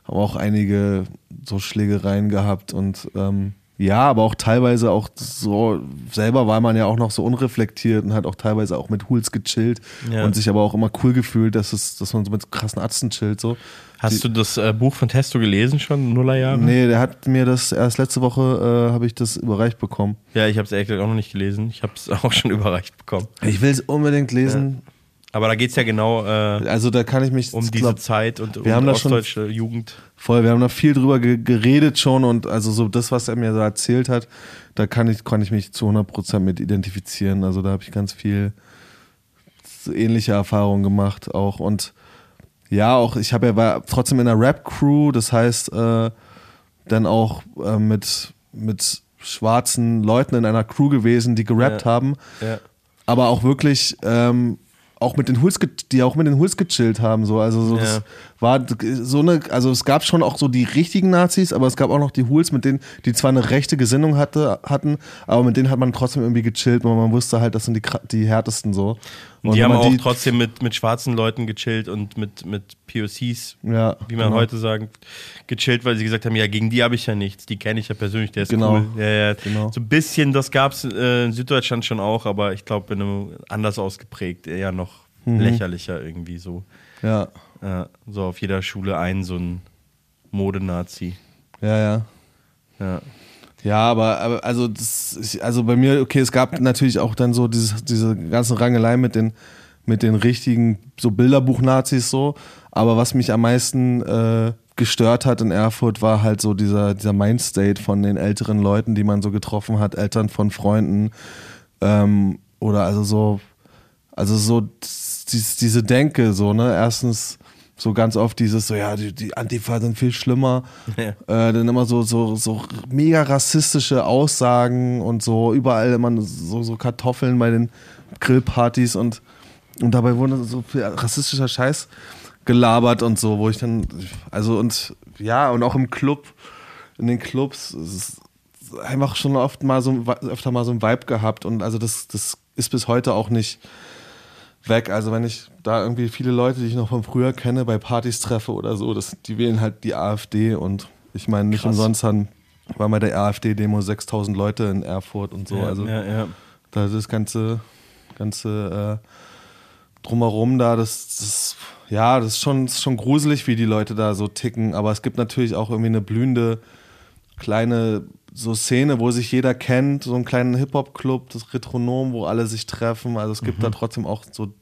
Haben auch einige so Schlägereien gehabt und ähm, Ja, aber auch teilweise auch so, selber war man ja auch noch so unreflektiert und hat auch teilweise auch mit Hools gechillt Ja. und sich aber auch immer cool gefühlt, dass, es, dass man so mit krassen Atzen chillt. So. Hast du das äh, Buch von Testo gelesen schon, Nullerjahre? Nee, der hat mir das erst letzte Woche, äh, habe ich das überreicht bekommen. Ja, ich habe es ehrlich gesagt auch noch nicht gelesen. Ich habe es auch schon überreicht bekommen. Ich will es unbedingt lesen. Aber da geht es ja genau äh, Also da kann ich mich um diese glaub, Zeit und wir um haben da schon ostdeutsche Jugend. Voll, wir haben da viel drüber ge geredet schon und also so das, was er mir da erzählt hat, da kann ich, kann ich mich zu 100% mit identifizieren. Also da habe ich ganz viel ähnliche Erfahrungen gemacht auch und ja, auch ich habe ja war trotzdem in einer Rap-Crew, das heißt äh, dann auch äh, mit, mit schwarzen Leuten in einer Crew gewesen, die gerappt Ja. haben, Ja. aber auch wirklich ähm, auch mit den ge- die auch mit den Hools gechillt haben, so also so das Ja. War so eine, also es gab schon auch so die richtigen Nazis, aber es gab auch noch die Hools, mit denen die zwar eine rechte Gesinnung hatte, hatten, aber mit denen hat man trotzdem irgendwie gechillt, weil man wusste halt, das sind die, die härtesten so. Und die haben auch trotzdem mit, mit schwarzen Leuten gechillt und mit, mit POCs, Ja, wie man genau. heute sagt, gechillt, weil sie gesagt haben, ja, gegen die habe ich ja nichts, die kenne ich ja persönlich, der ist Genau. cool. Ja, ja. Genau. So ein bisschen, das gab es äh, in Süddeutschland schon auch, aber ich glaube, anders ausgeprägt, eher noch Mhm. lächerlicher irgendwie so. Ja. Ja, so auf jeder Schule ein, so ein Modenazi. Ja, ja. Ja. Ja, aber, aber also das, also bei mir, okay, es gab natürlich auch dann so dieses, diese ganzen Rangeleien mit den, mit den richtigen so Bilderbuch-Nazis so. Aber was mich am meisten äh, gestört hat in Erfurt, war halt so dieser, dieser Mindstate von den älteren Leuten, die man so getroffen hat, Eltern von Freunden. Ähm, oder also so, also so dies, diese Denke, so, ne? Erstens so ganz oft dieses, so ja, die, die Antifa sind viel schlimmer. Ja. Äh, dann immer so, so, so mega rassistische Aussagen und so, überall immer so, so Kartoffeln bei den Grillpartys und, und dabei wurde so viel rassistischer Scheiß gelabert und so, wo ich dann, also und ja, und auch im Club, in den Clubs, ist einfach schon oft mal so, öfter mal so ein Vibe gehabt und also das, das ist bis heute auch nicht weg. Also wenn ich da irgendwie viele Leute, die ich noch von früher kenne, bei Partys treffe oder so, das, die wählen halt die AfD und ich meine, nicht Krass. umsonst haben, waren bei der AfD-Demo 6000 Leute in Erfurt und so. Ja, also ja, ja. da das ganze, ganze äh, drumherum da, das, das ja, das ist schon, das ist schon gruselig, wie die Leute da so ticken, aber es gibt natürlich auch irgendwie eine blühende kleine so Szene, wo sich jeder kennt, so einen kleinen Hip-Hop-Club, das Retronom, wo alle sich treffen. Also es gibt Mhm. da trotzdem auch so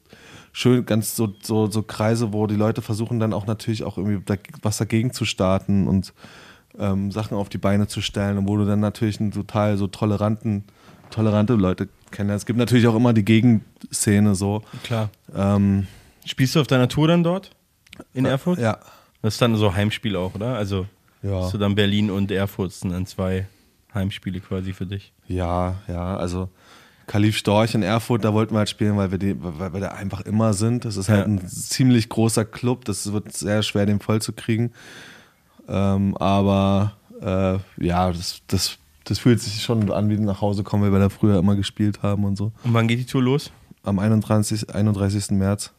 schön, ganz so, so, so Kreise, wo die Leute versuchen dann auch natürlich auch irgendwie da, was dagegen zu starten und ähm, Sachen auf die Beine zu stellen und wo du dann natürlich einen total so toleranten, tolerante Leute kennenlernst. Es gibt natürlich auch immer die Gegenszene so. Klar. Ähm, Spielst du auf deiner Tour dann dort? In Äh, Erfurt? ja. Das ist dann so Heimspiel auch, oder? Also Ja. hast du dann Berlin und Erfurt sind dann zwei Heimspiele quasi für dich. Ja, ja, also Kalif Storch in Erfurt, da wollten wir halt spielen, weil wir, die, weil wir da einfach immer sind. Das ist halt Ja. ein ziemlich großer Club, das wird sehr schwer, den voll zu kriegen. Ähm, aber äh, ja, das, das, das fühlt sich schon an, wie nach Hause kommen, weil wir da früher immer gespielt haben und so. Und wann geht die Tour los? Am 31. 31. März.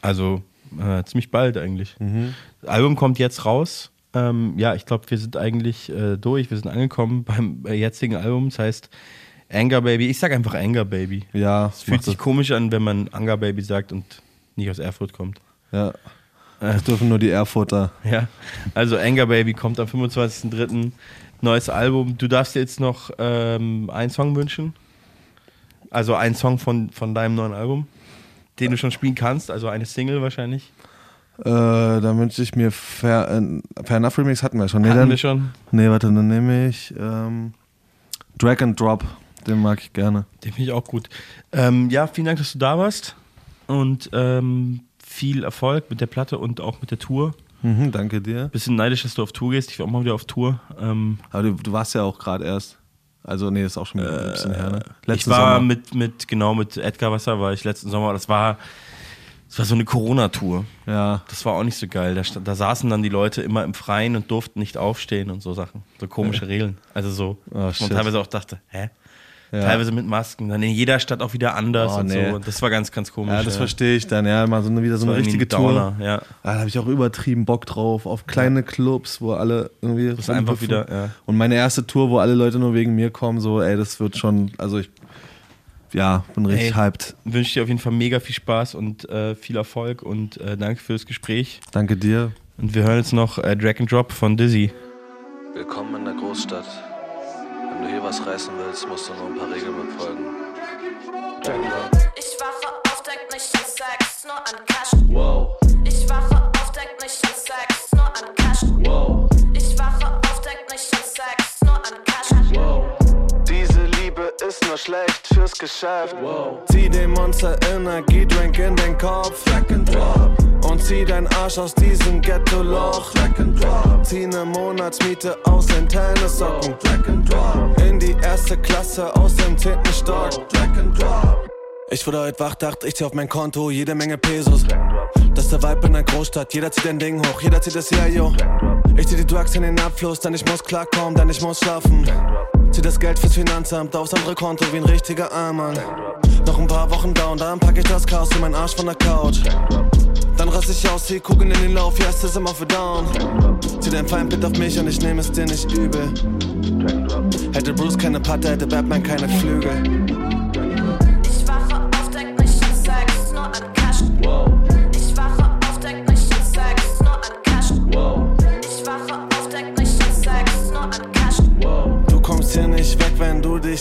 Also äh, ziemlich bald eigentlich. Mhm. Das Album kommt jetzt raus. Ähm, ja, ich glaube, wir sind eigentlich äh, durch. Wir sind angekommen beim äh, jetzigen Album. Das heißt Anger Baby. Ich sag einfach Anger Baby. Ja, Es fühlt sich das. komisch an, wenn man Anger Baby sagt und nicht aus Erfurt kommt. Ja. Das dürfen nur die Erfurter. Ja, also Anger Baby kommt am 25.03. Neues Album. Du darfst dir jetzt noch ähm, einen Song wünschen. Also einen Song von, von deinem neuen Album, den du schon spielen kannst. Also eine Single wahrscheinlich. Äh, dann wünsche ich mir Fair, äh, Fair Enough Remix hatten wir schon. Nee, Hatten dann, wir schon? Nee, warte, dann nehme ich ähm, Drag and Drop. Den mag ich gerne. Den finde ich auch gut. Ähm, ja, vielen Dank, dass du da warst. Und ähm, viel Erfolg mit der Platte und auch mit der Tour. Mhm, danke dir. Bisschen neidisch, dass du auf Tour gehst. Ich war auch mal wieder auf Tour. Ähm, Aber du, du warst ja auch gerade erst. Also, nee, ist auch schon ein bisschen her, ne? ich Letzten war Sommer. mit, mit, genau, mit Edgar Wasser war ich letzten Sommer. Das war, das war so eine Corona-Tour. Ja. Das war auch nicht so geil. Da, da saßen dann die Leute immer im Freien und durften nicht aufstehen und so Sachen. So komische Regeln. Also so, Oh, man shit. teilweise auch dachte, hä? Ja. Teilweise mit Masken, dann in jeder Stadt auch wieder anders Oh, und nee. so. Das war ganz, ganz komisch. Ja, das verstehe ich dann. Ja, mal so eine, wieder so Das eine richtige Tour. Ja. Ah, Da habe ich auch übertrieben Bock drauf. Auf kleine Clubs, wo alle irgendwie. ist einfach wieder, ja. Und meine erste Tour, wo alle Leute nur wegen mir kommen, so, ey, das wird schon. Also ich. Ja, bin richtig Ey, hyped. Wünsche dir auf jeden Fall mega viel Spaß und äh, viel Erfolg und äh, danke fürs Gespräch. Danke dir. Und wir hören jetzt noch äh, Drag and Drop von Dizzy. Willkommen in der Großstadt. Wenn du hier was reißen willst, musst du nur ein paar Regeln befolgen. Ich wache auf, denk nicht an Sex, nur an Cash. Wow. Ich wache auf, denk nicht an Sex, nur an Cash. Wow. Ich wache auf, denk nicht an Sex, nur an Cash. Wow. Ist nur schlecht fürs Geschäft. Zieh den Monster Energiedrink in den Kopf. Und zieh dein Arsch aus diesem Ghetto-Loch. Zieh ne Monatsmiete aus den Tennissocken. In die erste Klasse aus dem zehnten Stock. Ich wurde heute wach, dachte ich zieh auf mein Konto jede Menge Pesos. Das ist der Vibe in der Großstadt, jeder zieht ein Ding hoch, jeder zieht das yo. Ich zieh die Drugs in den Abfluss, denn ich muss klarkommen, denn ich muss schlafen. Zieh das Geld fürs Finanzamt aufs andere Konto wie ein richtiger Armann. Noch ein paar Wochen down, dann pack ich das Chaos in meinen Arsch von der Couch. Dann raste ich aus, zieh Kugeln in den Lauf, yes, ist immer für down. Zieh dein Feindbild auf mich und ich nehme es dir nicht übel. Hätte Bruce keine Patte, hätte Batman keine Flügel.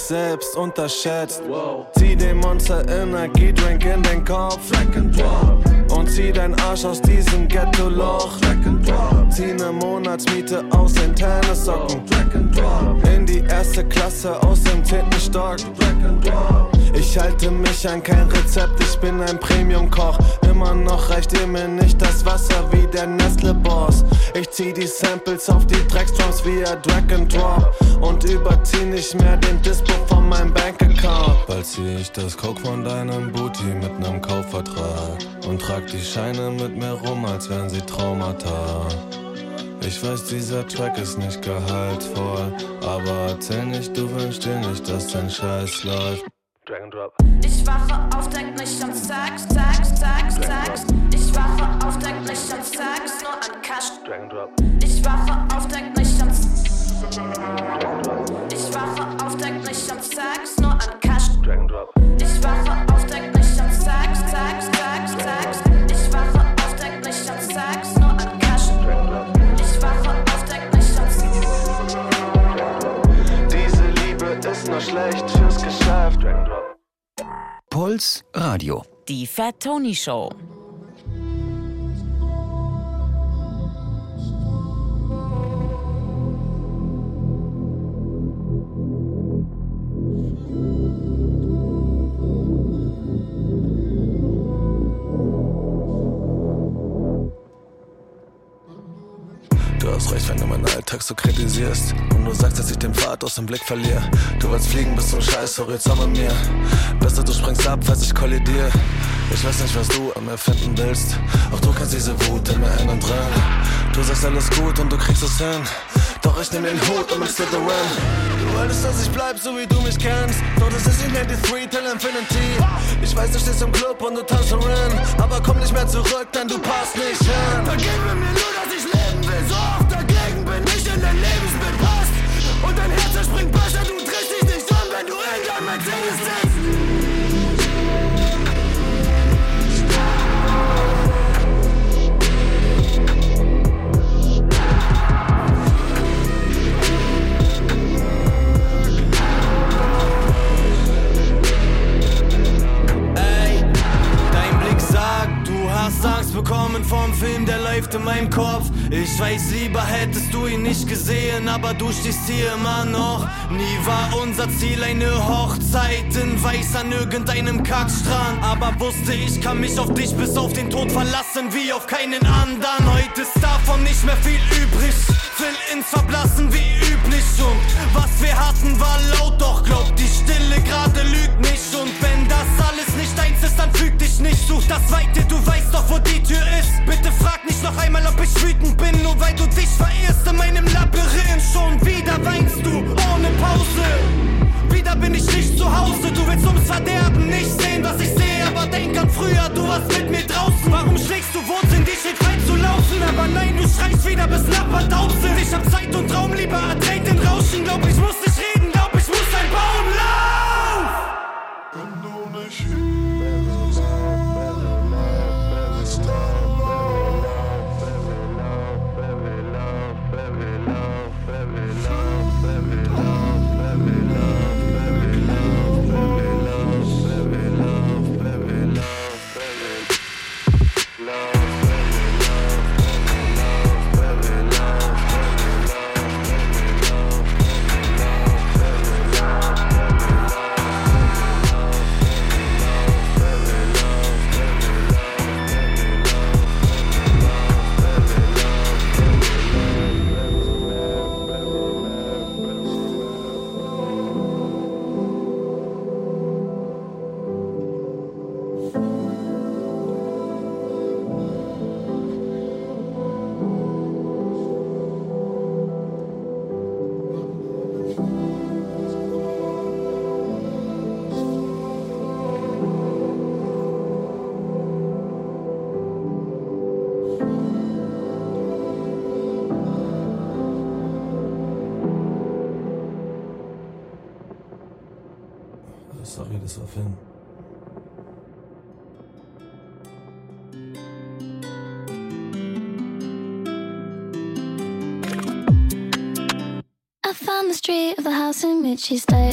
Selbst unterschätzt. Zieh den Monster Energiedrink in den Kopf. Und zieh dein Arsch aus diesem Ghetto-Loch. Zieh ne Monatsmiete aus den Tennissocken. In die erste Klasse aus dem zehnten Stock. Ich halte mich an kein Rezept, ich bin ein Premium-Koch. Immer noch reicht ihr mir nicht das Wasser wie der Nestle-Boss. Ich zieh die Samples auf die Drecksdrums via Drag and Drop. Und überzieh nicht mehr den Dispo von meinem Bankaccount. Bald zieh ich das Coke von deinem Booty mit nem Kaufvertrag. Und trag die Scheine mit mir rum, als wären sie Traumata. Ich weiß, dieser Track ist nicht gehaltvoll. Aber erzähl nicht, du wünschst dir nicht, dass dein Scheiß läuft. Ich wache auf, denk nicht an Sex, Sex, Sex, Sex. Ich wache auf, denk nicht an Sex, nur an Cash. Ich wache auf, denk nicht an Ich wache auf, denk nicht an Sex, nur an Cash. Ich wache auf, Puls Radio. Die Fat Tony Show. Recht, wenn du meinen Alltag so kritisierst. Und du sagst, dass ich den Pfad aus dem Blick verliere. Du willst fliegen bis zum Scheißhorizont mit mir. Besser, du springst ab, falls ich kollidier. Ich weiß nicht, was du an mir finden willst. Auch du kennst diese Wut in mir innen drin. Du sagst alles gut und du kriegst es hin. Doch ich nehm den Hut und bin Slytherin. Du wolltest, dass ich bleib, so wie du mich kennst. Doch das ist nicht mehr die Three till Infinity. Ich weiß, du stehst im Club und du tanzt darin. Aber komm nicht mehr zurück, denn du passt nicht hin. Vergib mir nur, dass ich leben will. So oft hast Angst bekommen vom Film, der läuft in meinem Kopf. Ich weiß, lieber hättest du ihn nicht gesehen, aber du stehst hier immer noch. Nie war unser Ziel eine Hochzeit in Weiß an irgendeinem Kackstrand. Aber wusste, ich kann mich auf dich bis auf den Tod verlassen, wie auf keinen anderen. Heute ist davon nicht mehr viel übrig. Will ins Verblassen wie üblich und was wir hatten war laut, doch glaub die Stille gerade lügt nicht. Und wenn das alles she's she